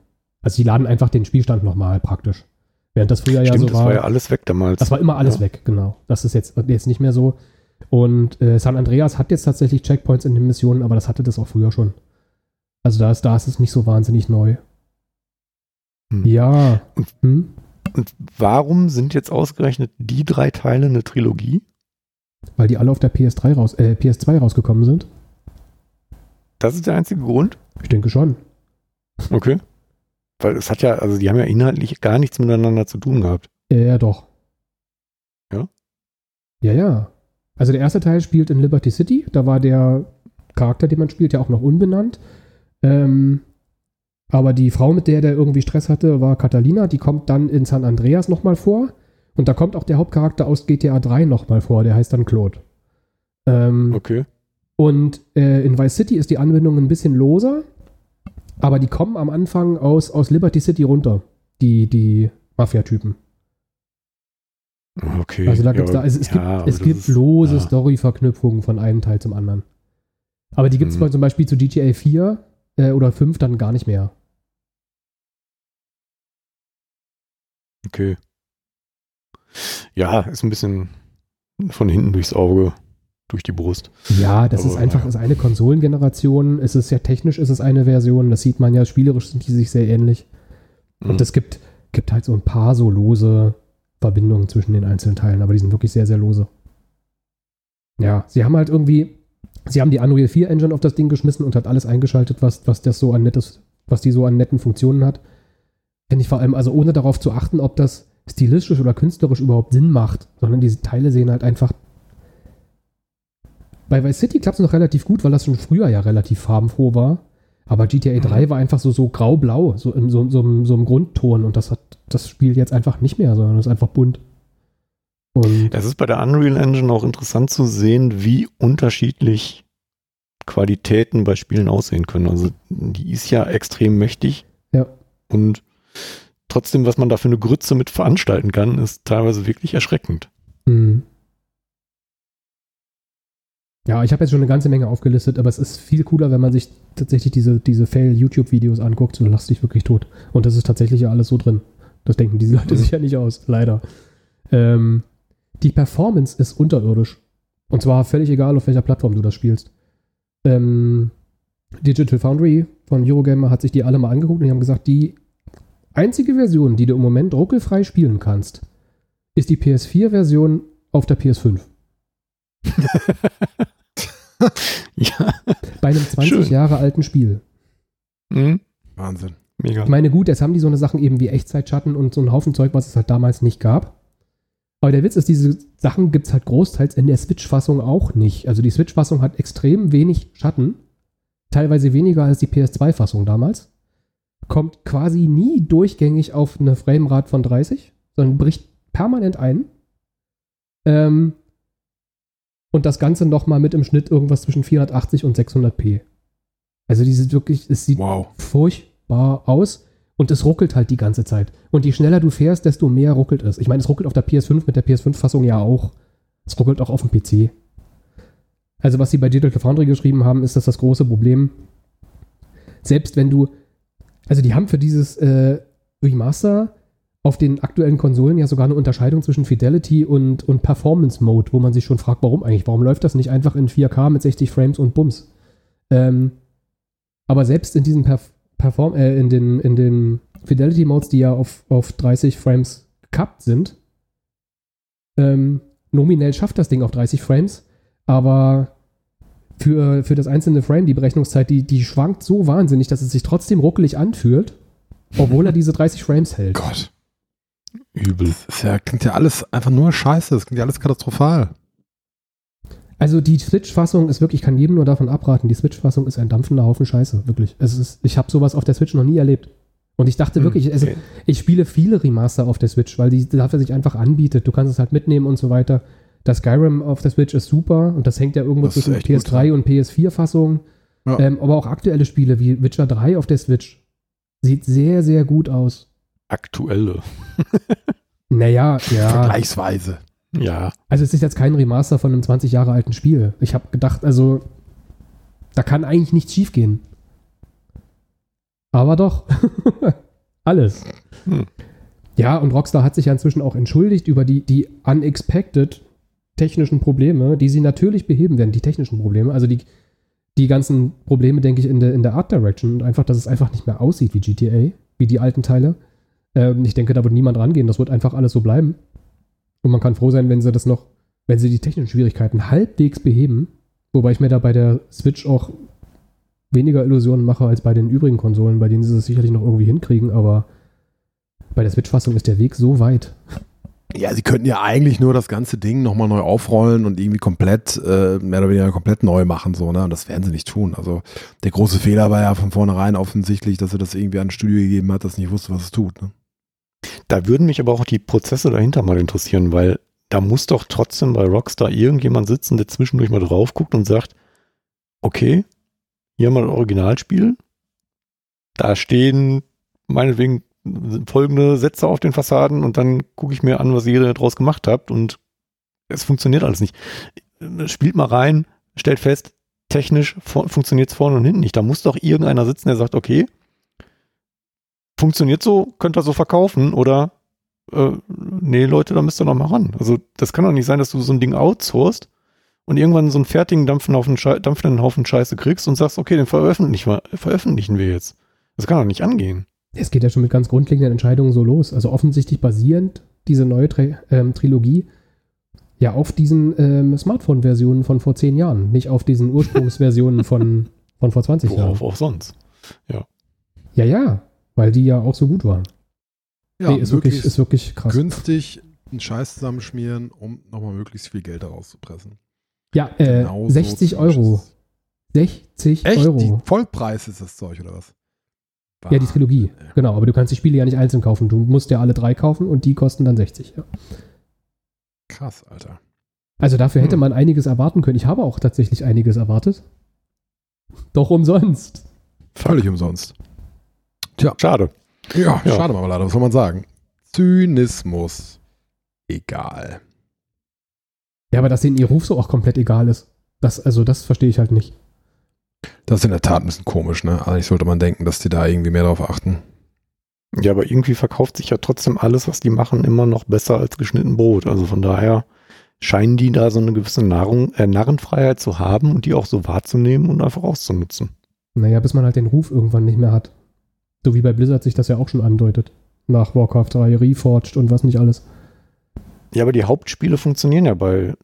also die laden einfach den Spielstand nochmal praktisch. Während das früher ja Stimmt, so das war. war ja alles weg damals. Das war immer alles Ja. weg, genau. Das ist jetzt, jetzt nicht mehr so. Und äh, San Andreas hat jetzt tatsächlich Checkpoints in den Missionen, aber das hatte das auch früher schon. Also da ist, da ist es nicht so wahnsinnig neu. Hm. Ja. Und- Hm? Und warum sind jetzt ausgerechnet die drei Teile eine Trilogie? Weil die alle auf der PS3 raus, äh, PS2 rausgekommen sind. Das ist der einzige Grund? Ich denke schon. Okay. Weil es hat ja, also die haben ja inhaltlich gar nichts miteinander zu tun gehabt. Ja, ja, doch. Ja? Ja, ja. Also der erste Teil spielt in Liberty City. Da war der Charakter, den man spielt, ja auch noch unbenannt. Ähm, Aber die Frau, mit der der irgendwie Stress hatte, war Catalina. Die kommt dann in San Andreas nochmal vor. Und da kommt auch der Hauptcharakter aus GTA 3 nochmal vor. Der heißt dann Claude. Ähm, Okay. und äh, in Vice City ist die Anbindung ein bisschen loser, aber die kommen am Anfang aus, aus Liberty City runter, die, die Mafia-Typen. Okay. Also da Ja, gibt's da, aber- also es ja, gibt, es gibt ist- lose ja. Story-Verknüpfungen von einem Teil zum anderen. Aber die gibt es Mhm. zum Beispiel zu GTA 4 äh, oder 5 dann gar nicht mehr. Okay. Ja, ist ein bisschen von hinten durchs Auge, durch die Brust. Ja, das ist Aber, einfach ja. ist eine Konsolengeneration. Es ist ja technisch, ist es eine Version. Das sieht man ja, spielerisch sind die sich sehr ähnlich. Mhm. Und es gibt, gibt halt so ein paar so lose Verbindungen zwischen den einzelnen Teilen, aber die sind wirklich sehr, sehr lose. Ja, sie haben halt irgendwie, sie haben die Unreal 4 Engine auf das Ding geschmissen und hat alles eingeschaltet, was, was das so an nettes, was die so an netten Funktionen hat. Finde ich vor allem, also ohne darauf zu achten, ob das stilistisch oder künstlerisch überhaupt Sinn macht, sondern diese Teile sehen halt einfach. Bei Vice City klappt es noch relativ gut, weil das schon früher ja relativ farbenfroh war. Aber GTA 3 war einfach so, so grau-blau, so in so, so, so einem Grundton und das hat das Spiel jetzt einfach nicht mehr, sondern es ist einfach bunt. Und Es ist bei der Unreal Engine auch interessant zu sehen, wie unterschiedlich Qualitäten bei Spielen aussehen können. Also die ist ja extrem mächtig. Ja. Und trotzdem, was man da für eine Grütze mit veranstalten kann, ist teilweise wirklich erschreckend. Mhm. Ja, ich habe jetzt schon eine ganze Menge aufgelistet, aber es ist viel cooler, wenn man sich tatsächlich diese, diese Fail-YouTube-Videos anguckt, so lass dich wirklich tot. Und das ist tatsächlich ja alles so drin. Das denken diese Leute Mhm. sich ja nicht aus, leider. Ähm, die Performance ist unterirdisch. Und zwar völlig egal, auf welcher Plattform du das spielst. Ähm, Digital Foundry von Eurogamer hat sich die alle mal angeguckt und die haben gesagt, die einzige Version, die du im Moment ruckelfrei spielen kannst, ist die PS4-Version auf der PS5. ja. Bei einem 20 Schön. Jahre alten Spiel. Mhm. Wahnsinn. Mega. Ich meine, gut, jetzt haben die so eine Sachen eben wie Echtzeitschatten und so einen Haufen Zeug, was es halt damals nicht gab. Aber der Witz ist, diese Sachen gibt es halt großteils in der Switch-Fassung auch nicht. Also die Switch-Fassung hat extrem wenig Schatten. Teilweise weniger als die PS2-Fassung damals. Kommt quasi nie durchgängig auf eine Framerate von 30, sondern bricht permanent ein. Ähm, und das Ganze nochmal mit im Schnitt irgendwas zwischen 480 und 600p. Also diese wirklich, es sieht Wow. furchtbar aus und es ruckelt halt die ganze Zeit. Und je schneller du fährst, desto mehr ruckelt es. Ich meine, es ruckelt auf der PS5 mit der PS5-Fassung ja auch. Es ruckelt auch auf dem PC. Also was sie bei Digital Foundry geschrieben haben, ist, dass das große Problem, selbst wenn du, also die haben für dieses äh, Remaster auf den aktuellen Konsolen ja sogar eine Unterscheidung zwischen Fidelity und, und Performance Mode, wo man sich schon fragt, warum eigentlich? Warum läuft das nicht einfach in 4K mit 60 Frames und Bums? Ähm, aber selbst in diesen Perf Perform äh, in den, in den Fidelity Modes, die ja auf, auf 30 Frames gekappt sind, ähm, nominell schafft das Ding auf 30 Frames, aber für, für das einzelne Frame, die Berechnungszeit, die, die schwankt so wahnsinnig, dass es sich trotzdem ruckelig anfühlt, obwohl er diese 30 Frames hält. Gott. Übel. Das ist ja, klingt ja alles einfach nur scheiße. Das klingt ja alles katastrophal. Also die Switch-Fassung ist wirklich, ich kann jedem nur davon abraten, die Switch-Fassung ist ein dampfender Haufen Scheiße, wirklich. Es ist, ich habe sowas auf der Switch noch nie erlebt. Und ich dachte Hm, wirklich, also, okay. ich spiele viele Remaster auf der Switch, weil die dafür sich einfach anbietet. Du kannst es halt mitnehmen und so weiter. Das Skyrim auf der Switch ist super und das hängt ja irgendwo Das zwischen echt gut, PS3 und PS4-Fassungen. Ja. Ähm, aber auch aktuelle Spiele wie Witcher 3 auf der Switch sieht sehr, sehr gut aus. Aktuelle. Naja, ja. Vergleichsweise. Ja. Also es ist jetzt kein Remaster von einem 20 Jahre alten Spiel. Ich habe gedacht, also da kann eigentlich nichts schiefgehen. Aber doch. Alles. Hm. Ja, und Rockstar hat sich ja inzwischen auch entschuldigt über die, die unexpected technischen Probleme, die sie natürlich beheben werden, die technischen Probleme. Also die, die ganzen Probleme, denke ich, in der, in der Art Direction und einfach, dass es einfach nicht mehr aussieht wie GTA, wie die alten Teile. Ähm, ich denke, da wird niemand rangehen. Das wird einfach alles so bleiben. Und man kann froh sein, wenn sie das noch, wenn sie die technischen Schwierigkeiten halbwegs beheben. Wobei ich mir da bei der Switch auch weniger Illusionen mache als bei den übrigen Konsolen, bei denen sie es sicherlich noch irgendwie hinkriegen, aber bei der Switch-Fassung ist der Weg so weit. Ja, sie könnten ja eigentlich nur das ganze Ding nochmal neu aufrollen und irgendwie komplett, äh, mehr oder weniger komplett neu machen, so, ne? Und das werden sie nicht tun. Also der große Fehler war ja von vornherein offensichtlich, dass er das irgendwie an ein Studio gegeben hat, das nicht wusste, was es tut. Ne? Da würden mich aber auch die Prozesse dahinter mal interessieren, weil da muss doch trotzdem bei Rockstar irgendjemand sitzen, der zwischendurch mal drauf guckt und sagt, okay, hier haben wir ein Originalspiel, da stehen meinetwegen folgende Sätze auf den Fassaden und dann gucke ich mir an, was ihr daraus gemacht habt und es funktioniert alles nicht. Spielt mal rein, stellt fest, technisch funktioniert es vorne und hinten nicht. Da muss doch irgendeiner sitzen, der sagt, okay, funktioniert so, könnt ihr so verkaufen oder äh, nee, Leute, da müsst ihr noch mal ran. Also das kann doch nicht sein, dass du so ein Ding outsourcest und irgendwann so einen fertigen dampfenden Haufen, Schei dampfenden Haufen Scheiße kriegst und sagst, okay, den veröffentlichen wir, veröffentlichen wir jetzt. Das kann doch nicht angehen. Es geht ja schon mit ganz grundlegenden Entscheidungen so los. Also offensichtlich basierend diese neue Tri ähm, Trilogie ja auf diesen ähm, Smartphone-Versionen von vor zehn Jahren, nicht auf diesen Ursprungsversionen von, von vor 20 Worauf Jahren. Worauf auch sonst. Ja. Ja, ja, weil die ja auch so gut waren. Ja, nee, ist wirklich, ist wirklich krass. Günstig einen Scheiß zusammenschmieren, um nochmal möglichst viel Geld daraus zu pressen. Ja, äh, genau 60 so Euro. 60 Echt? Euro. Die Vollpreis ist das Zeug, oder was? Ja, die Trilogie. Genau, aber du kannst die Spiele ja nicht einzeln kaufen. Du musst ja alle drei kaufen und die kosten dann 60. Ja. Krass, Alter. Also dafür hätte hm. man einiges erwarten können. Ich habe auch tatsächlich einiges erwartet. Doch umsonst. Völlig umsonst. Tja. Schade. Ja, ja, schade mal leider, was soll man sagen? Zynismus. Egal. Ja, aber dass denen ihr Ruf so auch komplett egal ist. Das, also das verstehe ich halt nicht. Das ist in der Tat ein bisschen komisch, ne? Eigentlich sollte man denken, dass die da irgendwie mehr drauf achten. Ja, aber irgendwie verkauft sich ja trotzdem alles, was die machen, immer noch besser als geschnitten Brot. Also von daher scheinen die da so eine gewisse Nahrung, äh, Narrenfreiheit zu haben und die auch so wahrzunehmen und einfach auszunutzen. Naja, bis man halt den Ruf irgendwann nicht mehr hat. So wie bei Blizzard sich das ja auch schon andeutet. Nach Warcraft 3, Reforged und was nicht alles. Ja, aber die Hauptspiele funktionieren ja bei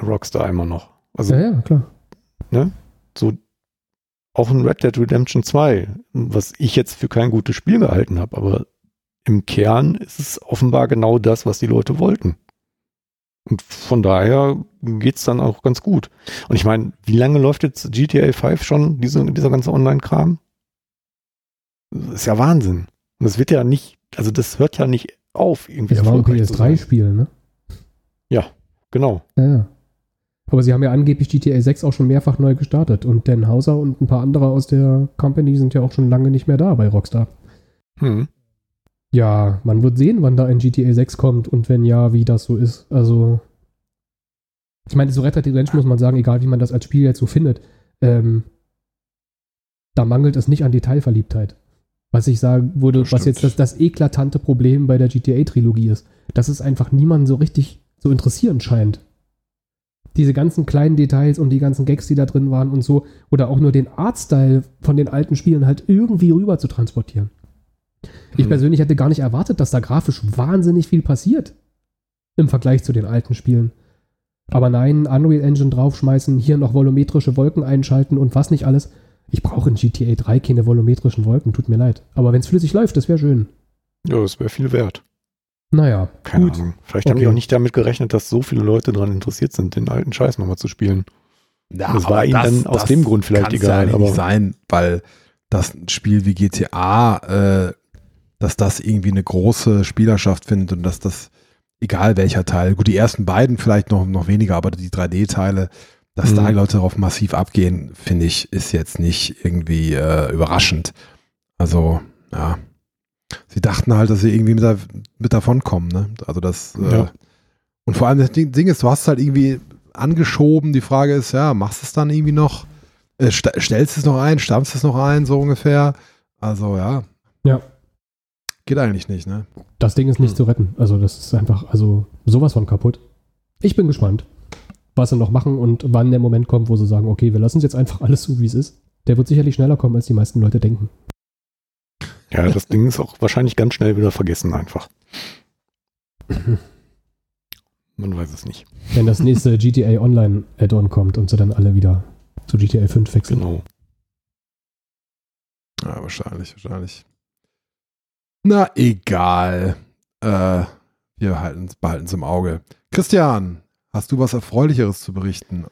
Rockstar immer noch. Also, ja, ja, klar. Ne? So auch ein Red Dead Redemption 2, was ich jetzt für kein gutes Spiel gehalten habe, aber im Kern ist es offenbar genau das, was die Leute wollten. Und von daher geht es dann auch ganz gut. Und ich meine, wie lange läuft jetzt GTA 5 schon, diese, dieser ganze Online-Kram? Das ist ja Wahnsinn. Und das wird ja nicht, also das hört ja nicht auf, irgendwie. Das war ein PS3-Spiel, ne? Ja, genau. Ja. Aber sie haben ja angeblich GTA 6 auch schon mehrfach neu gestartet und Dan Hauser und ein paar andere aus der Company sind ja auch schon lange nicht mehr da bei Rockstar. Hm. Ja, man wird sehen, wann da ein GTA 6 kommt und wenn ja, wie das so ist. Also, ich meine, so Red Dead Redemption muss man sagen, egal wie man das als Spiel jetzt so findet, ähm, da mangelt es nicht an Detailverliebtheit. Was ich sagen würde, was jetzt das, das eklatante Problem bei der GTA-Trilogie ist, dass es einfach niemanden so richtig so interessieren scheint diese ganzen kleinen Details und die ganzen Gags, die da drin waren und so, oder auch nur den Artstyle von den alten Spielen halt irgendwie rüber zu transportieren. Ich hm. persönlich hätte gar nicht erwartet, dass da grafisch wahnsinnig viel passiert im Vergleich zu den alten Spielen. Aber nein, Unreal Engine draufschmeißen, hier noch volumetrische Wolken einschalten und was nicht alles. Ich brauche in GTA 3 keine volumetrischen Wolken, tut mir leid. Aber wenn es flüssig läuft, das wäre schön. Ja, das wäre viel wert. Naja, Keine gut. Ahnung. Vielleicht okay. haben die auch nicht damit gerechnet, dass so viele Leute daran interessiert sind, den alten Scheiß nochmal zu spielen. Ja, das war ihnen das, dann aus dem Grund vielleicht egal. Ja aber nicht sein, weil das Spiel wie GTA, äh, dass das irgendwie eine große Spielerschaft findet und dass das, egal welcher Teil, gut, die ersten beiden vielleicht noch, noch weniger, aber die 3D-Teile, dass mhm. da Leute darauf massiv abgehen, finde ich, ist jetzt nicht irgendwie äh, überraschend. Also, ja. Sie dachten halt, dass sie irgendwie mit, da, mit davon kommen, ne? Also das äh, ja. äh, und vor allem das Ding, Ding, ist, du hast halt irgendwie angeschoben. Die Frage ist, ja, machst du es dann irgendwie noch? Äh, st stellst es noch ein, stammst es noch ein, so ungefähr. Also ja. Ja. Geht eigentlich nicht, ne? Das Ding ist nicht hm. zu retten. Also das ist einfach, also sowas von kaputt. Ich bin gespannt, was sie noch machen und wann der Moment kommt, wo sie sagen, okay, wir lassen es jetzt einfach alles so, wie es ist. Der wird sicherlich schneller kommen, als die meisten Leute denken. Ja, das Ding ist auch wahrscheinlich ganz schnell wieder vergessen einfach. Man weiß es nicht. Wenn das nächste GTA Online Add-on kommt und sie dann alle wieder zu GTA 5 wechseln. Genau. Ja, wahrscheinlich, wahrscheinlich. Na, egal. Äh, Wir behalten es im Auge. Christian, hast du was Erfreulicheres zu berichten?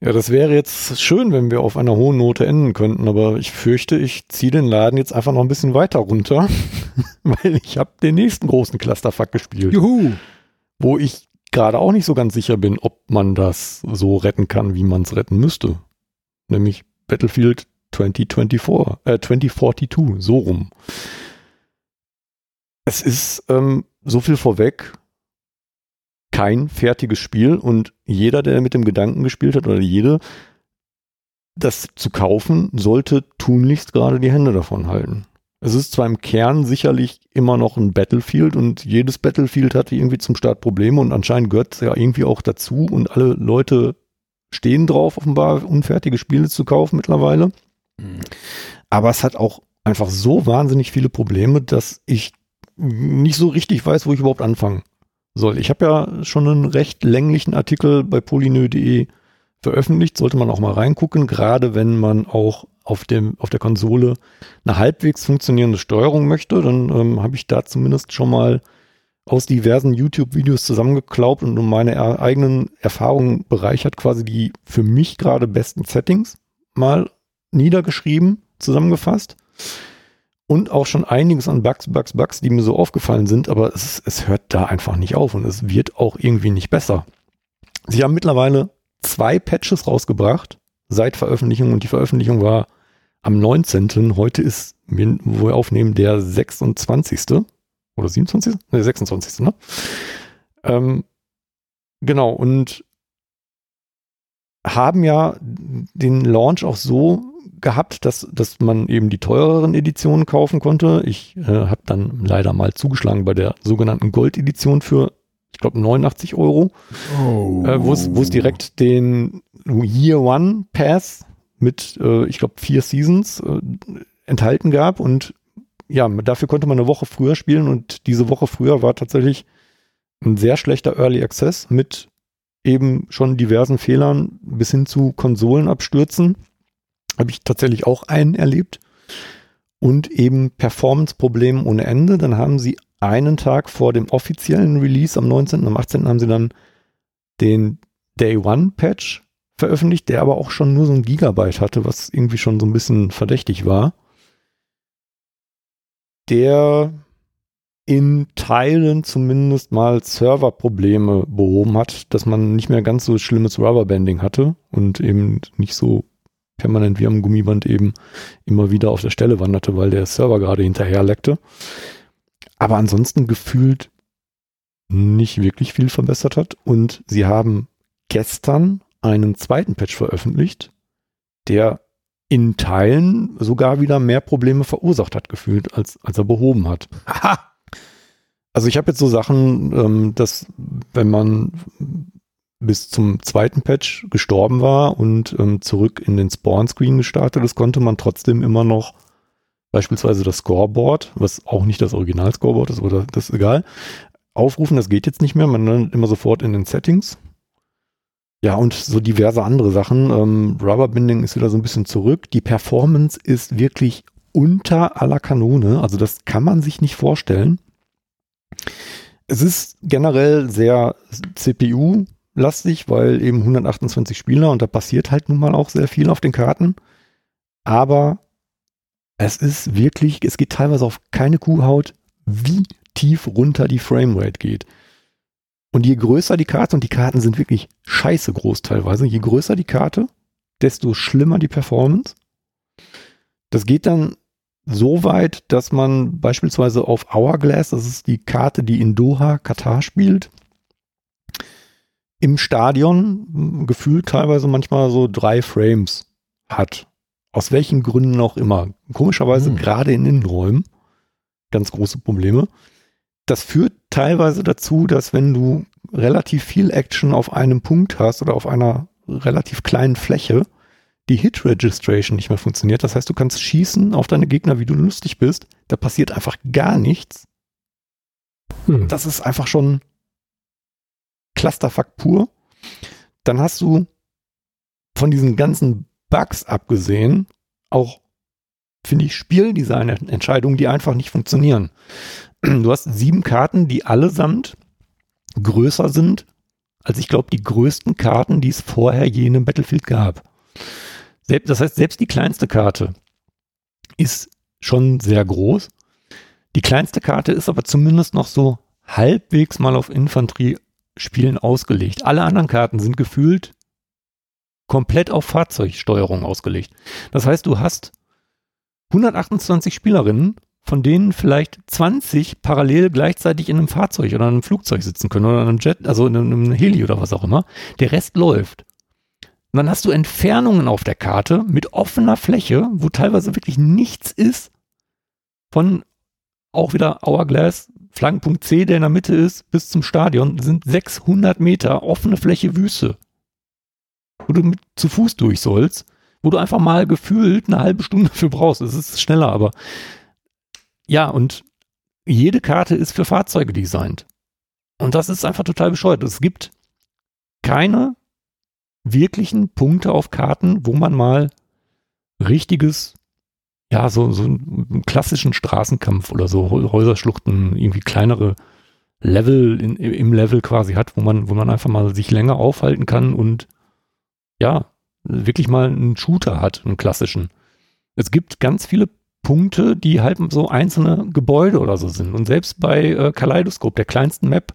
Ja, das wäre jetzt schön, wenn wir auf einer hohen Note enden könnten, aber ich fürchte, ich ziehe den Laden jetzt einfach noch ein bisschen weiter runter, weil ich habe den nächsten großen Clusterfuck gespielt. Juhu! Wo ich gerade auch nicht so ganz sicher bin, ob man das so retten kann, wie man es retten müsste. Nämlich Battlefield 2024, äh, 2042, so rum. Es ist ähm, so viel vorweg kein fertiges Spiel und jeder, der mit dem Gedanken gespielt hat oder jede, das zu kaufen, sollte tunlichst gerade die Hände davon halten. Es ist zwar im Kern sicherlich immer noch ein Battlefield und jedes Battlefield hat irgendwie zum Start Probleme und anscheinend gehört es ja irgendwie auch dazu und alle Leute stehen drauf, offenbar unfertige Spiele zu kaufen mittlerweile. Mhm. Aber es hat auch einfach so wahnsinnig viele Probleme, dass ich nicht so richtig weiß, wo ich überhaupt anfangen soll. Ich habe ja schon einen recht länglichen Artikel bei polynö.de veröffentlicht, sollte man auch mal reingucken, gerade wenn man auch auf, dem, auf der Konsole eine halbwegs funktionierende Steuerung möchte, dann ähm, habe ich da zumindest schon mal aus diversen YouTube-Videos zusammengeklaubt und um meine er eigenen Erfahrungen bereichert, quasi die für mich gerade besten Settings mal niedergeschrieben, zusammengefasst und auch schon einiges an Bugs, Bugs, Bugs, die mir so aufgefallen sind, aber es, es hört da einfach nicht auf und es wird auch irgendwie nicht besser. Sie haben mittlerweile zwei Patches rausgebracht seit Veröffentlichung und die Veröffentlichung war am 19. Heute ist, wo wir aufnehmen, der 26. oder 27. Ne, 26. Ne? Ähm, genau, und haben ja den Launch auch so gehabt, dass, dass man eben die teureren Editionen kaufen konnte. Ich äh, habe dann leider mal zugeschlagen bei der sogenannten Gold-Edition für, ich glaube, 89 Euro, oh. äh, wo es direkt den Year One Pass mit, äh, ich glaube, vier Seasons äh, enthalten gab. Und ja, dafür konnte man eine Woche früher spielen und diese Woche früher war tatsächlich ein sehr schlechter Early Access mit eben schon diversen Fehlern bis hin zu Konsolenabstürzen habe ich tatsächlich auch einen erlebt. Und eben Performance-Problemen ohne Ende. Dann haben sie einen Tag vor dem offiziellen Release am 19. am 18. haben sie dann den Day One Patch veröffentlicht, der aber auch schon nur so ein Gigabyte hatte, was irgendwie schon so ein bisschen verdächtig war. Der in Teilen zumindest mal Serverprobleme behoben hat, dass man nicht mehr ganz so schlimmes Rubberbanding hatte und eben nicht so permanent wie am Gummiband eben immer wieder auf der Stelle wanderte, weil der Server gerade hinterher leckte. Aber ansonsten gefühlt nicht wirklich viel verbessert hat. Und sie haben gestern einen zweiten Patch veröffentlicht, der in Teilen sogar wieder mehr Probleme verursacht hat, gefühlt, als, als er behoben hat. Aha. Also ich habe jetzt so Sachen, ähm, dass wenn man bis zum zweiten Patch gestorben war und ähm, zurück in den Spawn-Screen gestartet ist, konnte man trotzdem immer noch beispielsweise das Scoreboard, was auch nicht das Original-Scoreboard ist, aber das ist egal, aufrufen. Das geht jetzt nicht mehr. Man landet immer sofort in den Settings. Ja, und so diverse andere Sachen. Ähm, Rubberbinding ist wieder so ein bisschen zurück. Die Performance ist wirklich unter aller Kanone. Also das kann man sich nicht vorstellen. Es ist generell sehr CPU lastig, weil eben 128 Spieler und da passiert halt nun mal auch sehr viel auf den Karten. Aber es ist wirklich, es geht teilweise auf keine Kuhhaut, wie tief runter die Framerate geht. Und je größer die Karte, und die Karten sind wirklich scheiße groß teilweise, je größer die Karte, desto schlimmer die Performance. Das geht dann so weit, dass man beispielsweise auf Hourglass, das ist die Karte, die in Doha, Katar spielt, im Stadion gefühlt teilweise manchmal so drei Frames hat. Aus welchen Gründen auch immer. Komischerweise hm. gerade in Innenräumen ganz große Probleme. Das führt teilweise dazu, dass wenn du relativ viel Action auf einem Punkt hast oder auf einer relativ kleinen Fläche, die Hit Registration nicht mehr funktioniert. Das heißt, du kannst schießen auf deine Gegner, wie du lustig bist. Da passiert einfach gar nichts. Hm. Das ist einfach schon Clusterfuck pur. Dann hast du von diesen ganzen Bugs abgesehen auch finde ich, Spieldesign-Entscheidungen, die einfach nicht funktionieren. Du hast sieben Karten, die allesamt größer sind, als ich glaube, die größten Karten, die es vorher je in einem Battlefield gab. Selbst, das heißt, selbst die kleinste Karte ist schon sehr groß. Die kleinste Karte ist aber zumindest noch so halbwegs mal auf Infanteriespielen ausgelegt. Alle anderen Karten sind gefühlt komplett auf Fahrzeugsteuerung ausgelegt. Das heißt, du hast 128 Spielerinnen, von denen vielleicht 20 parallel gleichzeitig in einem Fahrzeug oder einem Flugzeug sitzen können oder einem Jet, also in einem Heli oder was auch immer. Der Rest läuft. Und dann hast du Entfernungen auf der Karte mit offener Fläche, wo teilweise wirklich nichts ist, von auch wieder Hourglass, Flankenpunkt C, der in der Mitte ist, bis zum Stadion, sind 600 Meter offene Fläche Wüste wo du mit, zu Fuß durch sollst, wo du einfach mal gefühlt eine halbe Stunde für brauchst. Es ist schneller, aber ja, und jede Karte ist für Fahrzeuge designt. Und das ist einfach total bescheuert. Es gibt keine wirklichen Punkte auf Karten, wo man mal richtiges, ja, so, so einen klassischen Straßenkampf oder so Häuserschluchten, irgendwie kleinere Level in, im Level quasi hat, wo man, wo man einfach mal sich länger aufhalten kann und ja, wirklich mal einen Shooter hat, einen klassischen. Es gibt ganz viele Punkte, die halt so einzelne Gebäude oder so sind. Und selbst bei äh, Kaleidoskop, der kleinsten Map,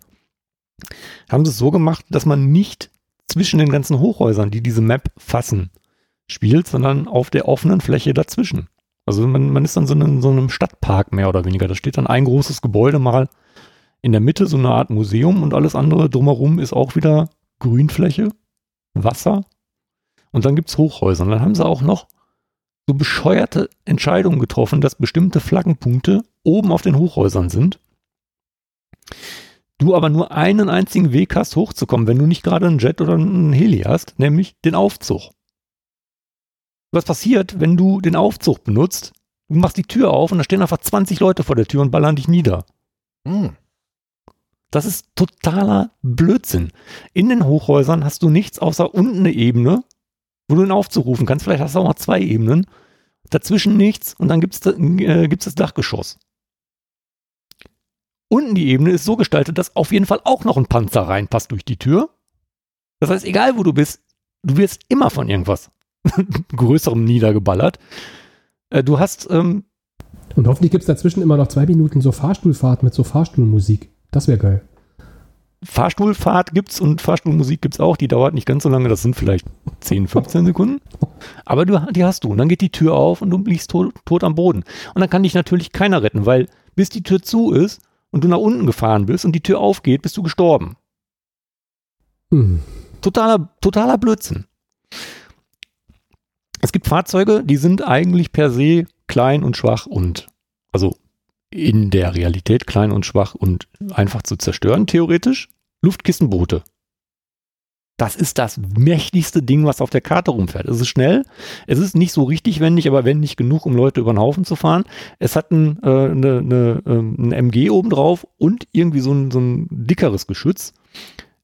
haben sie es so gemacht, dass man nicht zwischen den ganzen Hochhäusern, die diese Map fassen, spielt, sondern auf der offenen Fläche dazwischen. Also man, man ist dann so in so einem Stadtpark mehr oder weniger. Da steht dann ein großes Gebäude mal in der Mitte, so eine Art Museum und alles andere drumherum ist auch wieder Grünfläche, Wasser und dann gibt es Hochhäuser. Und dann haben sie auch noch so bescheuerte Entscheidungen getroffen, dass bestimmte Flaggenpunkte oben auf den Hochhäusern sind. Du aber nur einen einzigen Weg hast, hochzukommen, wenn du nicht gerade einen Jet oder einen Heli hast, nämlich den Aufzug. Was passiert, wenn du den Aufzug benutzt? Du machst die Tür auf und da stehen einfach 20 Leute vor der Tür und ballern dich nieder. Hm. Das ist totaler Blödsinn. In den Hochhäusern hast du nichts außer unten eine Ebene, wo du ihn aufzurufen kannst. Vielleicht hast du auch noch zwei Ebenen. Dazwischen nichts und dann gibt es äh, gibt's das Dachgeschoss. Unten die Ebene ist so gestaltet, dass auf jeden Fall auch noch ein Panzer reinpasst durch die Tür. Das heißt, egal wo du bist, du wirst immer von irgendwas Größerem niedergeballert. Äh, du hast. Ähm, und hoffentlich gibt es dazwischen immer noch zwei Minuten so Fahrstuhlfahrt mit so Fahrstuhlmusik. Das wäre geil. Fahrstuhlfahrt gibt's und Fahrstuhlmusik gibt's auch, die dauert nicht ganz so lange, das sind vielleicht 10, 15 Sekunden. Aber du, die hast du. Und dann geht die Tür auf und du liegst tot, tot am Boden. Und dann kann dich natürlich keiner retten, weil bis die Tür zu ist und du nach unten gefahren bist und die Tür aufgeht, bist du gestorben. Hm. Totaler, totaler Blödsinn. Es gibt Fahrzeuge, die sind eigentlich per se klein und schwach und also in der Realität klein und schwach und einfach zu zerstören, theoretisch. Luftkissenboote. Das ist das mächtigste Ding, was auf der Karte rumfährt. Es ist schnell, es ist nicht so richtig wendig, aber wendig genug, um Leute über den Haufen zu fahren. Es hat ein, äh, eine, eine, ein MG obendrauf und irgendwie so ein, so ein dickeres Geschütz.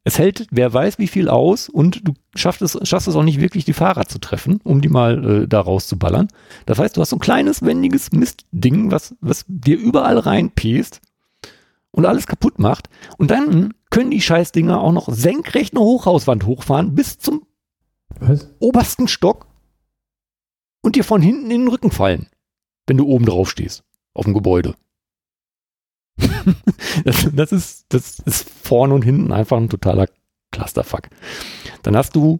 Es hält, wer weiß wie viel aus und du schaffst es, schaffst es auch nicht wirklich, die Fahrer zu treffen, um die mal äh, da rauszuballern. Das heißt, du hast so ein kleines, wendiges Mistding, was, was dir überall reinpest und alles kaputt macht. Und dann können die Scheißdinger auch noch senkrecht eine Hochhauswand hochfahren bis zum Was? obersten Stock und dir von hinten in den Rücken fallen, wenn du oben drauf stehst, auf dem Gebäude. Das, das, ist, das ist vorne und hinten einfach ein totaler Clusterfuck. Dann hast du,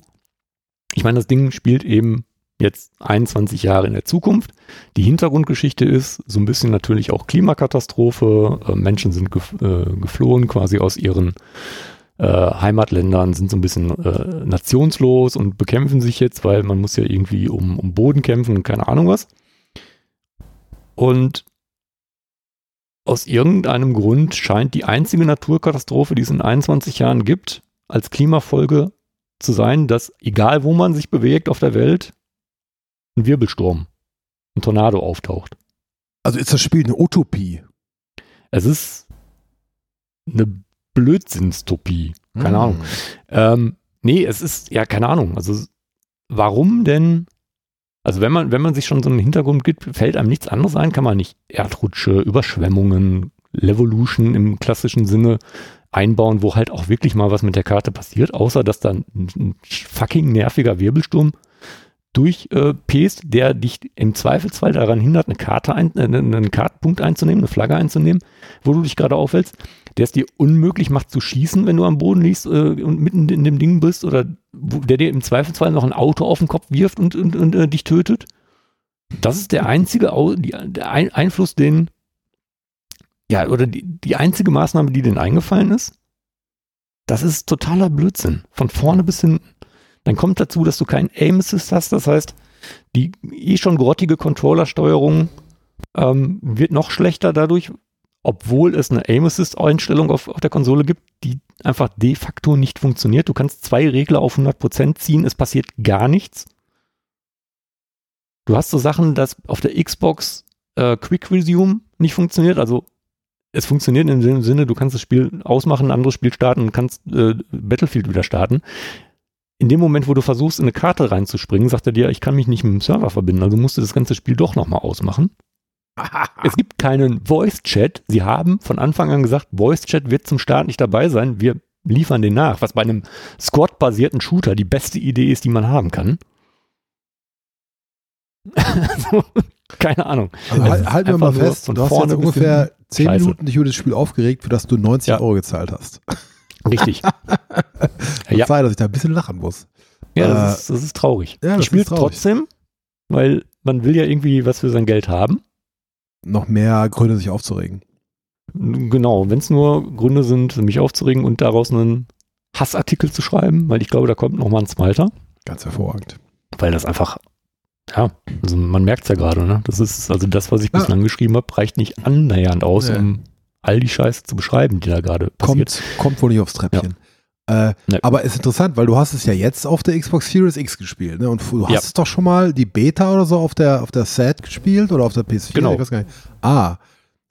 ich meine, das Ding spielt eben jetzt 21 Jahre in der Zukunft. Die Hintergrundgeschichte ist so ein bisschen natürlich auch Klimakatastrophe. Äh, Menschen sind gef äh, geflohen quasi aus ihren äh, Heimatländern, sind so ein bisschen äh, nationslos und bekämpfen sich jetzt, weil man muss ja irgendwie um, um Boden kämpfen und keine Ahnung was. Und aus irgendeinem Grund scheint die einzige Naturkatastrophe, die es in 21 Jahren gibt, als Klimafolge zu sein, dass egal wo man sich bewegt auf der Welt, ein Wirbelsturm, ein Tornado auftaucht. Also ist das Spiel eine Utopie? Es ist eine Blödsinnstopie. Keine mm. Ahnung. Ähm, nee, es ist, ja, keine Ahnung. Also, warum denn Also wenn man, wenn man sich schon so einen Hintergrund gibt, fällt einem nichts anderes ein, kann man nicht Erdrutsche, Überschwemmungen, Levolution im klassischen Sinne einbauen, wo halt auch wirklich mal was mit der Karte passiert, außer dass da ein, fucking nerviger Wirbelsturm durchpest, äh, der dich im Zweifelsfall daran hindert, eine Karte ein, äh, einen Kartenpunkt einzunehmen, eine Flagge einzunehmen, wo du dich gerade aufhältst, der es dir unmöglich macht zu schießen, wenn du am Boden liegst äh, und mitten in dem Ding bist, oder der dir im Zweifelsfall noch ein Auto auf den Kopf wirft und, und, und äh, dich tötet. Das ist der einzige Au die, der ein Einfluss, den ja, oder die, die einzige Maßnahme, die denen eingefallen ist, das ist totaler Blödsinn. Von vorne bis hinten. Dann kommt dazu, dass du keinen Aim Assist hast. Das heißt, die eh schon grottige Controllersteuerung ähm, wird noch schlechter dadurch, obwohl es eine Aim Assist Einstellung auf, auf der Konsole gibt, die einfach de facto nicht funktioniert. Du kannst zwei Regler auf 100% ziehen, es passiert gar nichts. Du hast so Sachen, dass auf der Xbox äh, Quick Resume nicht funktioniert, also es funktioniert in dem Sinne, du kannst das Spiel ausmachen, ein anderes Spiel starten und kannst äh, Battlefield wieder starten. In dem Moment, wo du versuchst, in eine Karte reinzuspringen, sagt er dir, ich kann mich nicht mit dem Server verbinden, also musst du das ganze Spiel doch nochmal ausmachen. es gibt keinen Voice-Chat. Sie haben von Anfang an gesagt, Voice-Chat wird zum Start nicht dabei sein. Wir liefern den nach, was bei einem Squad-basierten Shooter die beste Idee ist, die man haben kann. keine Ahnung. Also halt, halten wir mal fest, du hast jetzt ungefähr 10 Scheiße. Minuten dich über das Spiel aufgeregt, für das du 90 ja. Euro gezahlt hast. Richtig. ja. Sei, dass ich da ein bisschen lachen muss. Ja, das, äh, ist, das ist traurig. Ja, das ich spiele trotzdem, weil man will ja irgendwie was für sein Geld haben. Noch mehr Gründe, sich aufzuregen. Genau, wenn es nur Gründe sind, mich aufzuregen und daraus einen Hassartikel zu schreiben, weil ich glaube, da kommt noch mal ein zweiter. Ganz hervorragend. Weil das einfach ja, also man merkt es ja gerade, ne? Das ist, also das, was ich ja. bislang geschrieben habe, reicht nicht annähernd aus, ja. um all die Scheiße zu beschreiben, die da gerade passiert. Kommt, kommt wohl nicht aufs Treppchen. Ja. Äh, nee. Aber ist interessant, weil du hast es ja jetzt auf der Xbox Series X gespielt, ne? Und du hast es doch schon mal die Beta oder so auf der auf der Set gespielt oder auf der PS4? Genau. Ich weiß gar nicht. Ah.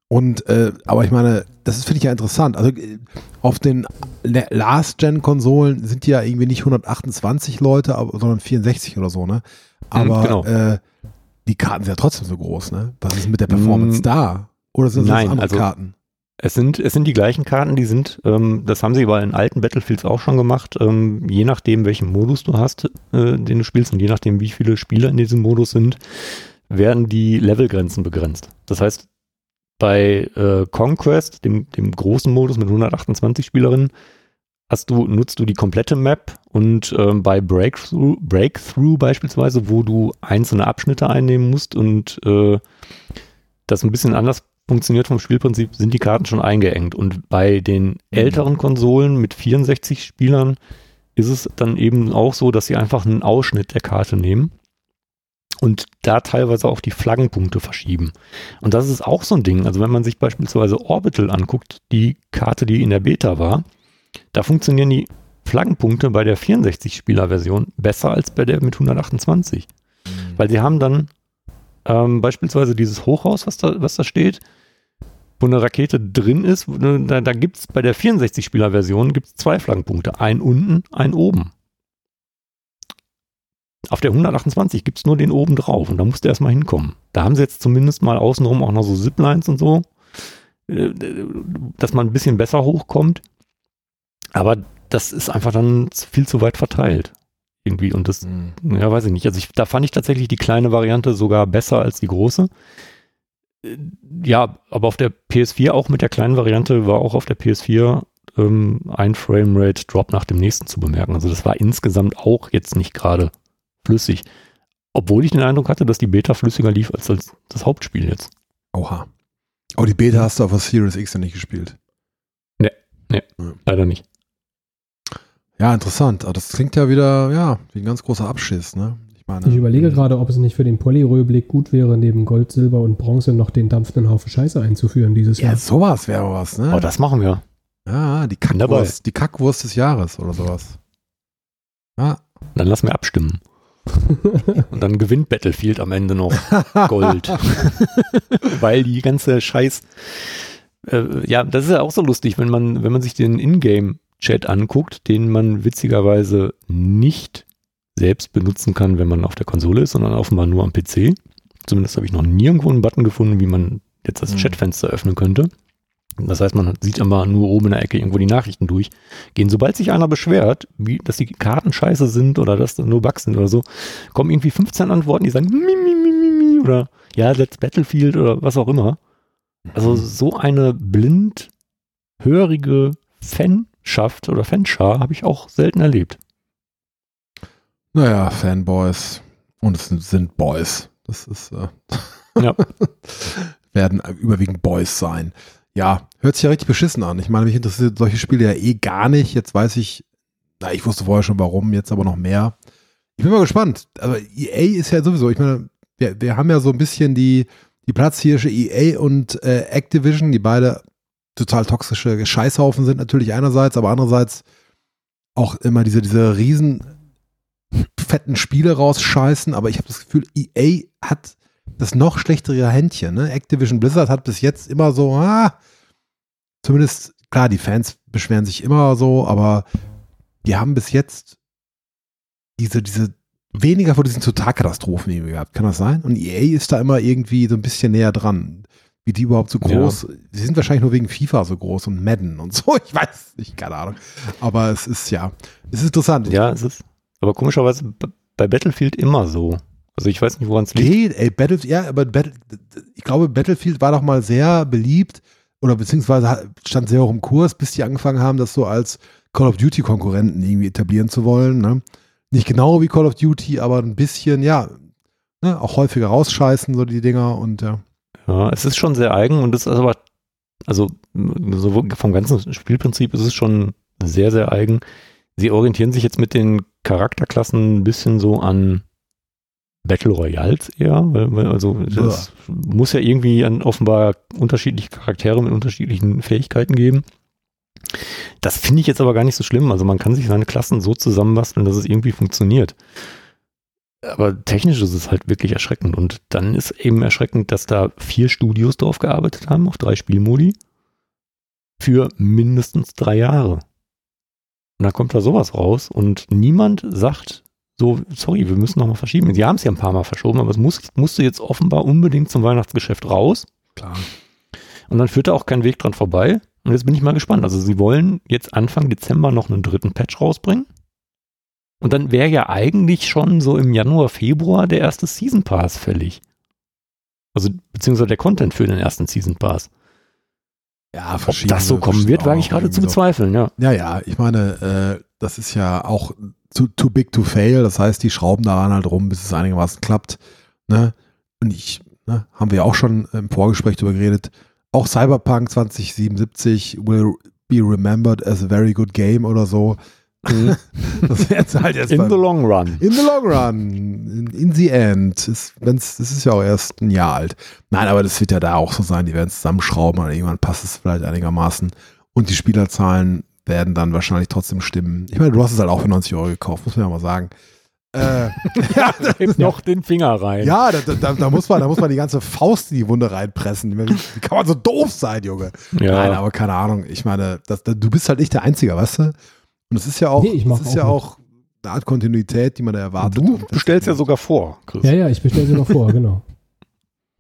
Und äh, aber ich meine, das finde ich ja interessant. Also äh, auf den Last-Gen-Konsolen sind die ja irgendwie nicht 128 Leute, aber, sondern 64 oder so, ne? Mhm, Aber genau. äh, die Karten sind ja trotzdem so groß, ne? Was ist mit der Performance mm, da? Oder sind das Nein, andere also, Karten? Es sind, es sind die gleichen Karten, die sind, ähm, das haben sie bei den alten Battlefields auch schon gemacht, ähm, je nachdem, welchen Modus du hast, äh, den du spielst und je nachdem, wie viele Spieler in diesem Modus sind, werden die Levelgrenzen begrenzt. Das heißt, bei äh, Conquest, dem, dem großen Modus mit 128 Spielerinnen, hast du, nutzt du die komplette Map und ähm, bei Breakthrough, Breakthrough beispielsweise, wo du einzelne Abschnitte einnehmen musst und äh, das ein bisschen anders funktioniert vom Spielprinzip, sind die Karten schon eingeengt. Und bei den älteren Konsolen mit 64 Spielern ist es dann eben auch so, dass sie einfach einen Ausschnitt der Karte nehmen und da teilweise auch die Flaggenpunkte verschieben. Und das ist auch so ein Ding. Also wenn man sich beispielsweise Orbital anguckt, die Karte, die in der Beta war, da funktionieren die Flaggenpunkte bei der 64-Spieler-Version besser als bei der mit 128. Mhm. Weil sie haben dann ähm, beispielsweise dieses Hochhaus, was da, was da steht, wo eine Rakete drin ist, da, da gibt es bei der 64-Spieler-Version zwei Flaggenpunkte. Einen unten, einen oben. Auf der 128 gibt es nur den oben drauf und da musst du erstmal hinkommen. Da haben sie jetzt zumindest mal außenrum auch noch so Ziplines und so, äh, dass man ein bisschen besser hochkommt. Aber das ist einfach dann viel zu weit verteilt. Irgendwie. Und das, mhm. ja, weiß ich nicht. Also ich, da fand ich tatsächlich die kleine Variante sogar besser als die große. Äh, ja, aber auf der PS4 auch mit der kleinen Variante war auch auf der PS4 ähm, ein Framerate Drop nach dem nächsten zu bemerken. Also das war insgesamt auch jetzt nicht gerade flüssig. Obwohl ich den Eindruck hatte, dass die Beta flüssiger lief als, als das Hauptspiel jetzt. Oha. Oh, die Beta hast du auf der Series X ja nicht gespielt. Nee, nee, ja. leider nicht. Ja, interessant. Aber das klingt ja wieder, ja, wie ein ganz großer Abschiss, ne? Ich, meine, ich überlege gerade, ob es nicht für den Polyröblick gut wäre, neben Gold, Silber und Bronze noch den dampfenden Haufen Scheiße einzuführen dieses Jahr. Ja, sowas wäre was, ne? Oh, das machen wir. Ja, die Kackwurst, die Kackwurst des Jahres oder sowas. Ja. Dann lassen wir abstimmen. und dann gewinnt Battlefield am Ende noch Gold. Weil die ganze Scheiß. Äh, ja, das ist ja auch so lustig, wenn man, wenn man sich den Ingame Chat anguckt, den man witzigerweise nicht selbst benutzen kann, wenn man auf der Konsole ist, sondern offenbar nur am PC. Zumindest habe ich noch nirgendwo einen Button gefunden, wie man jetzt das Hm. Chatfenster öffnen könnte. Das heißt, man sieht immer nur oben in der Ecke irgendwo die Nachrichten durchgehen. Sobald sich einer beschwert, wie, dass die Karten scheiße sind oder dass da nur Bugs sind oder so, kommen irgendwie 15 Antworten, die sagen mi, mi, mi, mi, mi, oder ja, let's Battlefield oder was auch immer. Also so eine blind hörige Fanschaft oder Fanschar habe ich auch selten erlebt. Naja, Fanboys. Und es sind, Boys. Das ist, äh, Ja. werden überwiegend Boys sein. Ja, hört sich ja richtig beschissen an. Ich meine, mich interessiert solche Spiele ja eh gar nicht. Jetzt weiß ich, na, ich wusste vorher schon warum, jetzt aber noch mehr. Ich bin mal gespannt. Aber EA ist ja sowieso, ich meine, wir, wir haben ja so ein bisschen die, die Platzhirsche EA und äh, Activision, die beide total toxische Scheißhaufen sind, natürlich einerseits, aber andererseits auch immer diese, diese riesen fetten Spiele rausscheißen. Aber ich habe das Gefühl, EA hat das noch schlechtere Händchen. Ne? Activision Blizzard hat bis jetzt immer so, ah, zumindest, klar, die Fans beschweren sich immer so, aber die haben bis jetzt diese, diese weniger von diesen Totalkatastrophen irgendwie gehabt. Kann das sein? Und EA ist da immer irgendwie so ein bisschen näher dran. Wie die überhaupt so groß, sie sind wahrscheinlich nur wegen FIFA so groß und Madden und so, ich weiß nicht, keine Ahnung. Aber es ist ja, es ist interessant. Ja, es ist aber komischerweise bei Battlefield immer so. Also ich weiß nicht, woran es liegt. Geht, ey, Battlefield, ja, aber Battle, ich glaube, Battlefield war doch mal sehr beliebt oder beziehungsweise stand sehr hoch im Kurs, bis die angefangen haben, das so als Call of Duty Konkurrenten irgendwie etablieren zu wollen. Ne? Nicht genau wie Call of Duty, aber ein bisschen, ja, ne, auch häufiger rausscheißen, so die Dinger und ja. Ja, es ist schon sehr eigen und es ist aber, also so vom ganzen Spielprinzip ist es schon sehr, sehr eigen. Sie orientieren sich jetzt mit den Charakterklassen ein bisschen so an Battle Royals eher, also es muss ja irgendwie an offenbar unterschiedliche Charaktere mit unterschiedlichen Fähigkeiten geben. Das finde ich jetzt aber gar nicht so schlimm. Also man kann sich seine Klassen so zusammenbasteln, dass es irgendwie funktioniert. Aber technisch ist es halt wirklich erschreckend. Und dann ist eben erschreckend, dass da vier Studios drauf gearbeitet haben, auf drei Spielmodi, für mindestens drei Jahre. Und dann kommt da sowas raus und niemand sagt so, sorry, wir müssen nochmal verschieben. Sie haben es ja ein paar Mal verschoben, aber es muss, musste jetzt offenbar unbedingt zum Weihnachtsgeschäft raus. Klar. Und dann führt da auch kein Weg dran vorbei. Und jetzt bin ich mal gespannt. Also sie wollen jetzt Anfang Dezember noch einen dritten Patch rausbringen. Und dann wäre ja eigentlich schon so im Januar, Februar der erste Season Pass fällig. Also beziehungsweise der Content für den ersten Season Pass. Ja, Ob das so kommen wird, wage ich gerade zu bezweifeln, ja. Ja, ja, ich meine, äh, das ist ja auch zu, too big to fail. Das heißt, die schrauben daran halt rum, bis es einigermaßen klappt. Ne? Und ich, ne, haben wir auch schon im Vorgespräch darüber geredet. Auch Cyberpunk 2077 will be remembered as a very good game oder so. das wäre jetzt halt jetzt In beim- the long run. in the long run, in, in the end. Ist, wenn's, das ist ja auch erst ein Jahr alt. Nein, aber das wird ja da auch so sein. Die werden es zusammenschrauben und irgendwann passt es vielleicht einigermaßen. Und die Spielerzahlen werden dann wahrscheinlich trotzdem stimmen. Ich meine, du hast es halt auch für 90 Euro gekauft, muss man ja mal sagen. Äh, ja, Hebt noch den Finger rein. ja da, da, da, muss man, da muss man die ganze Faust in die Wunde reinpressen. Wie kann man so doof sein, Junge? ja. Nein, aber keine Ahnung. Ich meine, das, du bist halt nicht der Einzige, weißt du? Und es ist ja auch, Nee, das ist auch ja mit. auch eine Art Kontinuität, die man da erwartet. du bestellst ja sogar vor, Chris. Ja, ja, ich bestelle sie noch vor, genau.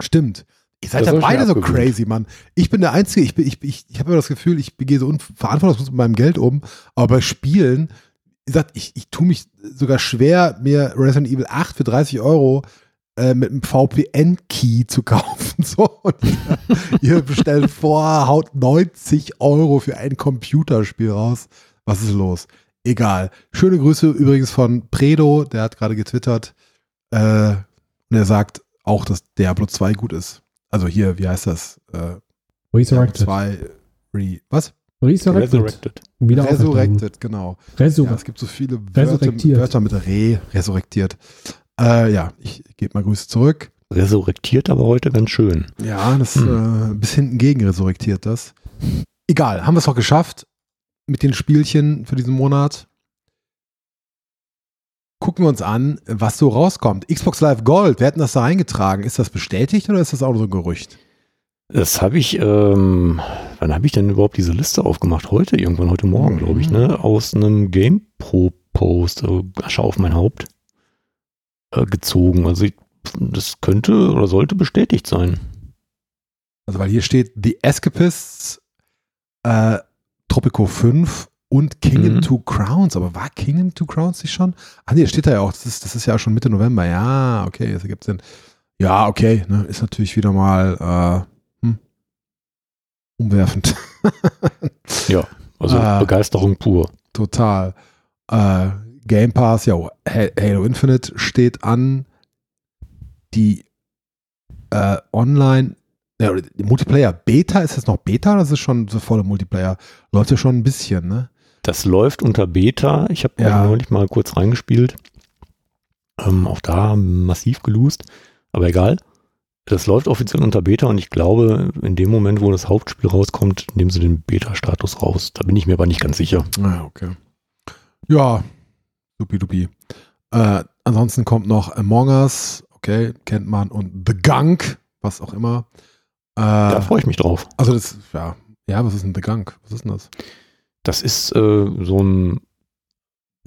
Stimmt. Ihr seid Das ja beide so crazy, Mann. Ich bin der Einzige, ich, bin, ich, ich, ich habe immer das Gefühl, ich gehe so unverantwortungslos mit meinem Geld um, aber bei Spielen, wie gesagt, ich, ich tue mich sogar schwer, mir Resident Evil 8 für 30 Euro äh, mit einem VPN-Key zu kaufen. So, und ihr, ihr bestellt vor, haut 90 Euro für ein Computerspiel raus. Was ist los? Egal. Schöne Grüße übrigens von Predo, der hat gerade getwittert. Äh, und er sagt auch, dass Diablo 2 gut ist. Also hier, wie heißt das? Äh, Resurrected. 2 Re was? Resurrected. Resurrected. Wieder. Resurrected, genau. Ja, Resur es gibt so viele Wörter. Wörter mit Re, resurrektiert. Äh, ja, ich gebe mal Grüße zurück. Resurrektiert aber heute ganz schön. Ja, das Hm. äh, bis hinten gegen resurrektiert das. Egal, haben wir es doch geschafft mit den Spielchen für diesen Monat. Gucken wir uns an, was so rauskommt. Xbox Live Gold, wer hat denn das da eingetragen? Ist das bestätigt oder ist das auch nur so ein Gerücht? Das habe ich, ähm, wann habe ich denn überhaupt diese Liste aufgemacht? Heute, irgendwann heute Morgen, glaube ich, ne? Aus einem GamePro-Post. Also Asche auf mein Haupt. äh, gezogen. Also ich, das könnte oder sollte bestätigt sein. Also weil hier steht The Escapists, äh, Tropico 5 und Kingdom Mhm. Two Crowns. Aber war Kingdom Two Crowns nicht schon? Ah nee, steht da ja auch. Das ist, das ist ja schon Mitte November. Ja, okay, das ergibt Sinn. Ja, okay, ne, ist natürlich wieder mal äh, hm, umwerfend. Also Ah. Begeisterung pur. Total. Äh, Game Pass, ja, Ha- Halo Infinite steht an. Die äh, Online, ja, Multiplayer Beta, ist das noch Beta oder ist es schon so voller Multiplayer? Läuft ja schon ein bisschen, ne? Das läuft unter Beta. Ich habe Ja. auch neulich mal kurz reingespielt. Ähm, auch da massiv geloost. Aber egal. Das läuft offiziell unter Beta und ich glaube, in dem Moment, wo das Hauptspiel rauskommt, nehmen sie den Beta-Status raus. Da bin ich mir aber nicht ganz sicher. Ah, okay. Ja, supi-dupi. Äh, ansonsten kommt noch Among Us, okay, kennt man, und The Gunk, was auch immer. Äh, Da freue ich mich drauf. also das, ja, ja, was ist denn The Gunk? Was ist denn das? Das ist äh, so ein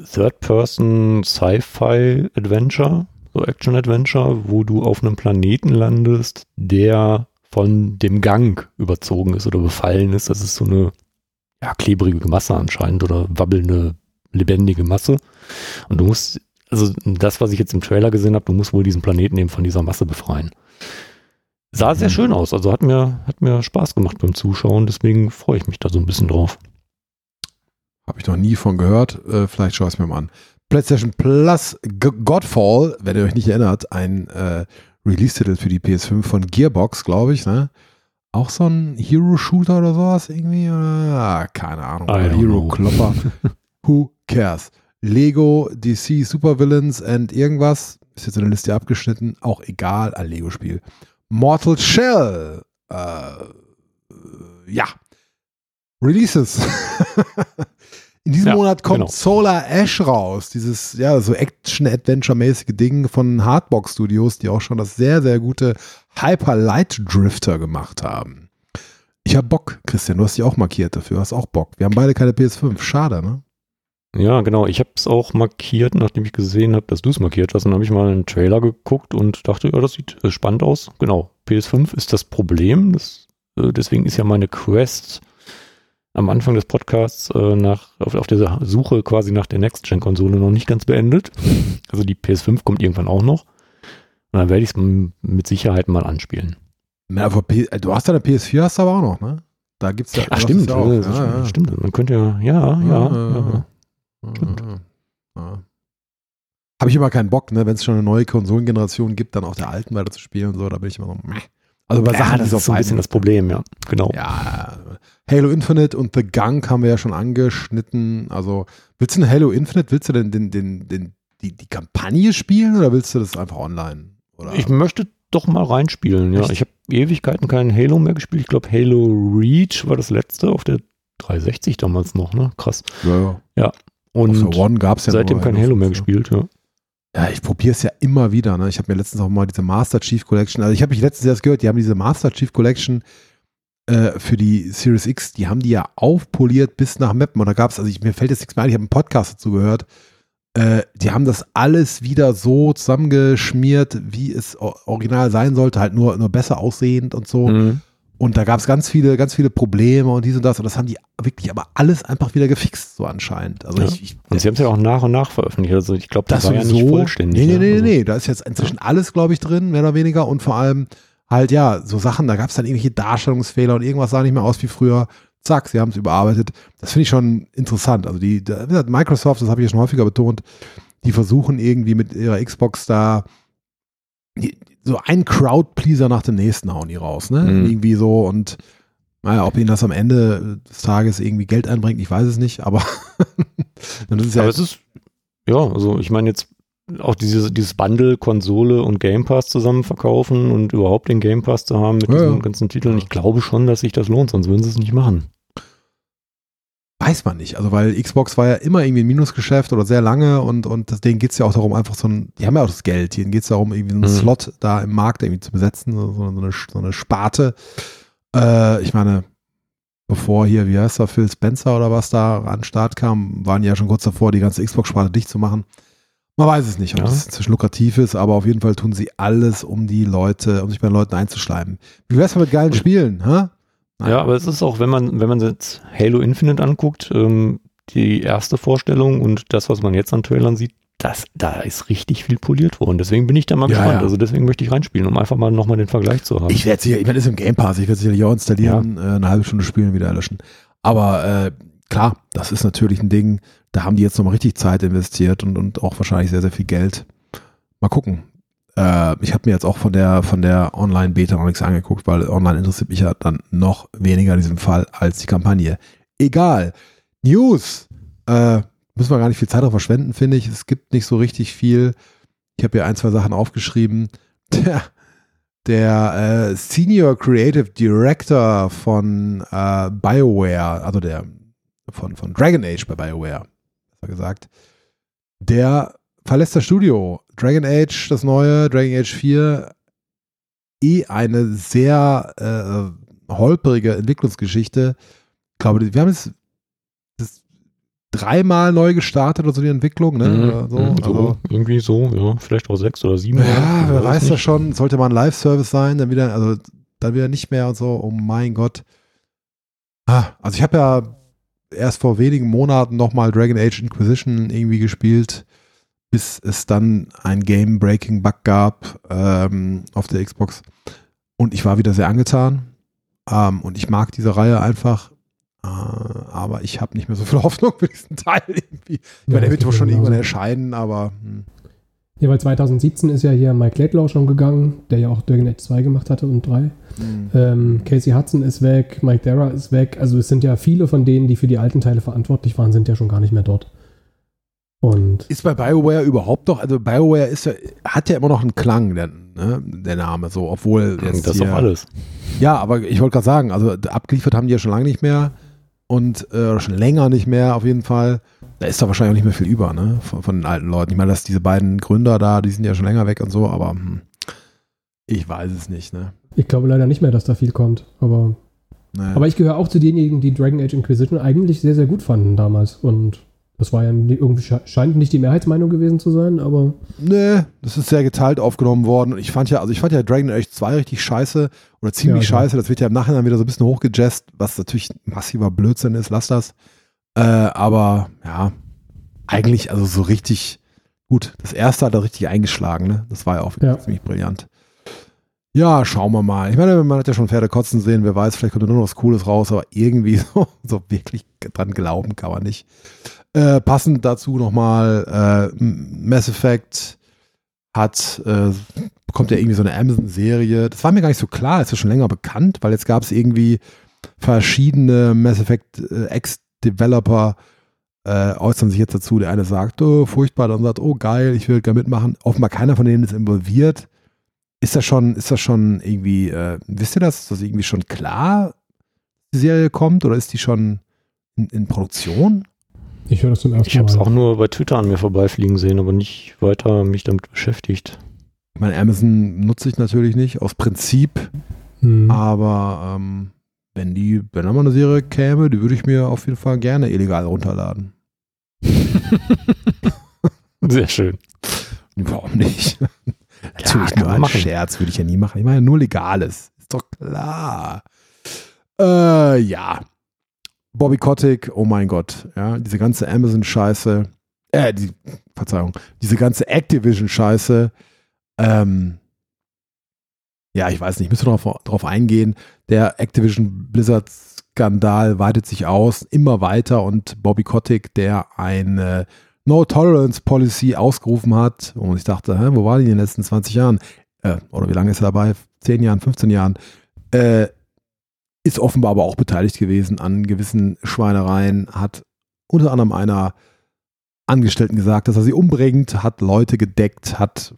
Third-Person-Sci-Fi-Adventure, so Action-Adventure, wo du auf einem Planeten landest, der von dem Gang überzogen ist oder befallen ist. Das ist so eine ja, klebrige Masse anscheinend oder wabbelnde, lebendige Masse. Und du musst, also das, was ich jetzt im Trailer gesehen habe, du musst wohl diesen Planeten eben von dieser Masse befreien. Sah sehr schön aus, also hat mir, hat mir Spaß gemacht beim Zuschauen, deswegen freue ich mich da so ein bisschen drauf. Habe ich noch nie von gehört. Äh, vielleicht schaue ich es mir mal an. PlayStation Plus G Godfall, wenn ihr euch nicht erinnert, ein äh, Release-Titel für die PS5 von Gearbox, glaube ich. Ne? Auch so ein Hero-Shooter oder sowas irgendwie? Oder? Ah, keine Ahnung. Hero-Klopper. Who cares? Lego, DC, Supervillains and irgendwas. Ist jetzt in der Liste abgeschnitten. Auch egal, ein Lego-Spiel. Mortal Shell. Äh, ja. Releases. In diesem Ja, Monat kommt genau. Solar Ash raus. Dieses, ja, so Action-Adventure-mäßige Ding von Hardbox Studios, die auch schon das sehr, sehr gute Hyper Light Drifter gemacht haben. Ich hab Bock, Christian. Du hast dich auch markiert dafür. Hast auch Bock. Wir haben beide keine PS5. Schade, ne? Ja, genau. Ich habe es auch markiert, nachdem ich gesehen habe, dass du es markiert hast. Dann habe ich mal einen Trailer geguckt und dachte, ja, das sieht äh, spannend aus. Genau. PS5 ist das Problem. Das, äh, deswegen ist ja meine Quest am Anfang des Podcasts äh, nach, auf, auf der Suche quasi nach der Next-Gen-Konsole noch nicht ganz beendet. Also die PS5 kommt irgendwann auch noch. Und dann werde ich es mit Sicherheit mal anspielen. Na, aber P du hast ja eine PS4, hast du aber auch noch, ne? Da gibt's ja. Ach, stimmt. es ja auch. Ja, das ja. stimmt, stimmt. Man könnte ja, ja, ja. ja. Stimmt. Ja. Habe ich immer keinen Bock, ne? Wenn es schon eine neue Konsolengeneration gibt, dann auf der alten weiter zu spielen und so, da bin ich immer so, meh. Also bei Ja, Sachen, das so ist so ein bisschen das Problem, ja. Genau. Ja, Halo Infinite und The Gunk haben wir ja schon angeschnitten. Also, willst du ein Halo Infinite, willst du denn den, den, den, die, die Kampagne spielen oder willst du das einfach online? Oder? Ich möchte doch mal reinspielen, ja. Echt? Ich habe Ewigkeiten keinen Halo mehr gespielt. Ich glaube, Halo Reach war das letzte auf der 360 damals noch, ne? Krass. ja, ja. Auf Und der One gab es ja seitdem kein Halo mehr 5, gespielt, ja. Ja, ich probiere es ja immer wieder. Ne? Ich habe mir letztens auch mal diese Master Chief Collection, also ich habe mich letztens erst gehört, die haben diese Master Chief Collection äh, für die Series X, die haben die ja aufpoliert bis nach Mappen. Und da gab es, also ich, mir fällt jetzt nichts mehr ein, ich habe einen Podcast dazu gehört. Äh, die haben das alles wieder so zusammengeschmiert, wie es original sein sollte, halt nur, nur besser aussehend und so. Mhm. Und da gab es ganz viele, ganz viele Probleme und dies und das. Und das haben die wirklich aber alles einfach wieder gefixt, so anscheinend. Also Ja. ich, ich Und sie haben es ja auch nach und nach veröffentlicht. Also ich glaube, das, das war ja nicht vollständig. Nee, nee, nee, Also- nee, da ist jetzt inzwischen alles, glaube ich, drin, mehr oder weniger. Und vor allem halt, ja, so Sachen, da gab es dann irgendwelche Darstellungsfehler und irgendwas sah nicht mehr aus wie früher. Zack, sie haben es überarbeitet. Das finde ich schon interessant. Also die, Microsoft, das habe ich ja schon häufiger betont, die versuchen irgendwie mit ihrer Xbox da die, so ein Crowdpleaser nach dem nächsten hauen die raus, ne? Mhm. Irgendwie so und naja, ob ihnen das am Ende des Tages irgendwie Geld einbringt, ich weiß es nicht, aber das ist ja Aber es ist, ja, also ich meine jetzt auch dieses, dieses Bundle, Konsole und Game Pass zusammen verkaufen und überhaupt den Game Pass zu haben mit Ja, diesen ja. ganzen Titeln. Ich glaube schon, dass sich das lohnt, sonst würden sie es nicht machen. Weiß man nicht. Also, weil Xbox war ja immer irgendwie ein Minusgeschäft oder sehr lange und, und denen geht es ja auch darum, einfach so ein, die haben ja auch das Geld, denen geht es darum, irgendwie einen Mhm. Slot da im Markt irgendwie zu besetzen, so, so, eine, so eine Sparte. Äh, ich meine, bevor hier, wie heißt er, Phil Spencer oder was da an den Start kam, waren die ja schon kurz davor, die ganze Xbox-Sparte dicht zu machen. Man weiß es nicht, ob Ja. es inzwischen lukrativ ist, aber auf jeden Fall tun sie alles, um die Leute, um sich bei den Leuten einzuschleimen. Wie wär's mal mit geilen Spielen, hä? Ja, aber es ist auch, wenn man, wenn man jetzt Halo Infinite anguckt, ähm, die erste Vorstellung und das, was man jetzt an Trailern sieht, das, da ist richtig viel poliert worden. Deswegen bin ich da mal Ja, gespannt. ja. Also deswegen möchte ich reinspielen, um einfach mal nochmal den Vergleich zu haben. Ich werde sicher, ich werde es im Game Pass, ich werde sicherlich auch installieren, äh, eine halbe Stunde spielen, wieder löschen. Aber äh, klar, das ist natürlich ein Ding, da haben die jetzt nochmal richtig Zeit investiert und, und auch wahrscheinlich sehr, sehr viel Geld. Mal gucken. Äh, ich habe mir jetzt auch von der, von der Online-Beta noch nichts angeguckt, weil online interessiert mich ja dann noch weniger in diesem Fall als die Kampagne. Egal. News. Äh, müssen wir gar nicht viel Zeit darauf verschwenden, finde ich. Es gibt nicht so richtig viel. Ich habe hier ein, zwei Sachen aufgeschrieben. Der, der äh, Senior Creative Director von äh, BioWare, also der von, von Dragon Age bei BioWare, besser gesagt, der verlässt das Studio. Dragon Age, das neue, Dragon Age 4, eh eine sehr äh, holprige Entwicklungsgeschichte. Ich glaube, wir haben es dreimal neu gestartet oder so die Entwicklung, ne? Oder so. mhm, so Also, irgendwie so, ja, vielleicht auch sechs oder sieben. ja, wer weiß das schon. Sollte mal ein Live-Service sein, dann wieder, also dann wieder nicht mehr und so. Oh mein Gott. Ah, also ich habe ja erst vor wenigen Monaten nochmal Dragon Age Inquisition irgendwie gespielt, bis es dann ein Game-Breaking-Bug gab ähm, auf der Xbox. Und ich war wieder sehr angetan. Ähm, und ich mag diese Reihe einfach. Äh, aber ich habe nicht mehr so viel Hoffnung für diesen Teil irgendwie. Ich meine, der wird wohl schon irgendwann erscheinen, aber hm. Ja, weil 2017 ist ja hier Mike Laidlaw schon gegangen, der ja auch Dragon Age 2 gemacht hatte und 3. Hm. Ähm, Casey Hudson ist weg, Mike Dara ist weg. Also es sind ja viele von denen, die für die alten Teile verantwortlich waren, sind ja schon gar nicht mehr dort. Und Ist bei BioWare überhaupt noch, also BioWare ist ja, hat ja immer noch einen Klang, der, ne, der Name, so, obwohl jetzt Das ist auch alles. Ja, aber ich wollte gerade sagen, also abgeliefert haben die ja schon lange nicht mehr und äh, schon länger nicht mehr auf jeden Fall. Da ist doch wahrscheinlich auch nicht mehr viel über, ne, von, von den alten Leuten. Ich meine, dass diese beiden Gründer da, die sind ja schon länger weg und so, aber hm, ich weiß es nicht, ne. ich glaube leider nicht mehr, dass da viel kommt. Aber, Naja. aber ich gehöre auch zu denjenigen, die Dragon Age Inquisition eigentlich sehr, sehr gut fanden damals. Und das war ja irgendwie sche- scheint nicht die Mehrheitsmeinung gewesen zu sein, aber Nee, das ist sehr geteilt aufgenommen worden. Und ich fand ja, also ich fand ja Dragon Age 2 richtig scheiße oder ziemlich Ja, scheiße. Das wird ja im Nachhinein wieder so ein bisschen hochgejazzt, was natürlich massiver Blödsinn ist, lass das. Äh, aber ja, eigentlich, also so richtig gut. Das erste hat er richtig eingeschlagen, ne? Das war ja auch Ja. ziemlich brillant. Ja, schauen wir mal. Ich meine, man hat ja schon Pferde kotzen sehen, wer weiß, vielleicht kommt da nur noch was Cooles raus, aber irgendwie so, so wirklich dran glauben kann man nicht. Äh, passend dazu nochmal, äh, Mass Effect hat, äh, bekommt ja irgendwie so eine Amazon-Serie. Das war mir gar nicht so klar, ist ja schon länger bekannt, weil jetzt gab es irgendwie verschiedene Mass Effect äh, Ex-Developer, äh, äußern sich jetzt dazu. Der eine sagt, oh, furchtbar, dann sagt, oh geil, ich will gerne mitmachen. Offenbar keiner von denen ist involviert. Ist das schon, ist das schon irgendwie, äh, wisst ihr das? Ist das irgendwie schon klar, die Serie kommt oder ist die schon in, in Produktion? Ich höre das zum ersten Ich habe es Mal. auch nur bei Twitter an mir vorbeifliegen sehen, aber nicht weiter mich damit beschäftigt. Ich meine, Amazon nutze ich natürlich nicht, aus Prinzip, Hm. aber ähm, wenn die, wenn da mal eine Serie käme, die würde ich mir auf jeden Fall gerne illegal runterladen. Sehr schön. Warum nicht? Natürlich kann nur ein. Scherz, würde ich ja nie machen. Ich meine ja nur Legales. Ist doch klar. Äh, ja. Bobby Kotick, oh mein Gott, ja, diese ganze Amazon-Scheiße, äh, die, Verzeihung, diese ganze Activision-Scheiße, ähm, ja, ich weiß nicht, müssen wir drauf, drauf eingehen. Der Activision Blizzard-Skandal weitet sich aus, immer weiter und Bobby Kotick, der eine No-Tolerance-Policy ausgerufen hat, und ich dachte, hä, wo war die in den letzten 20 Jahren? Äh, oder wie lange ist er dabei? 10 Jahren, 15 Jahren? Äh, ist offenbar aber auch beteiligt gewesen an gewissen Schweinereien, hat unter anderem einer Angestellten gesagt, dass er sie umbringt, hat Leute gedeckt, hat,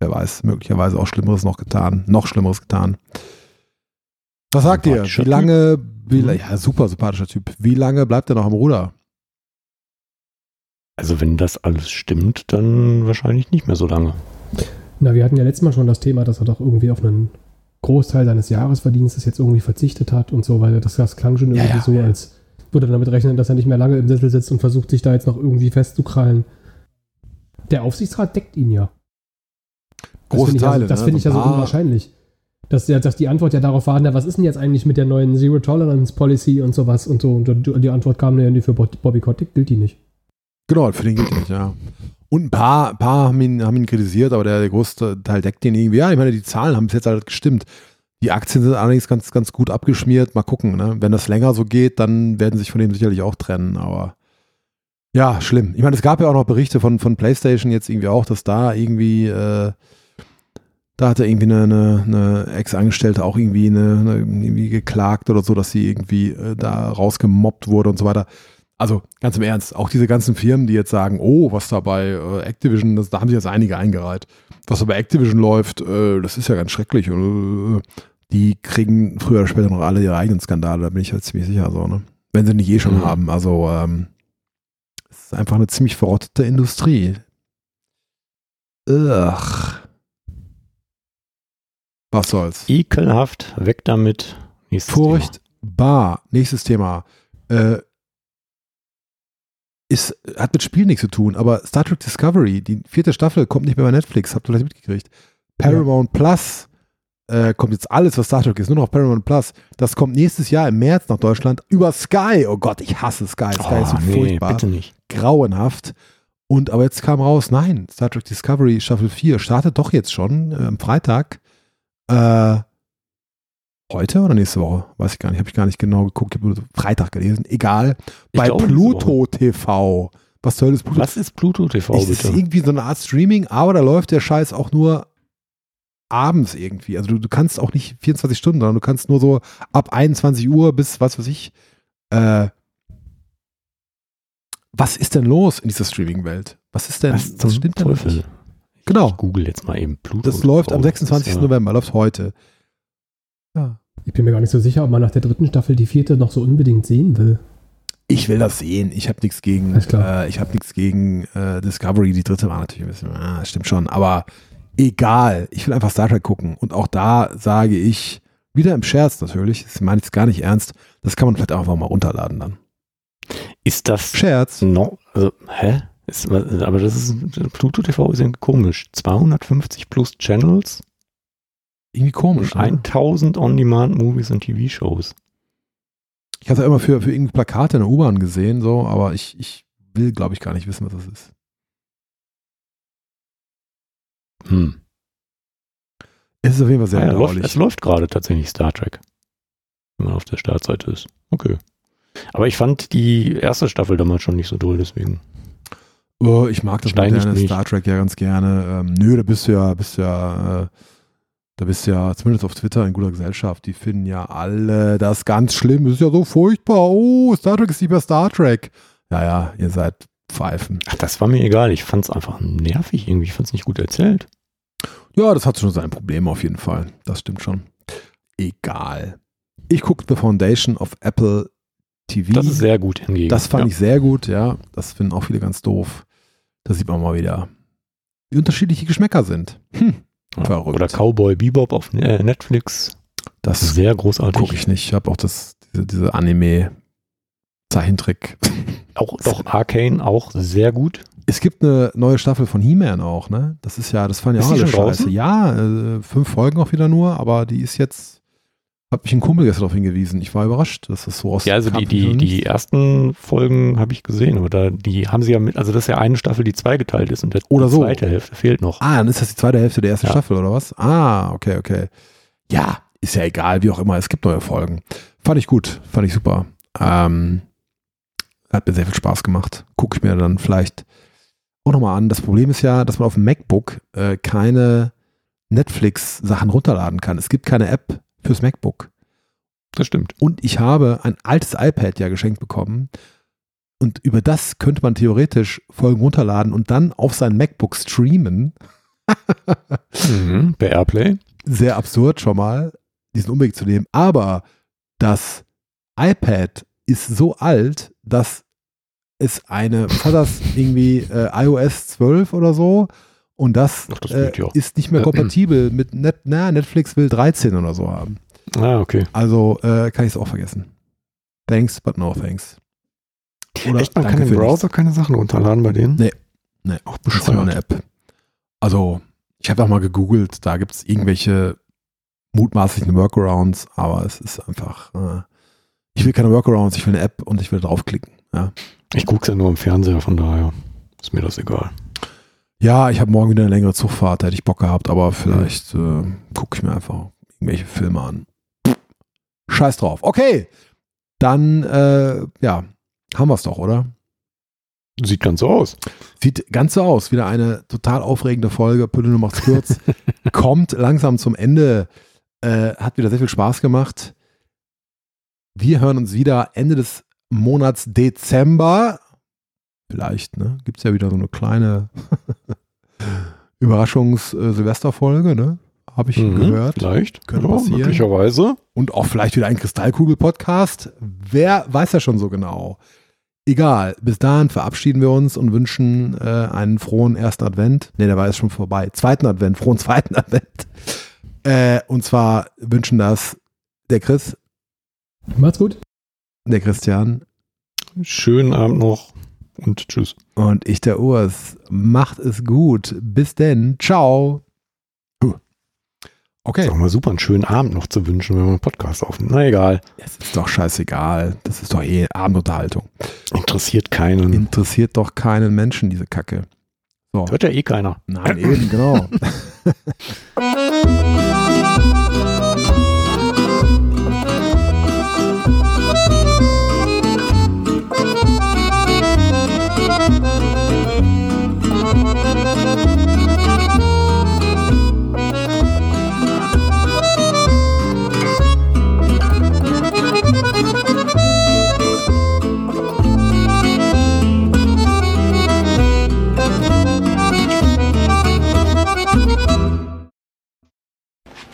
wer weiß, möglicherweise auch Schlimmeres noch getan, noch Schlimmeres getan. Was sagt ihr? Wie lange, wie, Mhm. ja, super sympathischer Typ. Wie lange bleibt er noch am Ruder? Also wenn das alles stimmt, dann wahrscheinlich nicht mehr so lange. Na, wir hatten ja letztes Mal schon das Thema, dass er doch irgendwie auf einen Großteil seines Jahresverdienstes jetzt irgendwie verzichtet hat und so, weil das, das klang schon Ja, irgendwie ja, so, ja. als würde er damit rechnen, dass er nicht mehr lange im Sessel sitzt und versucht, sich da jetzt noch irgendwie festzukrallen. der Aufsichtsrat deckt ihn ja. Große ja. Das Große finde ich, Teile. also, das ne? finde ich ja so paar- unwahrscheinlich. Dass, dass die Antwort ja darauf war, na, was ist denn jetzt eigentlich mit der neuen Zero Tolerance Policy und sowas und so. Und die Antwort kam, ne, für Bobby Kotick gilt die nicht. Genau, für den gilt nicht, ja. Und ein paar, ein paar haben, ihn, haben ihn kritisiert, aber der, der größte Teil deckt den irgendwie. Ja, ich meine, die Zahlen haben bis jetzt halt gestimmt. Die Aktien sind allerdings ganz, ganz gut abgeschmiert. Mal gucken, ne? Wenn das länger so geht, dann werden sich von dem sicherlich auch trennen, aber ja, schlimm. Ich meine, es gab ja auch noch Berichte von, von PlayStation jetzt irgendwie auch, dass da irgendwie, äh, da hatte irgendwie eine, eine, eine Ex-Angestellte auch irgendwie, eine, eine, irgendwie geklagt oder so, dass sie irgendwie äh, da rausgemobbt wurde und so weiter. Also ganz im Ernst, auch diese ganzen Firmen, die jetzt sagen, oh, was da bei äh, Activision, das, da haben sich jetzt einige eingereiht. Was da bei Activision läuft, äh, das ist ja ganz schrecklich. Und, äh, die kriegen früher oder später noch alle ihre eigenen Skandale, da bin ich halt ziemlich sicher so, ne? Wenn sie nicht eh schon Mhm. haben. Also ähm, es ist einfach eine ziemlich verrottete Industrie. Ugh. Was soll's? Ekelhaft, weg damit. Nächstes Thema. Furchtbar. Nächstes Thema. Äh, ist, hat mit Spiel nichts zu tun, aber Star Trek Discovery, die vierte Staffel, kommt nicht mehr bei Netflix, habt ihr vielleicht mitgekriegt. Paramount Plus äh, kommt jetzt alles, was Star Trek ist, nur noch Paramount Plus. Das kommt nächstes Jahr im März nach Deutschland über Sky. Oh Gott, ich hasse Sky. Sky ist so Oh, nee, furchtbar bitte nicht. grauenhaft. Und aber jetzt kam raus, nein, Star Trek Discovery Staffel 4 startet doch jetzt schon äh, am Freitag. Äh, heute oder nächste Woche? Weiß ich gar nicht, habe ich gar nicht genau geguckt, ich habe nur Freitag gelesen. Egal. Ich Bei glaube, Pluto TV. Was soll das Pluto Was ist Pluto TV, ist bitte? irgendwie so eine Art Streaming, aber da läuft der Scheiß auch nur abends irgendwie. Also du, du kannst auch nicht 24 Stunden, sondern du kannst nur so ab 21 Uhr bis was weiß ich. Äh, was ist denn los in dieser Streaming-Welt? Was ist denn, Was was, stimmt denn Teufel? Genau, Ich google jetzt mal eben Pluto das läuft am 26. Das ist ja- November, läuft heute. Ja. Ich bin mir gar nicht so sicher, ob man nach der dritten Staffel die vierte noch so unbedingt sehen will. Ich will das sehen. Ich habe nichts gegen, äh, ich habe nichts gegen äh, Discovery. Die dritte war natürlich ein bisschen, ah, stimmt schon. Aber egal. Ich will einfach Star Trek gucken. Und auch da sage ich, wieder im Scherz natürlich, das meine ich jetzt gar nicht ernst, das kann man vielleicht einfach mal runterladen dann. Ist das Scherz. no, also, hä? Ist, aber das ist, Pluto TV ist ja komisch. 250 plus Channels Irgendwie komisch. und Ne? 1000 On-Demand-Movies und TV-Shows. Ich habe ja immer für, für irgendwie Plakate in der U-Bahn gesehen, so, aber ich, ich will, glaube ich, gar nicht wissen, was das ist. Hm. Es ist auf jeden Fall sehr Ah ja, läuft, bedauerlich. es läuft gerade tatsächlich Star Trek. Wenn man auf der Startseite ist. Okay. Aber ich fand die erste Staffel damals schon nicht so doll, deswegen. Oh, ich mag das Steinigt moderne. Star Trek ja ganz gerne. Ähm, nö, da bist du ja, bist du ja, äh, da bist du ja zumindest auf Twitter in guter Gesellschaft. Die finden ja alle das ganz schlimm. Das ist ja so furchtbar. Oh, Star Trek ist mehr Star Trek. Ja, ja, ihr seid Pfeifen. Ach, das war mir egal. Ich fand es einfach nervig irgendwie. Ich fand es nicht gut erzählt. Ja, das hat schon sein Problem auf jeden Fall. Das stimmt schon. Egal. Ich gucke The Foundation auf Apple TV. Das ist sehr gut hingegen. Das fand ja. ich sehr gut, ja. Das finden auch viele ganz doof. Da sieht man mal wieder, wie unterschiedliche Geschmäcker sind. Hm. Verrückt. Oder Cowboy Bebop auf äh, Netflix. das Sehr großartig. gucke ich nicht. Ich habe auch das, diese, diese Anime-Zeichentrick. Auch doch Arcane auch sehr gut. Es gibt eine neue Staffel von He-Man auch, ne? Das ist ja, das fand ja Ist auch alle scheiße. Ja, äh, fünf Folgen auch wieder nur, aber die ist jetzt, hat mich ein Kumpel gestern darauf hingewiesen. Ich war überrascht, dass das so aus Ja, also die, die, die ersten Folgen habe ich gesehen, aber da, die haben sie ja mit, also das ist ja eine Staffel, die zweigeteilt ist und der Oder so. zweite Hälfte fehlt noch. Ah, dann ist das die zweite Hälfte der ersten Ja. Staffel, oder was? Ah, okay, okay. Ja, ist ja egal, wie auch immer, es gibt neue Folgen. Fand ich gut, fand ich super. Ähm, hat mir sehr viel Spaß gemacht. Gucke ich mir dann vielleicht auch nochmal an. Das Problem ist ja, dass man auf dem MacBook äh, keine Netflix-Sachen runterladen kann. Es gibt keine App fürs MacBook. Das stimmt. Und ich habe ein altes iPad ja geschenkt bekommen. Und über das könnte man theoretisch Folgen runterladen und dann auf sein MacBook streamen. Mhm. Bei Airplay. sehr absurd schon mal, diesen Umweg zu nehmen. Aber das iPad ist so alt, dass es eine, was hat das irgendwie äh, iOS 12 oder so? Und das, Ach, das äh, ist nicht mehr kompatibel mit Net, na, Netflix will 13 oder so haben. Ah, okay. Also äh, kann ich es auch vergessen. Thanks, but no thanks. Oder Echt, man kann im Browser keine Sachen runterladen bei denen? Nee. Nee, auch bescheuerte App. Also, ich habe auch mal gegoogelt, da gibt es irgendwelche mutmaßlichen Workarounds, aber es ist einfach, äh, ich will keine Workarounds, ich will eine App und ich will draufklicken. Ja, Ich gucke es ja nur im Fernseher, von daher ist mir das egal. Ja ich habe morgen wieder eine längere Zugfahrt, hätte ich Bock gehabt, aber vielleicht äh, gucke ich mir einfach irgendwelche Filme an. Scheiß drauf. Okay, dann, äh, ja, haben wir es doch, oder? Sieht ganz so aus. Sieht ganz so aus. Wieder eine total aufregende Folge. Püllene macht's kurz. Kommt langsam zum Ende. Äh, hat wieder sehr viel Spaß gemacht. Wir hören uns wieder Ende des Monats Dezember. Vielleicht, ne? Gibt es ja wieder so eine kleine Überraschungs-Silvesterfolge, ne? Habe ich Mhm, gehört. Vielleicht. Könnte ja, passieren. möglicherweise. Und auch vielleicht wieder ein Kristallkugel-Podcast. Wer weiß ja schon so genau. Egal, bis dahin verabschieden wir uns und wünschen äh, einen frohen ersten Advent. Ne, der war jetzt schon vorbei. Zweiten Advent, frohen zweiten Advent. Äh, und zwar wünschen das der Chris, Macht's gut. der Christian Schönen Abend noch und tschüss. und ich, der Urs. Macht es gut. Bis denn. Ciao. Okay. Ist auch mal super, einen schönen Abend noch zu wünschen, wenn man einen Podcast aufnimmt. Na egal. Es ist doch scheißegal. Das ist doch eh Abendunterhaltung. Interessiert keinen. Interessiert doch keinen Menschen, diese Kacke. So. Hört ja eh keiner. Nein, eben, genau.